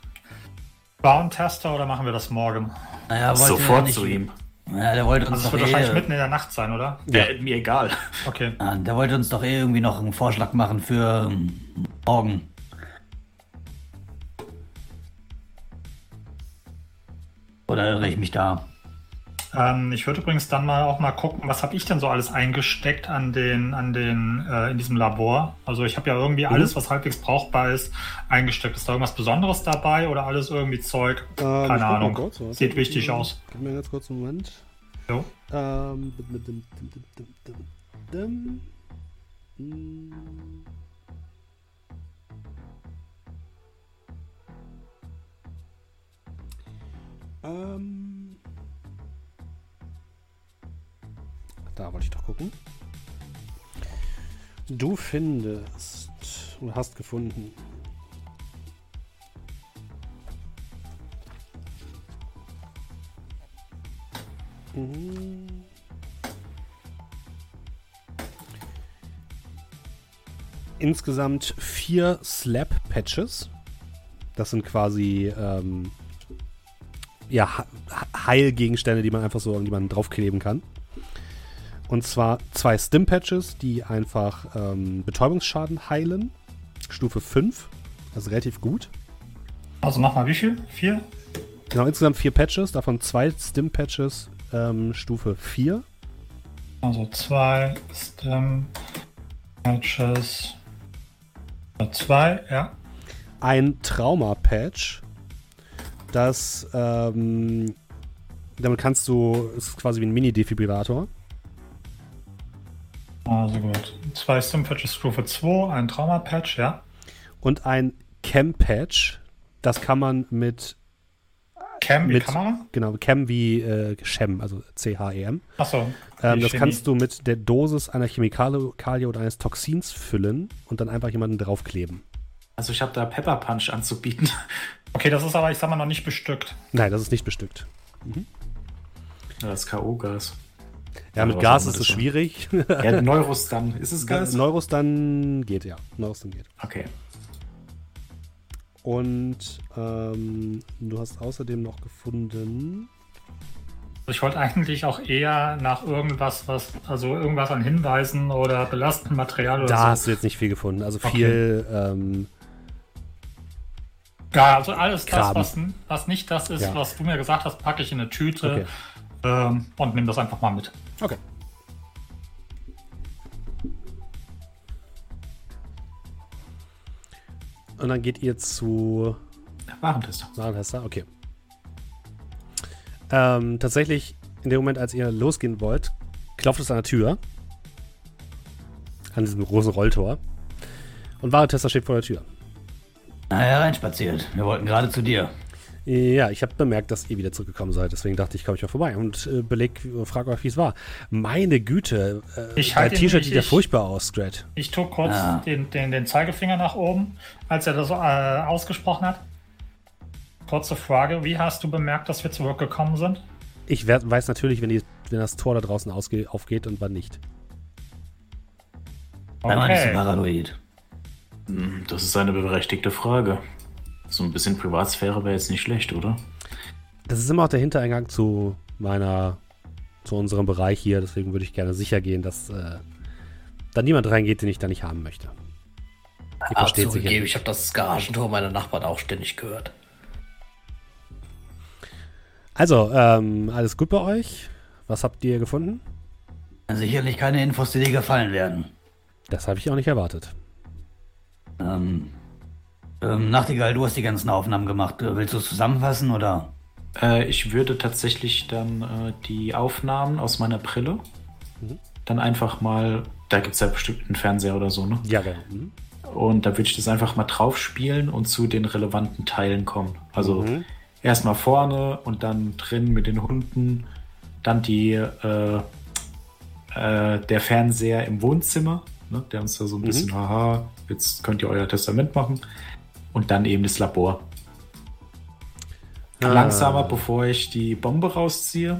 Bauen-Tester oder machen wir das morgen? naja, wollte Sofort ja nicht, zu ihm. Ja, der wollte uns Also doch wird wahrscheinlich eh, mitten in der Nacht sein, oder? Äh, mir egal. Okay. ah, der wollte uns doch eh irgendwie noch einen Vorschlag machen für ähm, morgen. Oder irre ich mich da? Ähm, ich würde übrigens dann mal auch mal gucken, was habe ich denn so alles eingesteckt an den, an den, äh, in diesem Labor. Also ich habe ja irgendwie alles, was halbwegs brauchbar ist, eingesteckt. Ist da irgendwas Besonderes dabei oder alles irgendwie Zeug? Ich Keine Ahnung. kurz. Sieht wichtig aus. Gib mir ganz kurz einen Moment. Jo. Ähm. dim, dim, dim. Hm. Ähm. Da wollte ich doch gucken. Du findest. Du hast gefunden. Mhm. Insgesamt vier Slap-Patches. Das sind quasi ähm, ja, Heilgegenstände, die man einfach so, man draufkleben kann. Und zwar zwei Stim-Patches, die einfach ähm, Betäubungsschaden heilen. Stufe 5. Also relativ gut. Also nochmal wie viel? Vier? Genau, insgesamt vier Patches, davon zwei Stim-Patches, ähm, Stufe 4. Also zwei Stem Patches. Zwei, ja. Ein Trauma-Patch, das, ähm, damit kannst du, es ist quasi wie ein Mini-Defibrillator. Also gut. Zwei Stem Patches Stufe 2, ein Trauma-Patch, ja. Und ein Chem-Patch, das kann man mit, Cam wie Mit- Kamera? genau, Chem wie äh, Chem, also C-H-E-M. Achso. Ähm, das kannst du mit der Dosis einer Chemikalie oder eines Toxins füllen und dann einfach jemanden draufkleben. Also ich habe da Pepper Punch anzubieten. Okay, das ist aber, ich sag mal, noch nicht bestückt. Nein, das ist nicht bestückt. Das K.O.-Gas. Ja, mit Gas ist es das schwierig. Ja, Neurostan. Ist es Gas? Neurostan geht, ja. Neurostan geht. Okay. Und ähm, du hast außerdem noch gefunden. Ich wollte eigentlich auch eher nach irgendwas, was, also irgendwas an Hinweisen oder belastendem Material oder Da so. hast du jetzt nicht viel gefunden. Also viel, ähm, Ja, also alles das, Graben. was, was nicht das ist, Ja. was du mir gesagt hast, packe ich in eine Tüte Okay. ähm, und nimm das einfach mal mit. Okay. Und dann geht ihr zu Warentester. Warentester, okay. Ähm, tatsächlich, in dem Moment, als ihr losgehen wollt, klopft es an der Tür. An diesem großen Rolltor. Und Warentester steht vor der Tür. Naja, reinspaziert. Wir wollten gerade zu dir. Ja, ich habe bemerkt, dass ihr wieder zurückgekommen seid. Deswegen dachte ich, komme ich mal vorbei und äh, beleg, frage euch, wie es war. Meine Güte, äh, Ich ihn T-Shirt sieht ja furchtbar aus, Strat. Ich tue kurz Ah. den, den, den Zeigefinger nach oben, als er das äh, ausgesprochen hat. Kurze Frage, wie hast du bemerkt, dass wir zurückgekommen sind? Ich werd, weiß natürlich, wenn, die, wenn das Tor da draußen ausge, aufgeht und wann nicht. Sei mal nicht so Okay. paranoid. Hm, Das ist eine berechtigte Frage. So ein bisschen Privatsphäre wäre jetzt nicht schlecht, oder? Das ist immer auch der Hintereingang zu meiner zu unserem Bereich hier. Deswegen würde ich gerne sicher gehen, dass äh, da niemand reingeht, den ich da nicht haben möchte. Ihr versteht sich Ich habe das Garagentor meiner Nachbarn auch ständig gehört. Also, ähm, alles gut bei euch? Was habt ihr gefunden? Sicherlich keine Infos, die dir gefallen werden. Das habe ich auch nicht erwartet. Ähm, ähm, Nachtigall, du hast die ganzen Aufnahmen gemacht. Willst du es zusammenfassen oder? Äh, ich würde tatsächlich dann äh, die Aufnahmen aus meiner Brille mhm. dann einfach mal, da gibt es ja bestimmt einen Fernseher oder so, ne? Ja, genau. Mhm. Und da würde ich das einfach mal drauf spielen und zu den relevanten Teilen kommen. Also mhm. erstmal vorne und dann drin mit den Hunden, dann die, äh, äh, der Fernseher im Wohnzimmer, ne? der uns da so ein mhm. bisschen, haha, jetzt könnt ihr euer Testament machen. Und dann eben das Labor. Ah. Langsamer, bevor ich die Bombe rausziehe,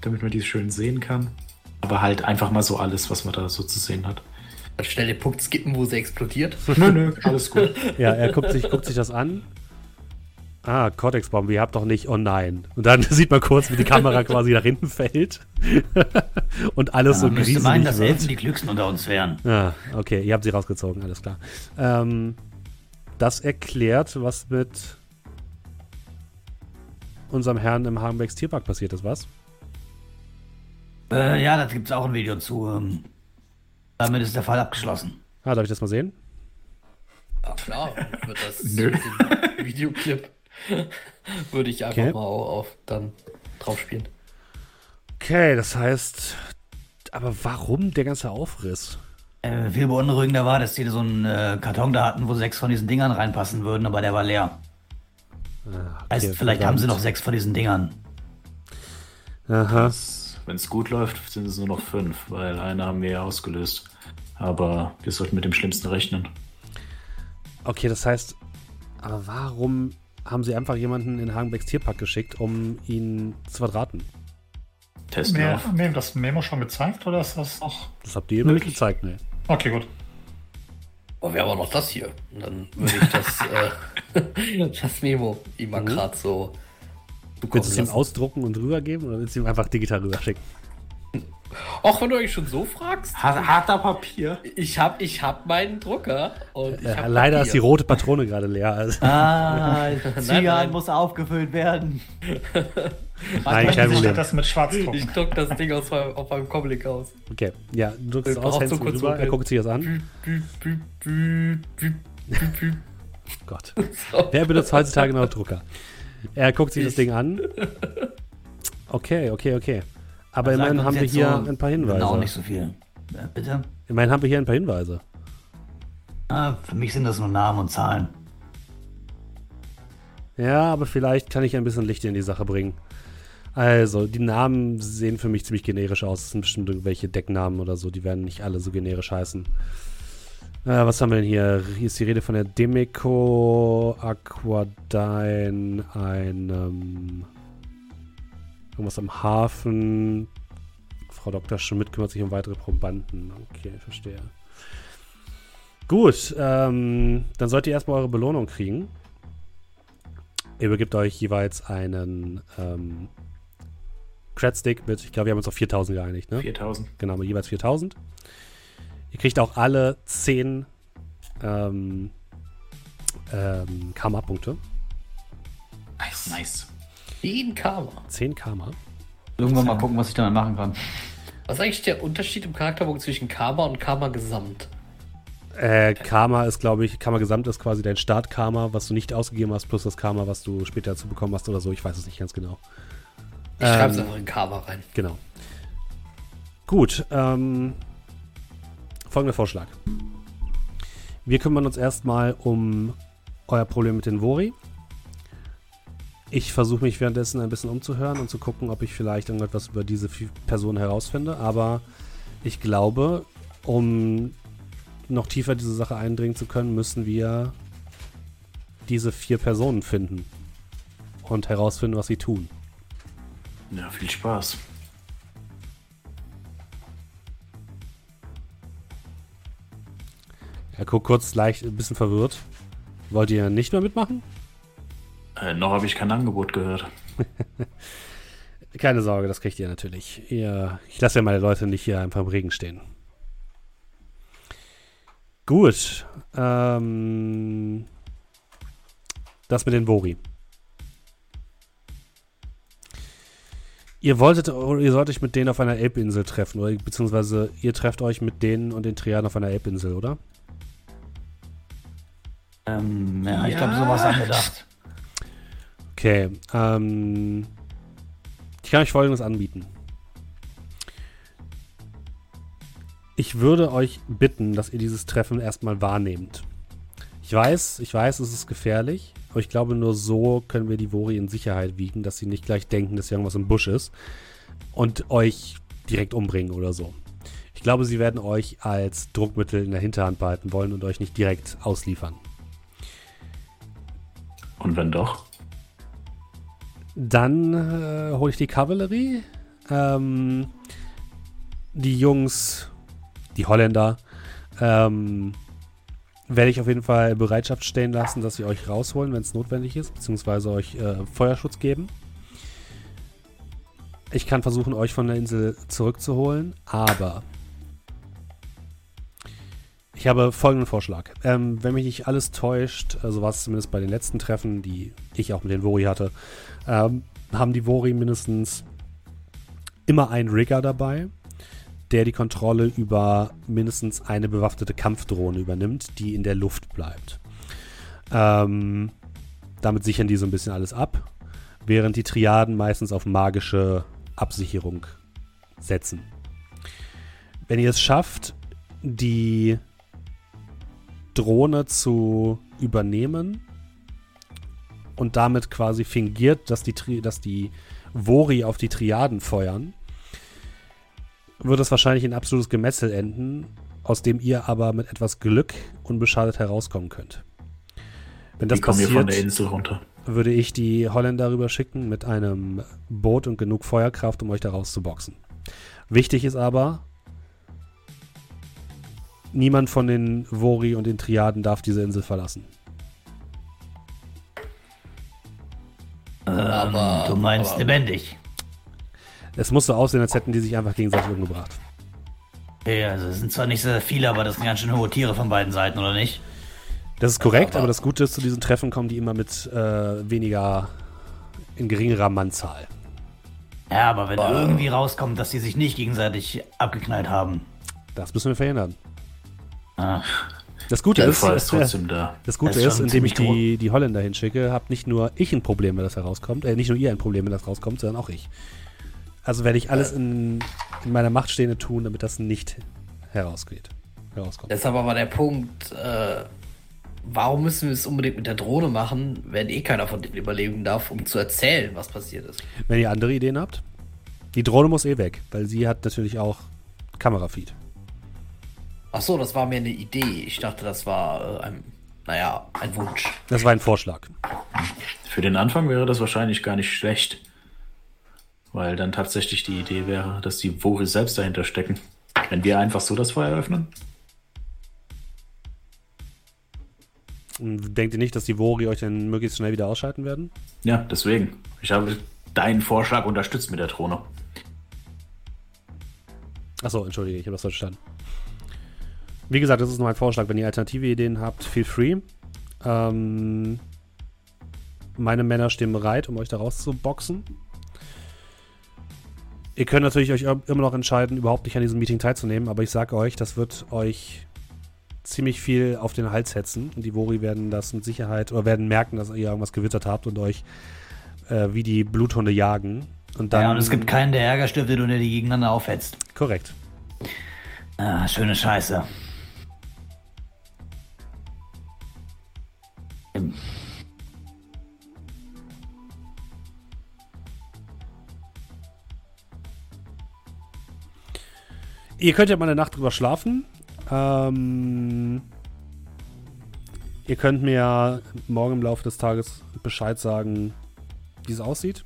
damit man die schön sehen kann. Aber halt einfach mal so alles, was man da so zu sehen hat. Schnell den Punkt skippen, wo sie explodiert. nö, nö, alles gut. ja, er guckt sich, guckt sich das an. Ah, Cortex-Bombe, ihr habt doch nicht, oh nein. Und dann sieht man kurz, wie die Kamera quasi nach hinten fällt. und alles ja, so grieselig meinen, dass Elfen die Klügsten unter uns wären. Ja, ah, okay, ihr habt sie rausgezogen, alles klar. Ähm, das erklärt, was mit unserem Herrn im Hagenbecks Tierpark passiert ist, was? Äh, ja, da gibt es auch ein Video zu. Ähm, damit ist der Fall abgeschlossen. Ah, darf ich das mal sehen? Ja, klar, wird das Nö. Videoclip würde ich einfach okay. mal auf, dann drauf spielen. Okay, das heißt, aber warum der ganze Aufriss? Äh, viel beunruhigender war, dass die so einen äh, Karton da hatten, wo sechs von diesen Dingern reinpassen würden, aber der war leer. Okay, heißt, vielleicht verdammt. haben sie noch sechs von diesen Dingern. Aha. Wenn es gut läuft, sind es nur noch fünf, weil eine haben wir ja ausgelöst. Aber wir sollten mit dem Schlimmsten rechnen. Okay, das heißt, aber warum haben sie einfach jemanden in Hagenbecks Tierpark geschickt, um ihn zu verdrahten? Testen. Haben wir das Memo schon gezeigt oder ist das noch? Das habt ihr eben nicht gezeigt, ne? Okay, gut. Oh, wir haben auch noch das hier. Und dann würde ich das, äh, das Memo ihm mal mhm. gerade so. Willst du es ihm ausdrucken und rübergeben oder willst du ihm einfach digital rüberschicken? Auch wenn du euch schon so fragst. Harter Papier. Ich hab, ich hab meinen Drucker. Und ich äh, leider Papier. ist die rote Patrone gerade leer. Also. Ah, Zigan muss aufgefüllt werden. Nein, kein Problem. Das mit Schwarzdruck. Ich druck das Ding aus, auf meinem Comic aus. Okay, ja, du drückst es aus, hältst so rüber, er guckt sich das an. Gott. Wer benutzt heutzutage noch Drucker? Er guckt sich ich. das Ding an. Okay, okay, okay. Aber also immerhin haben wir hier so ein paar Hinweise. Genau, nicht so viel. Bitte? Immerhin haben wir hier ein paar Hinweise. Ah, für mich sind das nur Namen und Zahlen. Ja, aber vielleicht kann ich ein bisschen Licht in die Sache bringen. Also, die Namen sehen für mich ziemlich generisch aus. Es sind bestimmt irgendwelche Decknamen oder so. Die werden nicht alle so generisch heißen. Äh, was haben wir denn hier? Hier ist die Rede von der Demeco Aquadine, einem Irgendwas am Hafen. Frau Dr. Schmidt kümmert sich um weitere Probanden. Okay, verstehe. Gut, ähm, dann sollt ihr erstmal eure Belohnung kriegen. Ihr begibt euch jeweils einen ähm, Credstick mit, ich glaube, wir haben uns auf 4000 geeinigt, ne? 4000. Genau, mit jeweils 4000. Ihr kriegt auch alle 10 ähm, ähm, Karma-Punkte. Nice. nice. 10 Karma. 10 Karma. Irgendwann mal gucken, was ich damit machen kann. Was ist eigentlich der Unterschied im Charakterbogen zwischen Karma und Karma Gesamt? Äh, Karma ist, glaube ich, Karma Gesamt ist quasi dein Start-Karma, was du nicht ausgegeben hast, plus das Karma, was du später dazu bekommen hast oder so. Ich weiß es nicht ganz genau. Ich ähm, schreibe es einfach in Karma rein. Genau. Gut, ähm, folgender Vorschlag. Wir kümmern uns erstmal um euer Problem mit den Vori. Ich versuche mich währenddessen ein bisschen umzuhören und zu gucken, ob ich vielleicht irgendetwas über diese Person herausfinde. Aber ich glaube, um noch tiefer diese Sache eindringen zu können, müssen wir diese vier Personen finden und herausfinden, was sie tun. Ja, viel Spaß. Er guckt kurz leicht ein bisschen verwirrt. Wollt ihr nicht mehr mitmachen? Äh, noch habe ich kein Angebot gehört. Keine Sorge, das kriegt ihr natürlich. Ihr, ich lasse ja meine Leute nicht hier einfach im Regen stehen. Gut. Ähm, das mit den Vori. Ihr wolltet, ihr sollt euch mit denen auf einer Elbinsel treffen, oder beziehungsweise ihr trefft euch mit denen und den Triaden auf einer Elbinsel, oder? Ähm, ja, ja. ich glaube, sowas angedacht. Okay, ähm, ich kann euch folgendes anbieten. Ich würde euch bitten, dass ihr dieses Treffen erstmal wahrnehmt. Ich weiß, ich weiß, es ist gefährlich, aber ich glaube, nur so können wir die Vori in Sicherheit wiegen, dass sie nicht gleich denken, dass hier irgendwas im Busch ist und euch direkt umbringen oder so. Ich glaube, sie werden euch als Druckmittel in der Hinterhand behalten wollen und euch nicht direkt ausliefern. Und wenn doch? Dann äh, hole ich die Kavallerie. Ähm, die Jungs, die Holländer, ähm, werde ich auf jeden Fall Bereitschaft stehen lassen, dass sie euch rausholen, wenn es notwendig ist, beziehungsweise euch äh, Feuerschutz geben. Ich kann versuchen, euch von der Insel zurückzuholen, aber ich habe folgenden Vorschlag. Ähm, wenn mich nicht alles täuscht, also war es zumindest bei den letzten Treffen, die ich auch mit den Vori hatte, ähm, haben die Vori mindestens immer einen Rigger dabei, der die Kontrolle über mindestens eine bewaffnete Kampfdrohne übernimmt, die in der Luft bleibt. Ähm, damit sichern die so ein bisschen alles ab, während die Triaden meistens auf magische Absicherung setzen. Wenn ihr es schafft, die Drohne zu übernehmen und damit quasi fingiert, dass die, dass die Vori auf die Triaden feuern, wird es wahrscheinlich in absolutes Gemetzel enden, aus dem ihr aber mit etwas Glück unbeschadet herauskommen könnt. Wenn das passiert, würde ich die Holländer rüber schicken mit einem Boot und genug Feuerkraft, um euch da rauszuboxen. Wichtig ist aber, niemand von den Vori und den Triaden darf diese Insel verlassen. Ähm, aber, du meinst aber, lebendig. Es muss so aussehen, als hätten die sich einfach gegenseitig umgebracht. Ja, also es sind zwar nicht sehr viele, aber das sind ganz schön hohe Tiere von beiden Seiten, oder nicht? Das ist korrekt, aber, aber das Gute ist, zu diesen Treffen kommen die immer mit äh, weniger, in geringerer Mannzahl. Ja, aber wenn aber, irgendwie rauskommt, dass sie sich nicht gegenseitig abgeknallt haben. Das müssen wir verhindern. Ah. Das Gute ist, ist trotzdem da. Das Gute ist, indem ich die, die Holländer hinschicke, habe nicht nur ich ein Problem, wenn das herauskommt, äh, nicht nur ihr ein Problem, wenn das rauskommt, sondern auch ich. Also werde ich alles in, in meiner Macht Stehende tun, damit das nicht herausgeht. Herauskommt. Deshalb aber der Punkt, äh, warum müssen wir es unbedingt mit der Drohne machen, wenn eh keiner von denen überleben darf, um zu erzählen, was passiert ist? Wenn ihr andere Ideen habt. Die Drohne muss eh weg, weil sie hat natürlich auch Kamerafeed. Ach so, das war mir eine Idee. Ich dachte, das war äh, ein, naja, ein Wunsch. Das war ein Vorschlag. Für den Anfang wäre das wahrscheinlich gar nicht schlecht. Weil dann tatsächlich die Idee wäre, dass die Vori selbst dahinter stecken. Wenn wir einfach so das Feuer öffnen. Denkt ihr nicht, dass die Vori euch dann möglichst schnell wieder ausschalten werden? Ja, deswegen. Ich habe deinen Vorschlag unterstützt mit der Drohne. Achso, entschuldige, ich habe das verstanden. Wie gesagt, das ist nur ein Vorschlag. Wenn ihr alternative Ideen habt, feel free. Ähm, meine Männer stehen bereit, um euch da rauszuboxen. Ihr könnt natürlich euch immer noch entscheiden, überhaupt nicht an diesem Meeting teilzunehmen, aber ich sage euch, das wird euch ziemlich viel auf den Hals hetzen und die Vori werden das mit Sicherheit oder werden merken, dass ihr irgendwas gewittert habt und euch äh, wie die Bluthunde jagen. Und dann, ja, und es gibt keinen, der Ärger stiftet und der die gegeneinander aufhetzt. Korrekt. Ah, schöne Scheiße. Ihr könnt ja mal eine Nacht drüber schlafen. Ähm, ihr könnt mir morgen im Laufe des Tages Bescheid sagen, wie es aussieht.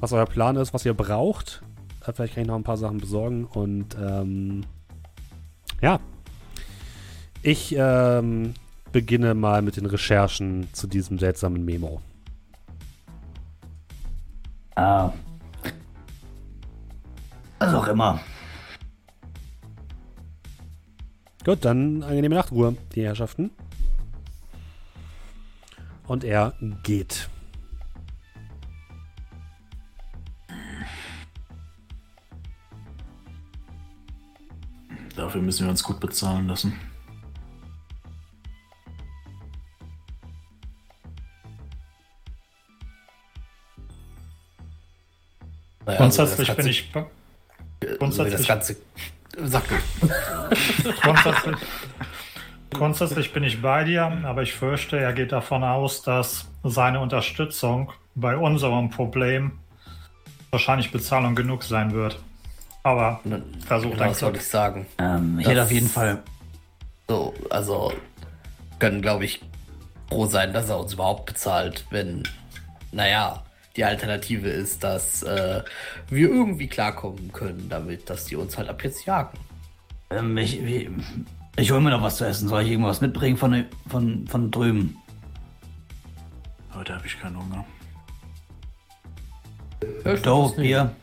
Was euer Plan ist, was ihr braucht. Äh, vielleicht kann ich noch ein paar Sachen besorgen. Und ähm, ja. Ich ähm, beginne mal mit den Recherchen zu diesem seltsamen Memo. Ah. Was auch immer. Gut, dann angenehme Nachtruhe, die Herrschaften. Und er geht. Dafür müssen wir uns gut bezahlen lassen. Naja, Grundsätzlich also bin das ich. das Grundsätzlich, ganze. Grundsätzlich, grundsätzlich bin ich bei dir, aber ich fürchte, er geht davon aus, dass seine Unterstützung bei unserem Problem wahrscheinlich Bezahlung genug sein wird. Aber versuch Genau, soll Glück. ich sagen? Ähm, ich Das- hätte auf jeden Fall. So, also können, glaube ich, froh sein, dass er uns überhaupt bezahlt, wenn, naja, die Alternative ist, dass äh, wir irgendwie klarkommen können damit, dass die uns halt ab jetzt jagen. Ähm, ich wie, ich hole mir noch was zu essen. Soll ich irgendwas mitbringen von, von, von drüben? Heute habe ich keinen Hunger. Ich nicht. Bier.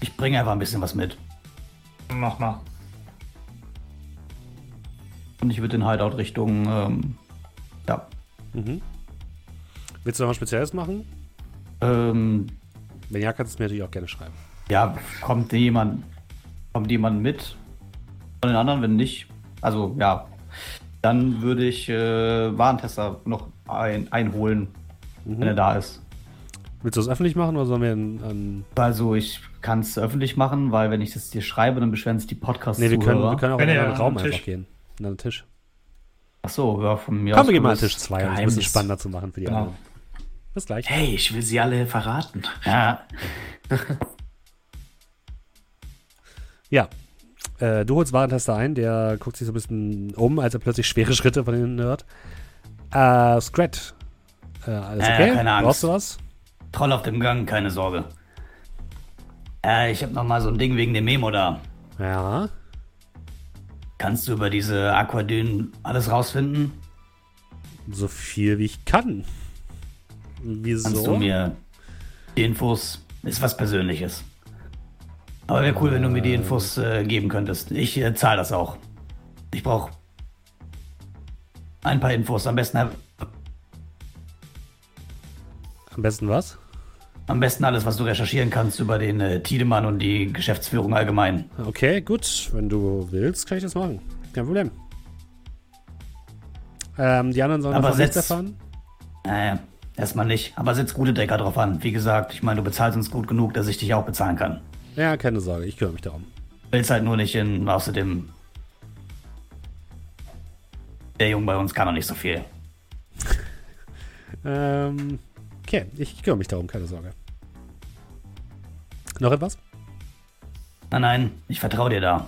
Ich bringe einfach ein bisschen was mit. Mach mal. Und ich würde den Hideout Richtung. Ähm, ja. Willst du noch was Spezielles machen? Ähm, Wenn ja, kannst du es mir natürlich auch gerne schreiben. ja, kommt jemand. Kommt jemand mit? Von den anderen, wenn nicht. Also, ja. Dann würde ich äh, Warentester noch ein, einholen, wenn er da ist. Willst du das öffentlich machen oder sollen wir an Also, ich kann es öffentlich machen, weil wenn ich das dir schreibe, dann beschweren sich die podcasts nee, wir können, wir können auch in einen anderen Raum einfach gehen. An einen Tisch. Ach so, ja, von mir Komm, aus wir gehen mal an Tisch 2, um es ein bisschen spannender zu machen für die Genau. anderen. Bis gleich. Hey, ich will sie alle verraten. Ja, Ja. Äh, du holst Warentester ein, der guckt sich so ein bisschen um, als er plötzlich schwere Schritte von hinten hört. Äh, Scrat. Äh, alles Ja, okay? keine Angst. Brauchst du was? Troll auf dem Gang, keine Sorge. Äh, ich habe noch mal so ein Ding wegen dem Memo da. Ja. Kannst du über diese Aquadyn alles rausfinden? So viel wie ich kann. Wieso? Kannst du mir die Infos? Ist was Persönliches. Aber wäre cool, wenn du mir die Infos äh, geben könntest. Ich äh, zahle das auch. Ich brauche ein paar Infos. Am besten, Am besten was? am besten alles, was du recherchieren kannst über den äh, Tiedemann und die Geschäftsführung allgemein. Okay, gut. Wenn du willst, kann ich das machen. Kein Problem. Ähm, die anderen sollen Aber davon nichts setz- erfahren? Äh, erstmal nicht. Aber setz gute Decker drauf an. Wie gesagt, ich meine, du bezahlst uns gut genug, dass ich dich auch bezahlen kann. Ja, keine Sorge. Ich kümmere mich darum. Willst halt nur nicht in. Außerdem. Der Junge bei uns kann noch nicht so viel. Ähm, okay, ich kümmere mich darum. Keine Sorge. Noch etwas? Nein, nein, ich vertraue dir da.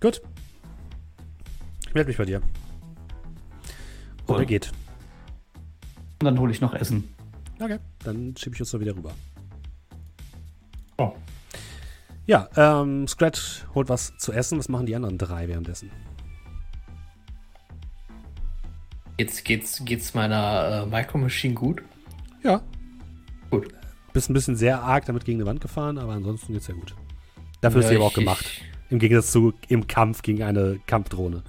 Gut. Ich melde mich bei dir. Und Cool. er geht. Und dann hole ich noch Essen. Okay, dann schiebe ich uns so wieder rüber. Oh, Ja, ähm, Scratch holt was zu essen. Was machen die anderen drei währenddessen? Geht's, geht's, geht's meiner äh, Micro Machine gut? Ja. Gut. Bist ein bisschen sehr arg damit gegen die Wand gefahren, aber ansonsten geht's ja gut. Dafür ist Ja, sie aber auch gemacht. Ich, Im Gegensatz zu im Kampf gegen eine Kampfdrohne.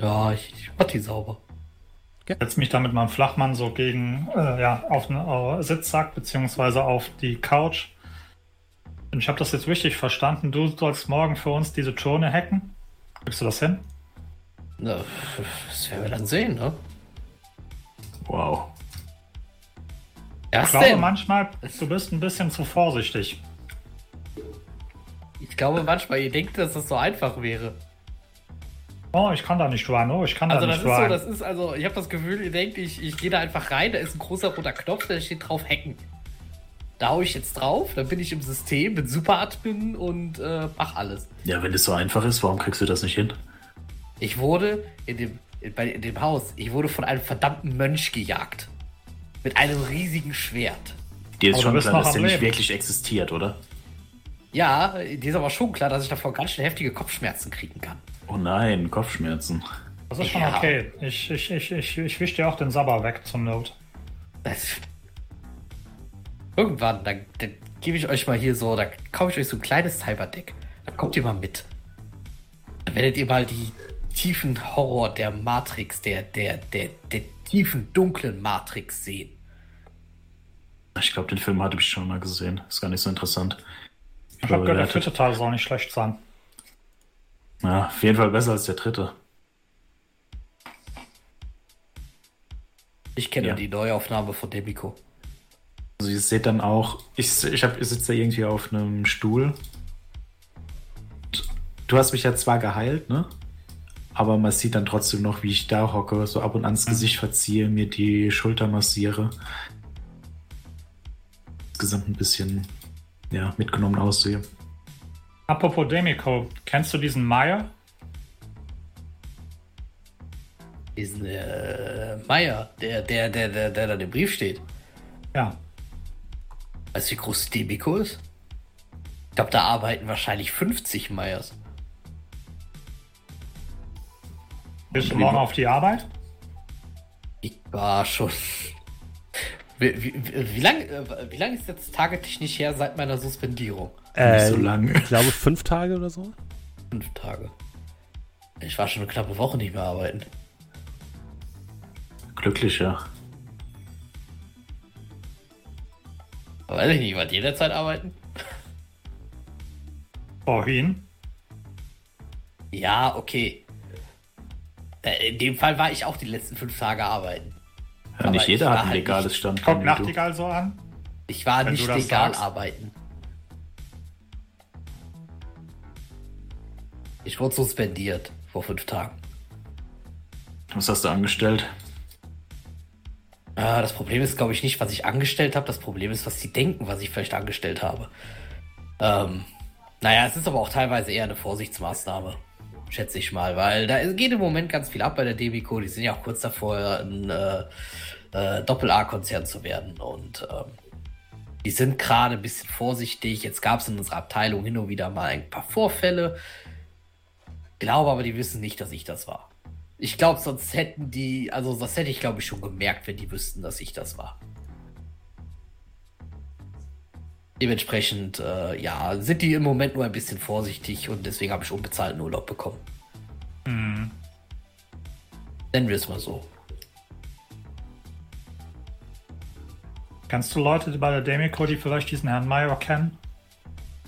ja, ich, ich mach die sauber. Setz mich da mit meinem Flachmann so gegen, äh, ja, auf einen äh, Sitzsack beziehungsweise auf die Couch. Und ich habe das jetzt richtig verstanden. Du sollst morgen für uns diese Zone hacken. Kriegst du das hin? Na, das werden wir dann sehen, ne? Wow. Was Ich glaube denn? manchmal, du bist ein bisschen zu vorsichtig. Ich glaube manchmal, ihr denkt, dass das so einfach wäre. Oh, ich kann da nicht rein. Oh, ich kann Also da das nicht ist so, rein. das ist also, ich habe das Gefühl, ihr denkt, ich, ich gehe da einfach rein, da ist ein großer roter Knopf, da steht drauf Hacken. Da hau ich jetzt drauf, dann bin ich im System, bin Super-Admin und äh, mach alles. Ja, wenn es so einfach ist, warum kriegst du das nicht hin? Ich wurde in dem, in, bei, in dem Haus, ich wurde von einem verdammten Mönch gejagt. Mit einem riesigen Schwert. Dir ist Aber schon klar, dass der nicht wirklich existiert, oder? Ja, dir ist aber schon klar, dass ich davon ganz schön heftige Kopfschmerzen kriegen kann. Oh nein, Kopfschmerzen. Das ist schon Ja. okay. Ich, ich, ich, ich, ich wisch dir auch den Sabber weg zur Not. Irgendwann, dann, dann gebe ich euch mal hier so, da kaufe ich euch so ein kleines Cyberdeck. Dann kommt ihr mal mit. Dann werdet ihr mal die tiefen Horror der Matrix, der, der, der, der tiefen, dunklen Matrix sehen. Ich glaube, den Film hatte ich schon mal gesehen. Ist gar nicht so interessant. Ich habe gehört, der vierte Teil soll nicht schlecht sein. Ja, auf jeden Fall besser als der dritte. Ich kenne ja. die Neuaufnahme von Demico. Also ihr seht dann auch, ich, ich, hab, ich sitze da irgendwie auf einem Stuhl. Du hast mich ja zwar geheilt, ne? Aber man sieht dann trotzdem noch, wie ich da hocke, so ab und ans mhm. Gesicht verziehe, mir die Schulter massiere. Insgesamt ein bisschen ja, mitgenommen aussehe. Apropos Demico, kennst du diesen Meier? Diesen äh, Meier, der, der, der, der, der da im Brief steht. Ja. Weißt du, wie groß Demico ist? Ich glaube, da arbeiten wahrscheinlich 50 Meyers. Bist du morgen auf die Arbeit? Ich war schon. Wie, wie, wie lange wie lang ist jetzt tagetechnisch her seit meiner Suspendierung? Äh, Nicht so lange. Ich glaube fünf Tage oder so. Fünf Tage. Ich war schon eine knappe Woche nicht mehr arbeiten. Glücklich, ja. Weiß ich nicht, wollt ihr derzeit arbeiten? Vorhin? Ja, okay. Äh, in dem Fall war ich auch die letzten fünf Tage arbeiten. Ja, nicht jeder hat ein halt legales Stand. Kommt Nachtigall so an? Ich war Wenn nicht legal sagst. arbeiten. Ich wurde suspendiert vor fünf Tagen. Was hast du angestellt? Ah, das Problem ist, glaube ich, nicht, was ich angestellt habe. Das Problem ist, was sie denken, was ich vielleicht angestellt habe. Ähm, naja, es ist aber auch teilweise eher eine Vorsichtsmaßnahme, schätze ich mal, weil da geht im Moment ganz viel ab bei der Debico. Die sind ja auch kurz davor, ein äh, äh, Doppel-A-Konzern zu werden. Und ähm, die sind gerade ein bisschen vorsichtig. Jetzt gab es in unserer Abteilung hin und wieder mal ein paar Vorfälle. Glaube aber, die wissen nicht, dass ich das war. Ich glaube, sonst hätten die, also das hätte ich glaube ich schon gemerkt, wenn die wüssten, dass ich das war. Dementsprechend, äh, ja, sind die im Moment nur ein bisschen vorsichtig und deswegen habe ich unbezahlten Urlaub bekommen. Mhm. Nennen wir es mal so. Kennst du Leute bei der Demico, die vielleicht diesen Herrn Meyer kennen?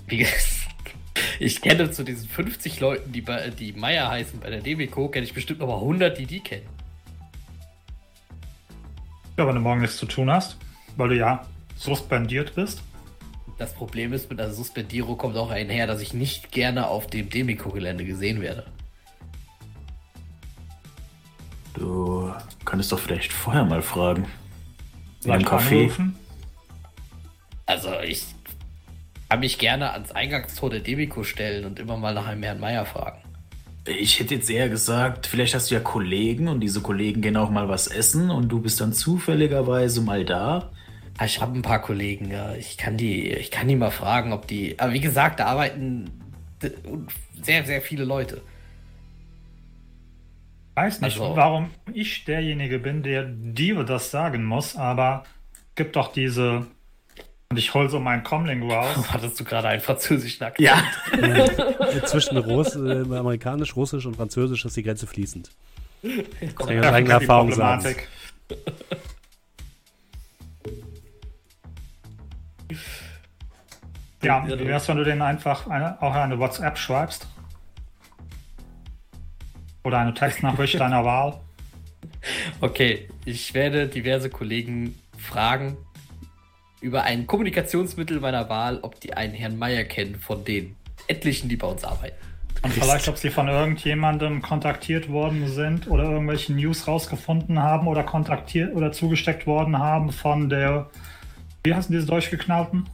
Wie. Ich kenne zu diesen 50 Leuten, die, bei, die Meier heißen bei der Demico, kenne ich bestimmt noch mal 100, die die kennen. Ja, wenn du morgen nichts zu tun hast, weil du ja suspendiert bist. Das Problem ist, mit der Suspendierung kommt auch einher, dass ich nicht gerne auf dem Demico-Gelände gesehen werde. Du könntest doch vielleicht vorher mal fragen. In einem Café. Anrufen? Also ich kann mich gerne ans Eingangstor der Demico stellen und immer mal nach einem Herrn Meier fragen. Ich hätte jetzt eher gesagt, vielleicht hast du ja Kollegen und diese Kollegen gehen auch mal was essen und du bist dann zufälligerweise mal da. Ah, ich habe ein paar Kollegen, ja. Ich kann die, ich kann die mal fragen, ob die. Aber wie gesagt, da arbeiten sehr, sehr viele Leute. Ich weiß nicht, also, warum ich derjenige bin, der dir das sagen muss, aber gibt doch diese und ich hol so meinen Comlink raus. Hattest du gerade einen französischen Akzent? Ja. Zwischen Russ, äh, amerikanisch, russisch und französisch ist die Grenze fließend. Das kann ich aus eigener Erfahrung sagen. Ja, wie wär's, wenn du denen einfach eine, auch eine WhatsApp schreibst? Oder eine Textnachricht deiner Wahl? Okay, ich werde diverse Kollegen fragen, über ein Kommunikationsmittel meiner Wahl, ob die einen Herrn Meier kennen von den etlichen, die bei uns arbeiten. Und vielleicht, ob sie von irgendjemandem kontaktiert worden sind oder irgendwelche News rausgefunden haben oder kontaktiert oder zugesteckt worden haben von der, wie heißen diese durchgeknallten?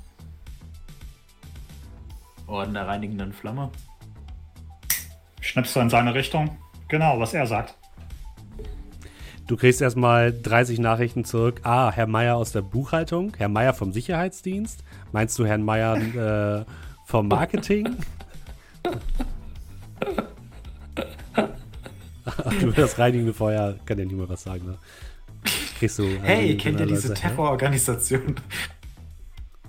Orden der reinigenden Flamme. Schnippst du in seine Richtung? Genau, was er sagt. Du kriegst erstmal 30 Nachrichten zurück. Ah, Herr Meier aus der Buchhaltung, Herr Meier vom Sicherheitsdienst. Meinst du Herrn Meier äh, vom Marketing? Ach, du das reinigende Feuer kann ja niemand was sagen, ne? Kriegst du. Hey, kennt ihr diese Terrororganisation?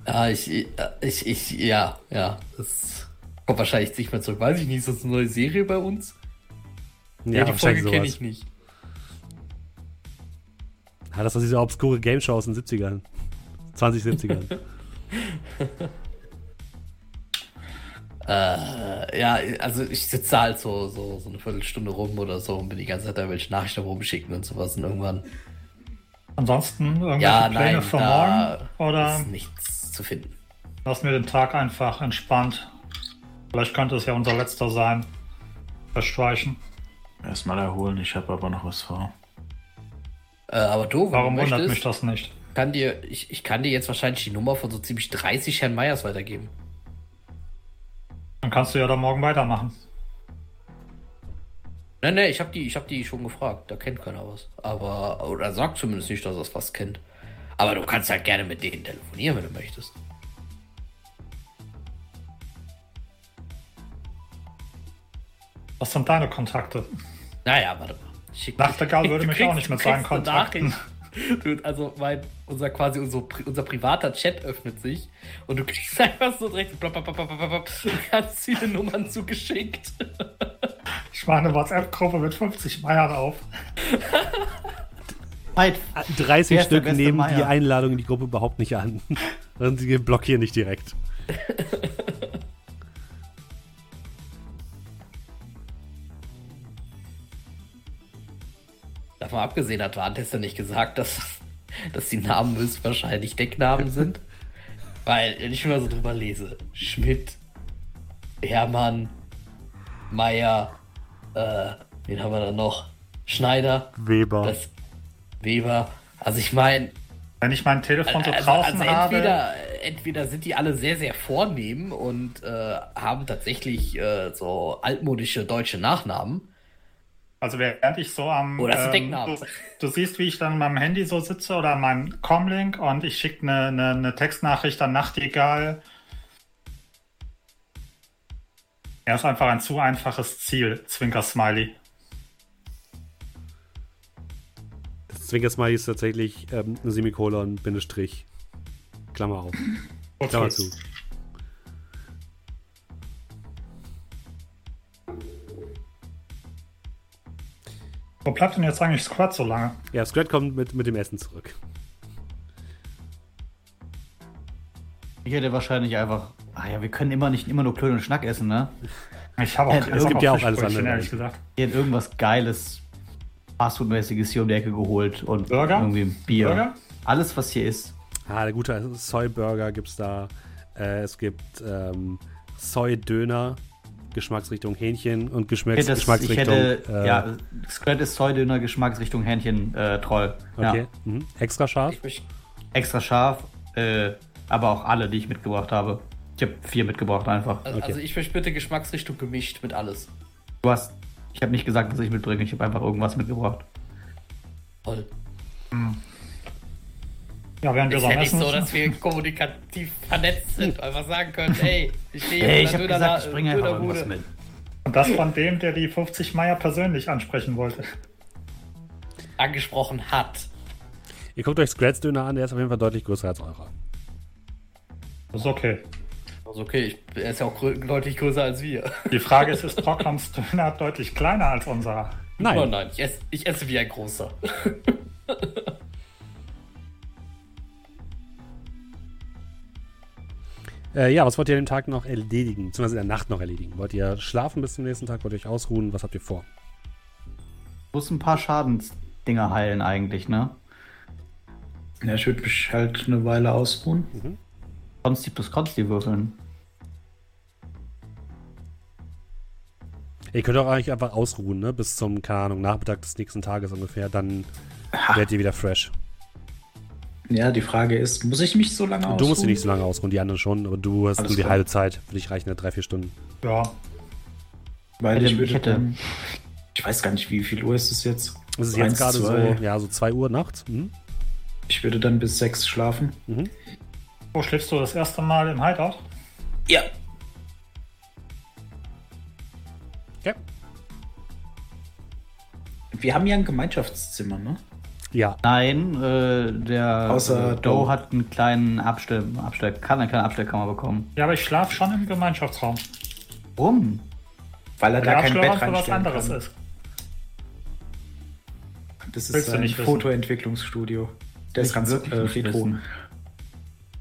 Ja, ich, ich, ich, ja, ja. Das kommt wahrscheinlich nicht mehr zurück. Weiß ich nicht, ist das eine neue Serie bei uns? Ja, Ja, die wahrscheinlich Folge kenne ich nicht. Ja, das war diese obskure Game Show aus den 70ern. 2070ern. Äh, ja, also ich sitze halt so, so, so eine Viertelstunde rum oder so und bin die ganze Zeit da welche Nachrichten rumschicken und sowas und irgendwann Ansonsten irgendwelche Ja, Pläne nein, für da morgen? Oder ist nichts zu finden. lassen wir den Tag einfach entspannt? Vielleicht könnte es ja unser letzter sein. Verstreichen. Erstmal erholen, ich habe aber noch was vor. Äh, aber du, Warum du wundert möchtest, mich das nicht? kann dir, ich, ich kann dir jetzt wahrscheinlich die Nummer von so ziemlich 30 Herrn Meyers weitergeben. Dann kannst du ja da morgen weitermachen. Nee, nee, ich habe die, ich hab die schon gefragt. Da kennt keiner was. Aber, oder sagt zumindest nicht, dass er was kennt. Aber du kannst halt gerne mit denen telefonieren, wenn du möchtest. Was sind deine Kontakte? Naja, warte mal. Schick Nachtigall würde mich kriegst- auch nicht mit seinen Kontakten. Du, also mein, unser quasi unser, unser privater Chat öffnet sich und du kriegst einfach so direkt blop, ganz viele Nummern zugeschickt. Ich mache eine WhatsApp-Gruppe mit 50 Meiern auf. Halt, 30 Wer ist der Stück nehmen die Meier? Einladung in die Gruppe überhaupt nicht an. Und sie blockieren nicht direkt. Davon abgesehen hat Warntester nicht gesagt, dass, dass die Namen höchstwahrscheinlich Decknamen sind. Weil, wenn ich mal so drüber lese, Schmidt, Hermann, Meier, äh, wen haben wir da noch? Schneider, Weber. das Weber. Also ich meine, Wenn ich mein Telefon so also, draußen also habe. entweder, entweder sind die alle sehr, sehr vornehm und äh, haben tatsächlich äh, so altmodische deutsche Nachnamen. Also während ich so am. Oder ist ein Deckname. du, du siehst, wie ich dann am Handy so sitze oder an meinem Comlink und ich schicke eine, eine, eine Textnachricht an Nachtigall. Er ist einfach ein zu einfaches Ziel, Zwinker-Smiley. Das Zwinkersmiley ist tatsächlich ähm, ein Semikolon, Bindestrich. Klammer auf. Klammer zu. Wo bleibt denn jetzt eigentlich Squad so lange? Ja, Scrat kommt mit, mit dem Essen zurück. ich hätte wahrscheinlich einfach. Ah ja, wir können immer nicht immer nur Klönen und Schnack essen, ne? Ich habe auch Es keinen gibt ja auch alles andere. ehrlich gesagt. Ich hätte irgendwas Geiles, Fastfood-mäßiges hier um die Ecke geholt und Burger? irgendwie ein Bier. Burger? Alles, was hier ist. Ah, der gute Soy-Burger gibt's da. Äh, es gibt ähm, Soy-Döner, Geschmacksrichtung Hähnchen und Geschmacks Ich hätte, das, ich Geschmacksrichtung. hätte äh, ja, Scrat ist Soy-Döner, Geschmacksrichtung Hähnchen, äh, Troll. Okay. Ja. Mhm. Extra scharf. Ich Extra scharf, äh, aber auch alle, die ich mitgebracht habe. Ich habe vier mitgebracht einfach. Also, Okay. also ich bitte Geschmacksrichtung gemischt mit alles. Du hast, ich habe nicht gesagt, was ich mitbringe. Ich habe einfach irgendwas mitgebracht. Toll. Ja, während wir Ist so ja nicht so, dass wir kommunikativ vernetzt sind. Einfach sagen können, hey, ich stehe Hey, ich habe gesagt, ich bringe einfach irgendwas mit. Und das von dem, der die 50 Meier persönlich ansprechen wollte. Angesprochen hat. Ihr guckt euch Scrats Döner an, der ist auf jeden Fall deutlich größer als eurer. Das ist okay. Also okay, ich, er ist ja auch grö deutlich größer als wir. Die Frage ist, ist Brockhams Döner deutlich kleiner als unserer? Nein. Oh nein, ich esse, ich esse wie ein großer. Äh, ja, was wollt ihr an dem Tag noch erledigen? Beziehungsweise in der Nacht noch erledigen? Wollt ihr schlafen bis zum nächsten Tag? Wollt ihr euch ausruhen? Was habt ihr vor? Muss ein paar Schadensdinger heilen eigentlich, ne? Ja, ich würde mich halt eine Weile ausruhen. Konsti plus Konsti würfeln. Ihr könnt auch eigentlich einfach ausruhen, ne? Bis zum, keine Ahnung, Nachmittag des nächsten Tages ungefähr. Dann werdet ihr wieder fresh. Ja, die Frage ist, muss ich mich so lange ausruhen? Du musst dich nicht so lange ausruhen, die anderen schon, aber du hast Alles nur die klar. halbe Zeit. Für dich reichen ja drei, vier Stunden. Ja, Weil ich würde ich hätte- dann, ich weiß gar nicht, wie viel Uhr ist es jetzt? Es ist jetzt gerade so, zwei. ja, so 2 Uhr nachts. Mhm. Ich würde dann bis sechs schlafen. Mhm. Wo schläfst du das erste Mal im Hideout? Ja. Okay. Wir haben ja ein Gemeinschaftszimmer, ne? Ja. Nein, äh, der Außer äh, Doe hat einen kleinen Abstell, Abstell, kann eine kleine Abstellkammer bekommen. Ja, aber ich schlafe schon im Gemeinschaftsraum. Warum? Weil er Der da kein Bett für was reinstellen anderes kann. ist. Das Willst ist du ein. Fotoentwicklungsstudio. Der ist ganz wirklich äh, nicht retro. wissen.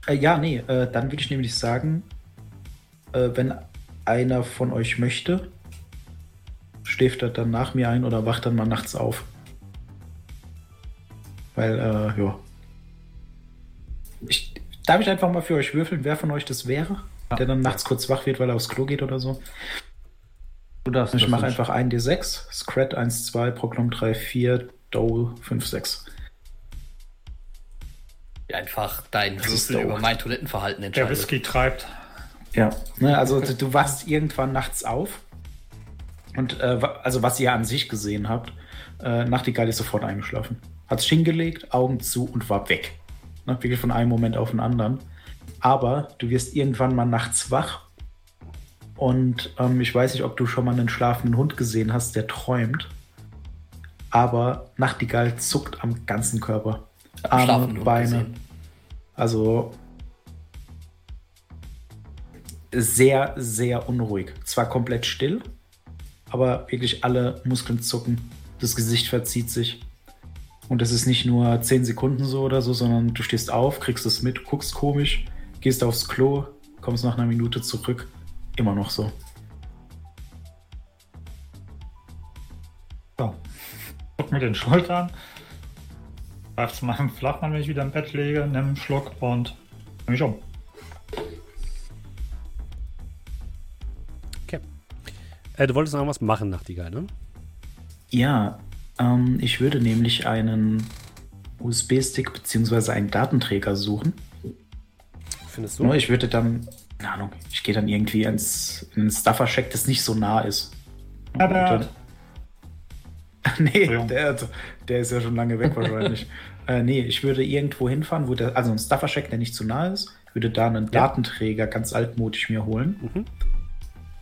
Äh, ja, nee, äh, dann würde ich nämlich sagen, äh, wenn einer von euch möchte, schläft er dann nach mir ein oder wacht dann mal nachts auf. Weil, äh, ja. Ich, darf ich einfach mal für euch würfeln, wer von euch das wäre? Der dann nachts kurz wach wird, weil er aufs Klo geht oder so? Du darfst Ich mache einfach 1d6, Scrat 1, 2, Proklom 3, 4, Dole 5, 6. Einfach dein Würfel doof. über mein Toilettenverhalten Der entscheidet. Whisky treibt. Ja, ne, also du, wachst irgendwann nachts auf. Und äh, also was ihr an sich gesehen habt, äh, Nachtigall ist sofort eingeschlafen. Hat sich hingelegt, Augen zu und war weg. Ne, wirklich von einem Moment auf den anderen. Aber du wirst irgendwann mal nachts wach. Und ähm, ich weiß nicht, ob du schon mal einen schlafenden Hund gesehen hast, der träumt. Aber Nachtigall zuckt am ganzen Körper. Arme, Hund Beine. gesehen. Also sehr, sehr unruhig. Zwar komplett still, aber wirklich alle Muskeln zucken. Das Gesicht verzieht sich. Und das ist nicht nur 10 Sekunden so oder so, sondern du stehst auf, kriegst es mit, guckst komisch, gehst aufs Klo, kommst nach einer Minute zurück. Immer noch so. So. Guck mir den Schultern. Greif zu meinem Flachmann, wenn ich wieder im Bett lege, nimm einen Schluck und nimm mich um. Okay. Äh, du wolltest noch was machen, Nachtigall, ne? Ja, ähm, ich würde nämlich einen USB-Stick bzw. einen Datenträger suchen. Findest Nur du? ich würde dann, keine Ahnung, ich gehe dann irgendwie ins, in einen Stuffer-Check, das nicht so nah ist. Herbert, nee, der, der ist ja schon lange weg wahrscheinlich. äh, nee, ich würde irgendwo hinfahren, wo der, also ein Stuffer-Check, der nicht zu nah ist, würde da einen Datenträger ganz altmodisch mir holen. Mhm.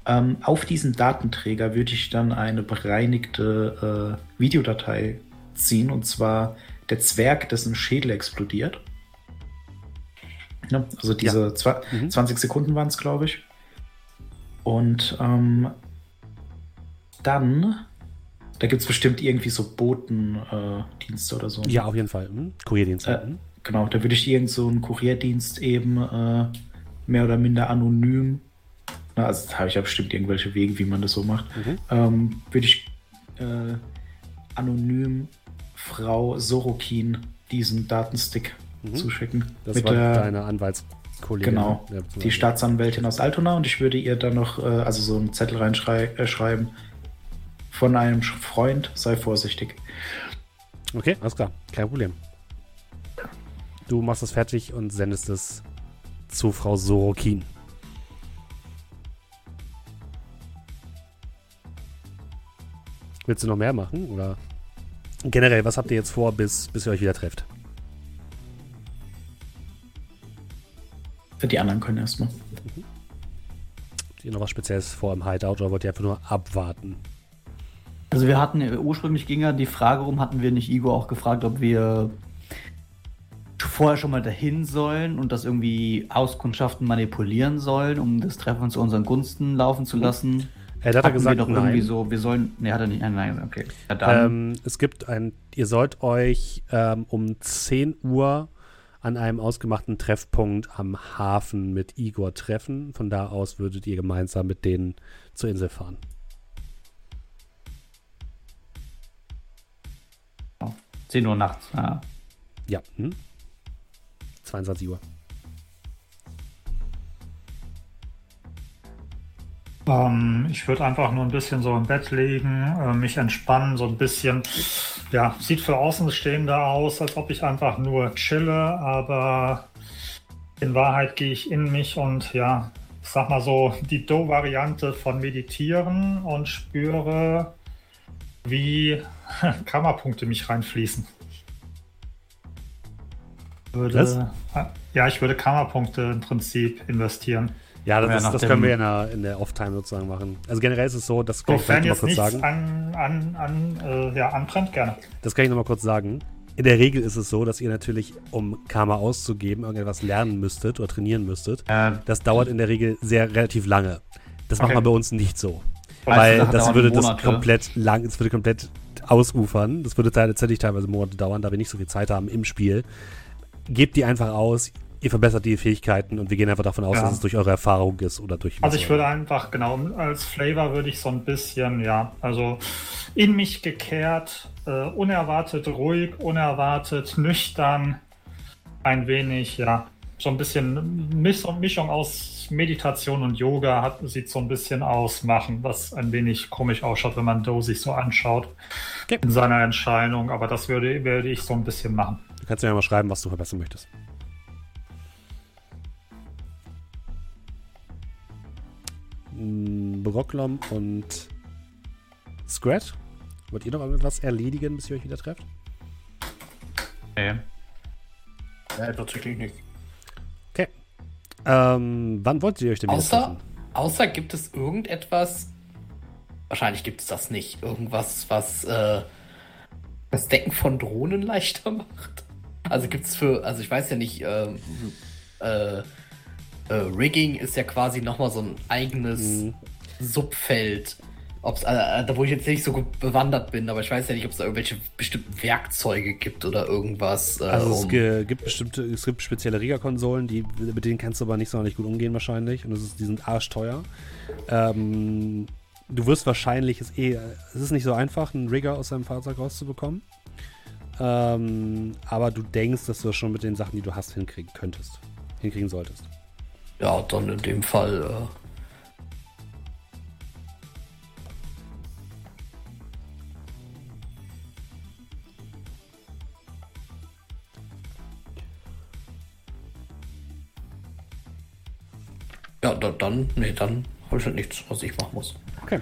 Ähm, auf diesen Datenträger würde ich dann eine bereinigte äh, Videodatei ziehen, und zwar der Zwerg, dessen Schädel explodiert. Ja, also diese zwa- Mhm. 20 Sekunden waren es, glaube ich. Und ähm, dann, da gibt es bestimmt irgendwie so Botendienste äh, oder so. Ja, auf jeden Fall. Hm? Kurierdienst. Äh? Genau, da würde ich irgend so einen Kurierdienst eben äh, mehr oder minder anonym, na, also da habe ich ja bestimmt irgendwelche Wege, wie man das so macht, Mhm. ähm, würde ich äh, anonym Frau Sorokin diesen Datenstick Mhm. zuschicken. Das mit war der, deine Anwaltskollegin. Genau, die Staatsanwältin aus Altona und ich würde ihr dann noch äh, also so einen Zettel reinschreiben, äh, von einem Freund, sei vorsichtig. Okay, alles klar. Kein Problem. Du machst das fertig und sendest es zu Frau Sorokin. Willst du noch mehr machen? Oder generell, was habt ihr jetzt vor, bis, bis ihr euch wieder trefft? Die anderen können erstmal. Habt ihr noch was Spezielles vor im Hideout oder wollt ihr einfach nur abwarten? Also wir hatten äh, ursprünglich ging ja die Frage rum, hatten wir nicht Igor auch gefragt, ob wir vorher schon mal dahin sollen und das irgendwie Auskundschaften manipulieren sollen, um das Treffen zu unseren Gunsten laufen zu lassen. Äh, da hat er gesagt, wir doch irgendwie nein. so, wir sollen. Ne, hat er nicht. Nein, nein, okay. Ja, Ähm, es gibt ein, ihr sollt euch ähm, um 10 Uhr an einem ausgemachten Treffpunkt am Hafen mit Igor treffen. Von da aus würdet ihr gemeinsam mit denen zur Insel fahren. 10 Uhr nachts. Ja. Ja. Hm? 22 Uhr. Ähm, ich würde einfach nur ein bisschen so im Bett liegen, äh, mich entspannen, so ein bisschen. Ja, sieht für Außenstehende aus, als ob ich einfach nur chille, aber in Wahrheit gehe ich in mich und ja, ich sag mal so, die Do-Variante von Meditieren und spüre, wie Kammerpunkte mich reinfließen. Würde, Was? Ja, ich würde Kammerpunkte im Prinzip investieren. Ja, das, Ja, ist, das dem- können wir in der, in der Off-Time sozusagen machen. Also generell ist es so, das kann ich Sofern vielleicht noch jetzt mal kurz sagen. an, an, an, äh, ja, anbrennt, gerne. Das kann ich noch mal kurz sagen. in der Regel ist es so, dass ihr natürlich, um Karma auszugeben, irgendetwas lernen müsstet oder trainieren müsstet. Äh, das dauert in der Regel sehr relativ lange. Das okay. macht man bei uns nicht so. Weil das, das würde das komplett lang, es würde komplett ausufern. Das würde tatsächlich teilweise Monate dauern, da wir nicht so viel Zeit haben im Spiel. Gebt die einfach aus, ihr verbessert die Fähigkeiten und wir gehen einfach davon aus, ja. dass es durch eure Erfahrung ist oder durch. Also ich würde einfach, genau, als Flavor würde ich so ein bisschen, ja, also in mich gekehrt, äh, unerwartet ruhig, unerwartet nüchtern, ein wenig, ja, so ein bisschen Mischung aus Meditation und Yoga hat, sieht so ein bisschen aus, machen, was ein wenig komisch ausschaut, wenn man Do sich so anschaut okay. in seiner Entscheidung, aber das würde, würde ich so ein bisschen machen. Du kannst mir ja mal schreiben, was du verbessern möchtest. Brocklom und Scrat. Wollt ihr noch etwas erledigen, bis ihr euch wieder trefft? Nee. Ja, tatsächlich nicht. Ähm, wann wollt ihr euch denn wieder außer, treffen? Außer gibt es irgendetwas, wahrscheinlich gibt es das nicht, irgendwas, was äh, das Decken von Drohnen leichter macht. Also gibt es für, also ich weiß ja nicht, ähm, äh, äh, Rigging ist ja quasi nochmal so ein eigenes mhm. Subfeld. Ob's, äh, äh, da wo ich jetzt nicht so gut bewandert bin, aber ich weiß ja nicht, ob es da irgendwelche bestimmten Werkzeuge gibt oder irgendwas. Äh, also es um gibt bestimmte, es gibt spezielle Rigger-Konsolen, die, mit denen kannst du aber nicht so nicht gut umgehen wahrscheinlich. Und ist, die sind arschteuer. Ähm, du wirst wahrscheinlich, es, eh, es ist nicht so einfach, einen Rigger aus deinem Fahrzeug rauszubekommen. Ähm, aber du denkst, dass du das schon mit den Sachen, die du hast, hinkriegen könntest. Hinkriegen solltest. Ja, dann in dem Fall. Äh Ja, da, dann, nee, dann habe ich halt nichts, was ich machen muss. Okay.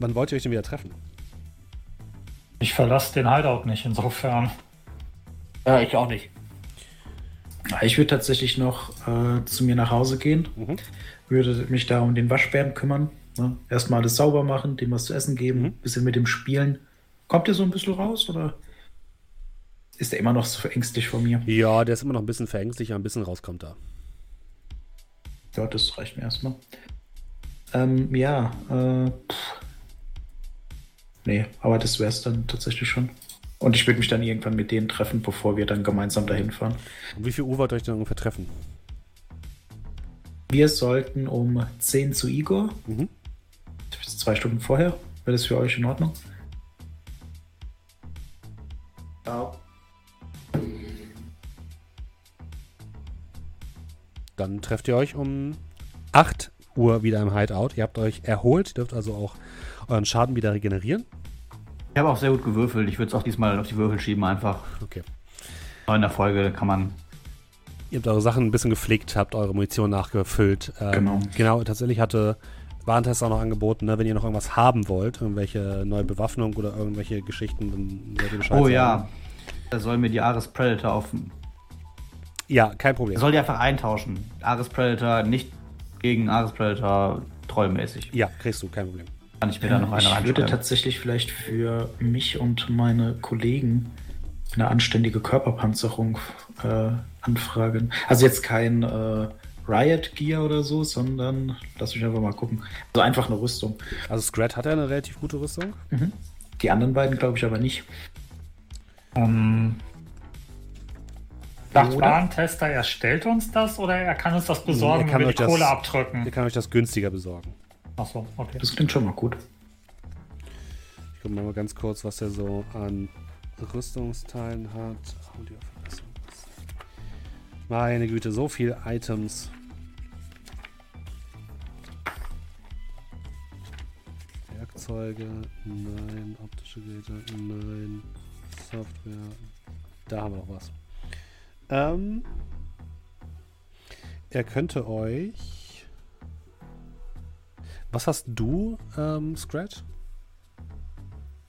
Wann wollt ihr euch denn wieder treffen? Ich verlasse den Hideout nicht, insofern. Ja, ich auch nicht. Ich würde tatsächlich noch äh, zu mir nach Hause gehen, mhm. würde mich da um den Waschbären kümmern. Ne? Erstmal alles sauber machen, dem was zu essen geben, mhm. bisschen mit dem spielen. Kommt der so ein bisschen raus oder ist er immer noch so ängstlich vor mir? Ja, der ist immer noch ein bisschen verängstlich, aber ein bisschen rauskommt da. Ja, das reicht mir erstmal. Ähm, ja, äh, nee, aber das wäre es dann tatsächlich schon. Und ich würde mich dann irgendwann mit denen treffen, bevor wir dann gemeinsam dahin fahren. Und wie viel Uhr wollt ihr euch dann ungefähr treffen? Wir sollten um 10 zu Igor. Mhm. Zwei Stunden vorher. Wäre das für euch in Ordnung? Ja. Dann trefft ihr euch um 8 Uhr wieder im Hideout. Ihr habt euch erholt, dürft also auch euren Schaden wieder regenerieren. Ich habe auch sehr gut gewürfelt. Ich würde es auch diesmal auf die Würfel schieben einfach. Okay. In der Folge kann man. Ihr habt eure Sachen ein bisschen gepflegt, habt eure Munition nachgefüllt. Ähm, genau. Genau, tatsächlich hatte Warentest auch noch angeboten, ne, wenn ihr noch irgendwas haben wollt, irgendwelche neue Bewaffnung oder irgendwelche Geschichten, dann werdet ihr Bescheid Oh sagen. ja, da soll mir die Ares Predator auf. Ja, kein Problem. Soll die einfach eintauschen. Ares Predator nicht gegen Ares Predator treumäßig. Ja, kriegst du, kein Problem. Kann ich mir da noch eine Ich würde tatsächlich vielleicht für mich und meine Kollegen eine anständige Körperpanzerung äh, anfragen. Also jetzt kein äh, Riot Gear oder so, sondern lass mich einfach mal gucken. Also einfach eine Rüstung. Also Scrat hat ja eine relativ gute Rüstung. Mhm. Die anderen beiden glaube ich aber nicht. Ähm, Sagt Warentester, er stellt uns das oder er kann uns das besorgen, wenn wir die Kohle abdrücken? Er kann euch das günstiger besorgen. Achso, okay. Das klingt schon mal gut. Ich gucke mal ganz kurz, was er so an Rüstungsteilen hat. Meine Güte, so viele Items. Werkzeuge, nein. Optische Geräte, nein. Software. Da haben wir noch was. Ähm, er könnte euch was hast du, ähm, Scratch?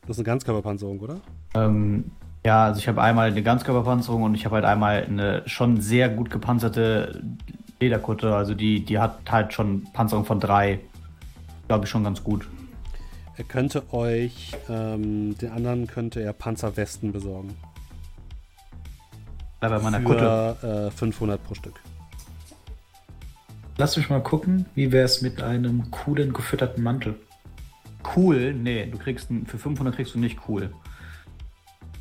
Das ist eine Ganzkörperpanzerung, oder? Ähm, ja, also ich habe einmal eine Ganzkörperpanzerung und ich habe halt einmal eine schon sehr gut gepanzerte Lederkutte. Also die, die hat halt schon Panzerung von drei. Glaube ich schon ganz gut. Er könnte euch, ähm, den anderen könnte er Panzerwesten besorgen. Bei meiner Kutte. Für äh, 500 pro Stück. Lass mich mal gucken, wie wäre es mit einem coolen gefütterten Mantel? Cool? Nee, du kriegst für 500 kriegst du nicht cool.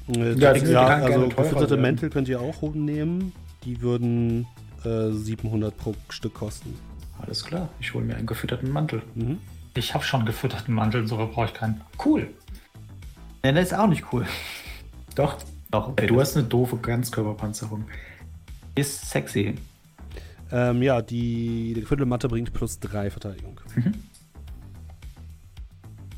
Äh, ja, ja also gefütterte Mäntel könnt ihr auch nehmen. Die würden äh, 700 pro Stück kosten. Alles klar, ich hole mir einen gefütterten Mantel. Mhm. Ich habe schon einen gefütterten Mantel, so brauche ich keinen. Cool. Ja, das ist auch nicht cool. Doch. Doch okay, du hast eine doofe Ganzkörperpanzerung. Ist sexy. Ähm, ja, die, die gefütterte Matte bringt plus 3 Verteidigung. Mhm.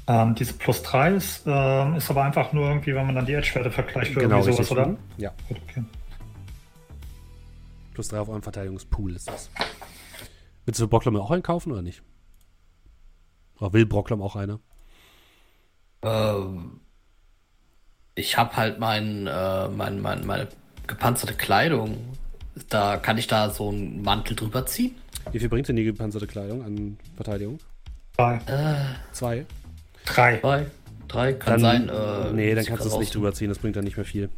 Ähm, diese plus 3 ist, ähm, ist aber einfach nur irgendwie, wenn man dann die Edge-Werte vergleicht oder genau, irgendwie sowas, oder? Mhm. Ja. okay. Plus 3 auf eurem Verteidigungspool ist das. Willst du Brocklom auch einkaufen oder nicht? Oder will Brocklom auch eine? Ähm, ich habe halt mein, äh, mein, mein, meine gepanzerte Kleidung. Da kann ich da so einen Mantel drüber ziehen. Wie viel bringt denn die gepanzerte Kleidung an Verteidigung? Zwei. Äh, Zwei. Drei. Drei. Drei kann dann, sein. Äh, nee, dann kannst du es nicht drüber ziehen, das bringt dann nicht mehr viel.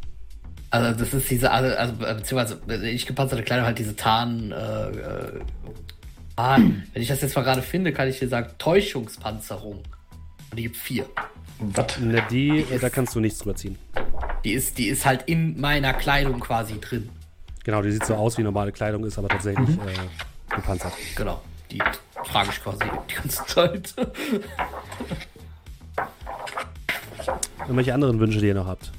Also das ist diese, also, also beziehungsweise ich gepanzerte Kleidung halt diese Tarn. Äh, äh, ah, wenn ich das jetzt mal gerade finde, kann ich dir sagen Täuschungspanzerung. Und die gibt vier. Was? Ne, die, die da kannst du nichts drüber ziehen. Die ist, die ist halt in meiner Kleidung quasi drin. Genau, die sieht so aus wie normale Kleidung, ist aber tatsächlich mhm. äh, gepanzert. Genau, die trage ich quasi die ganze Zeit. Irgendwelche anderen Wünsche, die ihr noch habt?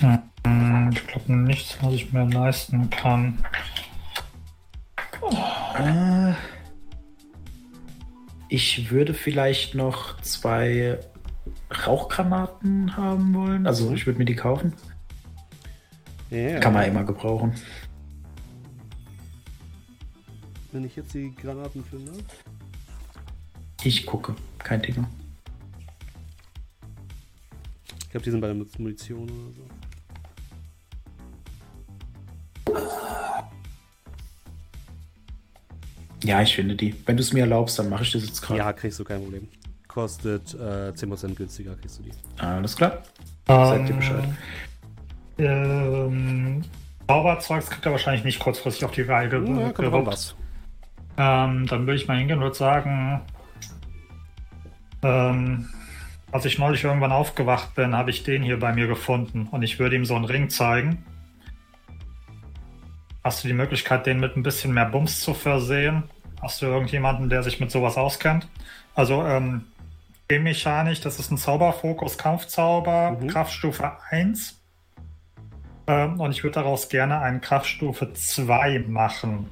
Hm, ich glaube nichts, was ich mir leisten kann. Äh, ich würde vielleicht noch zwei Rauchgranaten haben wollen. Also ich würde mir die kaufen. Yeah. Kann man immer gebrauchen. Wenn ich jetzt die Granaten finde? Ich gucke, kein Thema. Ich glaube, die sind bei der Munition oder so. Ja, ich finde die. Wenn du es mir erlaubst, dann mache ich das jetzt gerade. Ja, kriegst du kein Problem. Kostet äh, 10% günstiger, kriegst du die. Alles klar. Ähm, Seid ihr Bescheid. Ähm, Zauberzeugs kriegt er wahrscheinlich nicht kurzfristig auf die Reihe gewirkt. Ja, kommt was. Ähm, dann würde ich mal hingehen und sagen, ähm, als ich neulich irgendwann aufgewacht bin, habe ich den hier bei mir gefunden und ich würde ihm so einen Ring zeigen. Hast du die Möglichkeit, den mit ein bisschen mehr Bums zu versehen? Hast du irgendjemanden, der sich mit sowas auskennt? Also, ähm, mechanisch, das ist ein Zauberfokus, Kampfzauber, mhm. Kraftstufe 1. Ähm, und ich würde daraus gerne einen Kraftstufe 2 machen.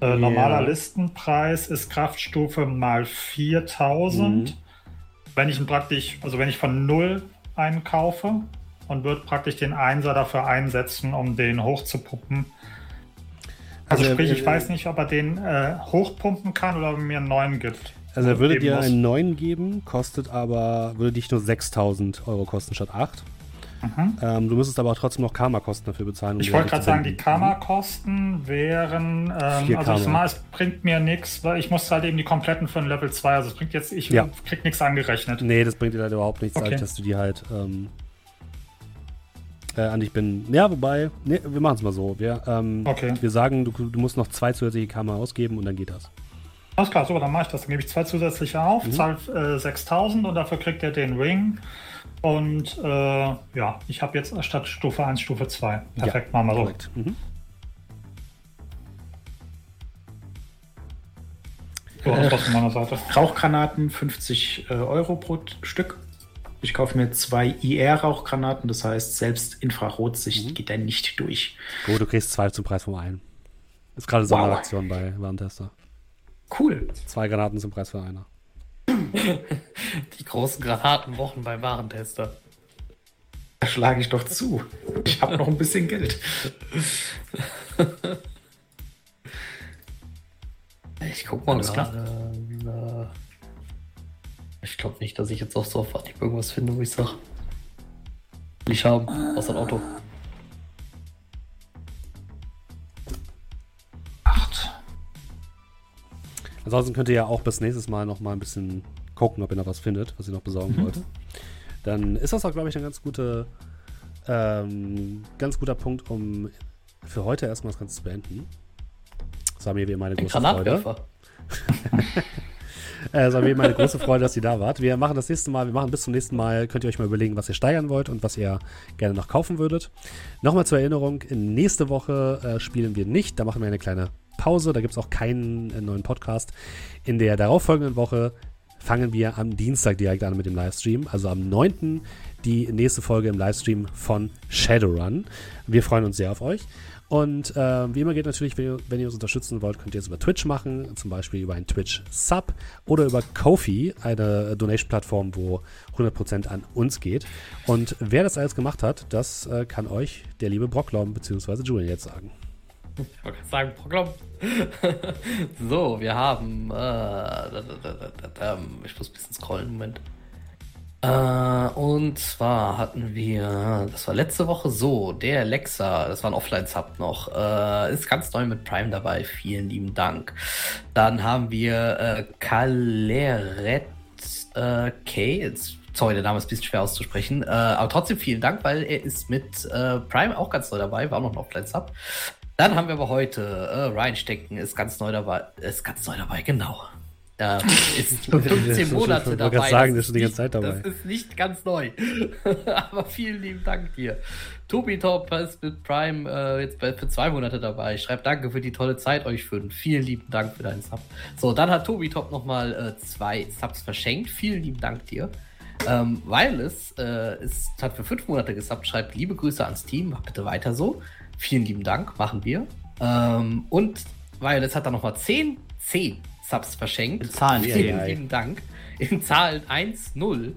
Äh, yeah. Normaler Listenpreis ist Kraftstufe mal 4000. Mhm wenn ich ihn praktisch, also wenn ich von null einen kaufe und würde praktisch den Einser dafür einsetzen, um den hochzupuppen. Also, also sprich, ich äh, weiß nicht, ob er den äh, hochpumpen kann oder ob er mir einen neuen gibt. Also er würde dir muss. einen neuen geben, kostet aber, würde dich nur 6000 Euro kosten statt 8. Mhm. Ähm, du müsstest aber auch trotzdem noch Karma-Kosten dafür bezahlen. Um ich wollte gerade sagen, die Karma-Kosten wären, ähm, also ich mal, es bringt mir nichts, weil ich muss halt eben die kompletten für ein Level 2, also es bringt jetzt, ich ja. krieg nichts angerechnet. Nee, das bringt dir halt überhaupt nichts, okay. dass du die halt ähm, äh, an dich bin. Ja, wobei, nee, wir machen es mal so. Wir, ähm, okay. wir sagen, du, du musst noch zwei zusätzliche Karma ausgeben und dann geht das. Alles klar, so, dann mache ich das. Dann gebe ich zwei zusätzliche auf, mhm. zahle äh, 6000 und dafür kriegt er den Ring. Und äh, ja, ich habe jetzt statt Stufe 1 Stufe 2. Perfekt, ja, machen wir so. Korrekt. Mhm. So, äh, von meiner Seite. Rauchgranaten 50 äh, Euro pro Stück. Ich kaufe mir zwei IR-Rauchgranaten, das heißt, selbst Infrarotsicht mhm. geht da nicht durch. Gut, du kriegst zwei zum Preis von einem. Ist gerade so wow. bei Warntester. Cool. Zwei Granaten zum Preis von einer. Die großen Granatenwochen beim Warentester. Da schlage ich doch zu. Ich habe noch ein bisschen Geld. Ich guck mal gerade. Äh, ich glaube nicht, dass ich jetzt auch so auf Anhieb irgendwas finde, wo ich sage. Will ich haben, außer ein Auto. Ansonsten könnt ihr ja auch bis nächstes Mal noch mal ein bisschen gucken, ob ihr noch was findet, was ihr noch besorgen mhm. wollt. Dann ist das auch, glaube ich, eine ganz gute ähm, ganz guter Punkt, um für heute erstmal das Ganze zu beenden. Das war mir wie immer eine große Freude. Es war mir immer eine große Freude, dass ihr da wart. Wir machen das nächste Mal, wir machen bis zum nächsten Mal, könnt ihr euch mal überlegen, was ihr steigern wollt und was ihr gerne noch kaufen würdet. Nochmal zur Erinnerung, nächste Woche äh, spielen wir nicht, da machen wir eine kleine Pause, da gibt es auch keinen äh, neuen Podcast. In der darauffolgenden Woche fangen wir am Dienstag direkt an mit dem Livestream, also am 9. die nächste Folge im Livestream von Shadowrun. Wir freuen uns sehr auf euch. Und äh, wie immer geht natürlich, wenn ihr, wenn ihr, uns unterstützen wollt, könnt ihr es über Twitch machen, zum Beispiel über einen Twitch-Sub oder über Kofi, eine Donation-Plattform, wo 100% an uns geht. Und wer das alles gemacht hat, das äh, kann euch der liebe Brocklom bzw. Julian jetzt sagen. Ich wollte sagen, Brocklom. so, wir haben. Äh, da, da, da, ich muss ein bisschen scrollen, Moment. Äh, und zwar hatten wir, das war letzte Woche so, der Alexa, das war ein Offline-Sub noch, äh, ist ganz neu mit Prime dabei. Vielen lieben Dank. Dann haben wir äh, Kaleret äh, K. Jetzt, sorry, der Name ist ein bisschen schwer auszusprechen. Äh, aber trotzdem vielen Dank, weil er ist mit äh, Prime auch ganz neu dabei, war noch ein Offline-Sub. Dann haben wir aber heute äh, Ryan Stecken, ist ganz neu dabei, ist ganz neu dabei, genau. Da ist 15 Monate dabei. Ich sagen, das ist die ganze Zeit dabei. Das ist nicht ganz neu. Aber vielen lieben Dank dir. Tobi Top ist mit Prime äh, jetzt für zwei Monate dabei. Schreibt Danke für die tolle Zeit euch fünf. Vielen lieben Dank für deinen Sub. So, dann hat Tobi Top nochmal äh, zwei Subs verschenkt. Vielen lieben Dank dir. Ähm, Wireless äh, ist, hat für fünf Monate gesubbt, schreibt liebe Grüße ans Team, mach bitte weiter so. Vielen lieben Dank, machen wir. Ähm, und Wireless hat dann nochmal 10, 10 Subs verschenkt. In Zahlen. Vielen lieben Dank. In Zahlen 1, 0.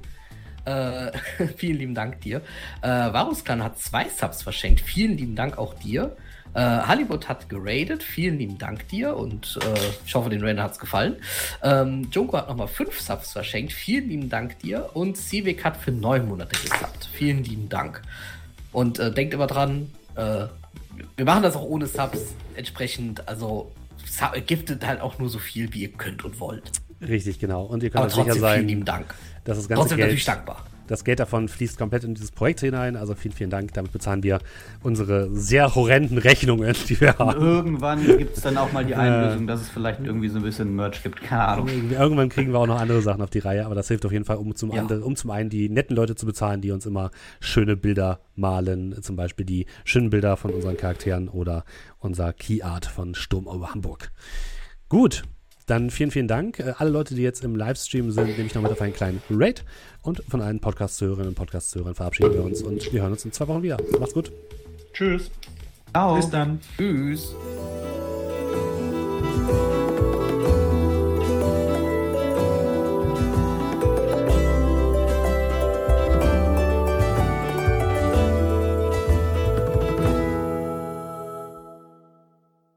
Äh, vielen lieben Dank dir. Äh, Varuskan hat zwei Subs verschenkt. Vielen lieben Dank auch dir. Äh, Hollywood hat geradet. Vielen lieben Dank dir und äh, ich hoffe, den Render hat es gefallen. Ähm, Junko hat nochmal fünf Subs verschenkt. Vielen lieben Dank dir. Und Sivik hat für neun Monate gesubbt. Vielen lieben Dank. Und äh, denkt immer dran, äh, wir machen das auch ohne Subs. Entsprechend, also giftet halt auch nur so viel, wie ihr könnt und wollt. Richtig, genau. Und ihr könnt euch sicher sein, vielen lieben Dank. das ganze trotzdem Geld, natürlich dankbar. Das Geld davon fließt komplett in dieses Projekt hinein. Also vielen, vielen Dank. Damit bezahlen wir unsere sehr horrenden Rechnungen, die wir haben. Und irgendwann gibt es dann auch mal die Einlösung, dass es vielleicht irgendwie so ein bisschen Merch gibt. Keine Ahnung. Irgendwann kriegen wir auch noch andere Sachen auf die Reihe, aber das hilft auf jeden Fall, um zum, ja. andere, um zum einen die netten Leute zu bezahlen, die uns immer schöne Bilder malen. Zum Beispiel die schönen Bilder von unseren Charakteren oder unser Key Art von Sturm über Hamburg. Gut, dann vielen, vielen Dank. Äh, alle Leute, die jetzt im Livestream sind, nehme ich noch mit auf einen kleinen Rate. Und von allen Podcast-Zuhörerinnen und Podcast-Zuhörern verabschieden wir uns und wir hören uns in zwei Wochen wieder. Macht's gut. Tschüss. Ciao. Bis dann. Tschüss.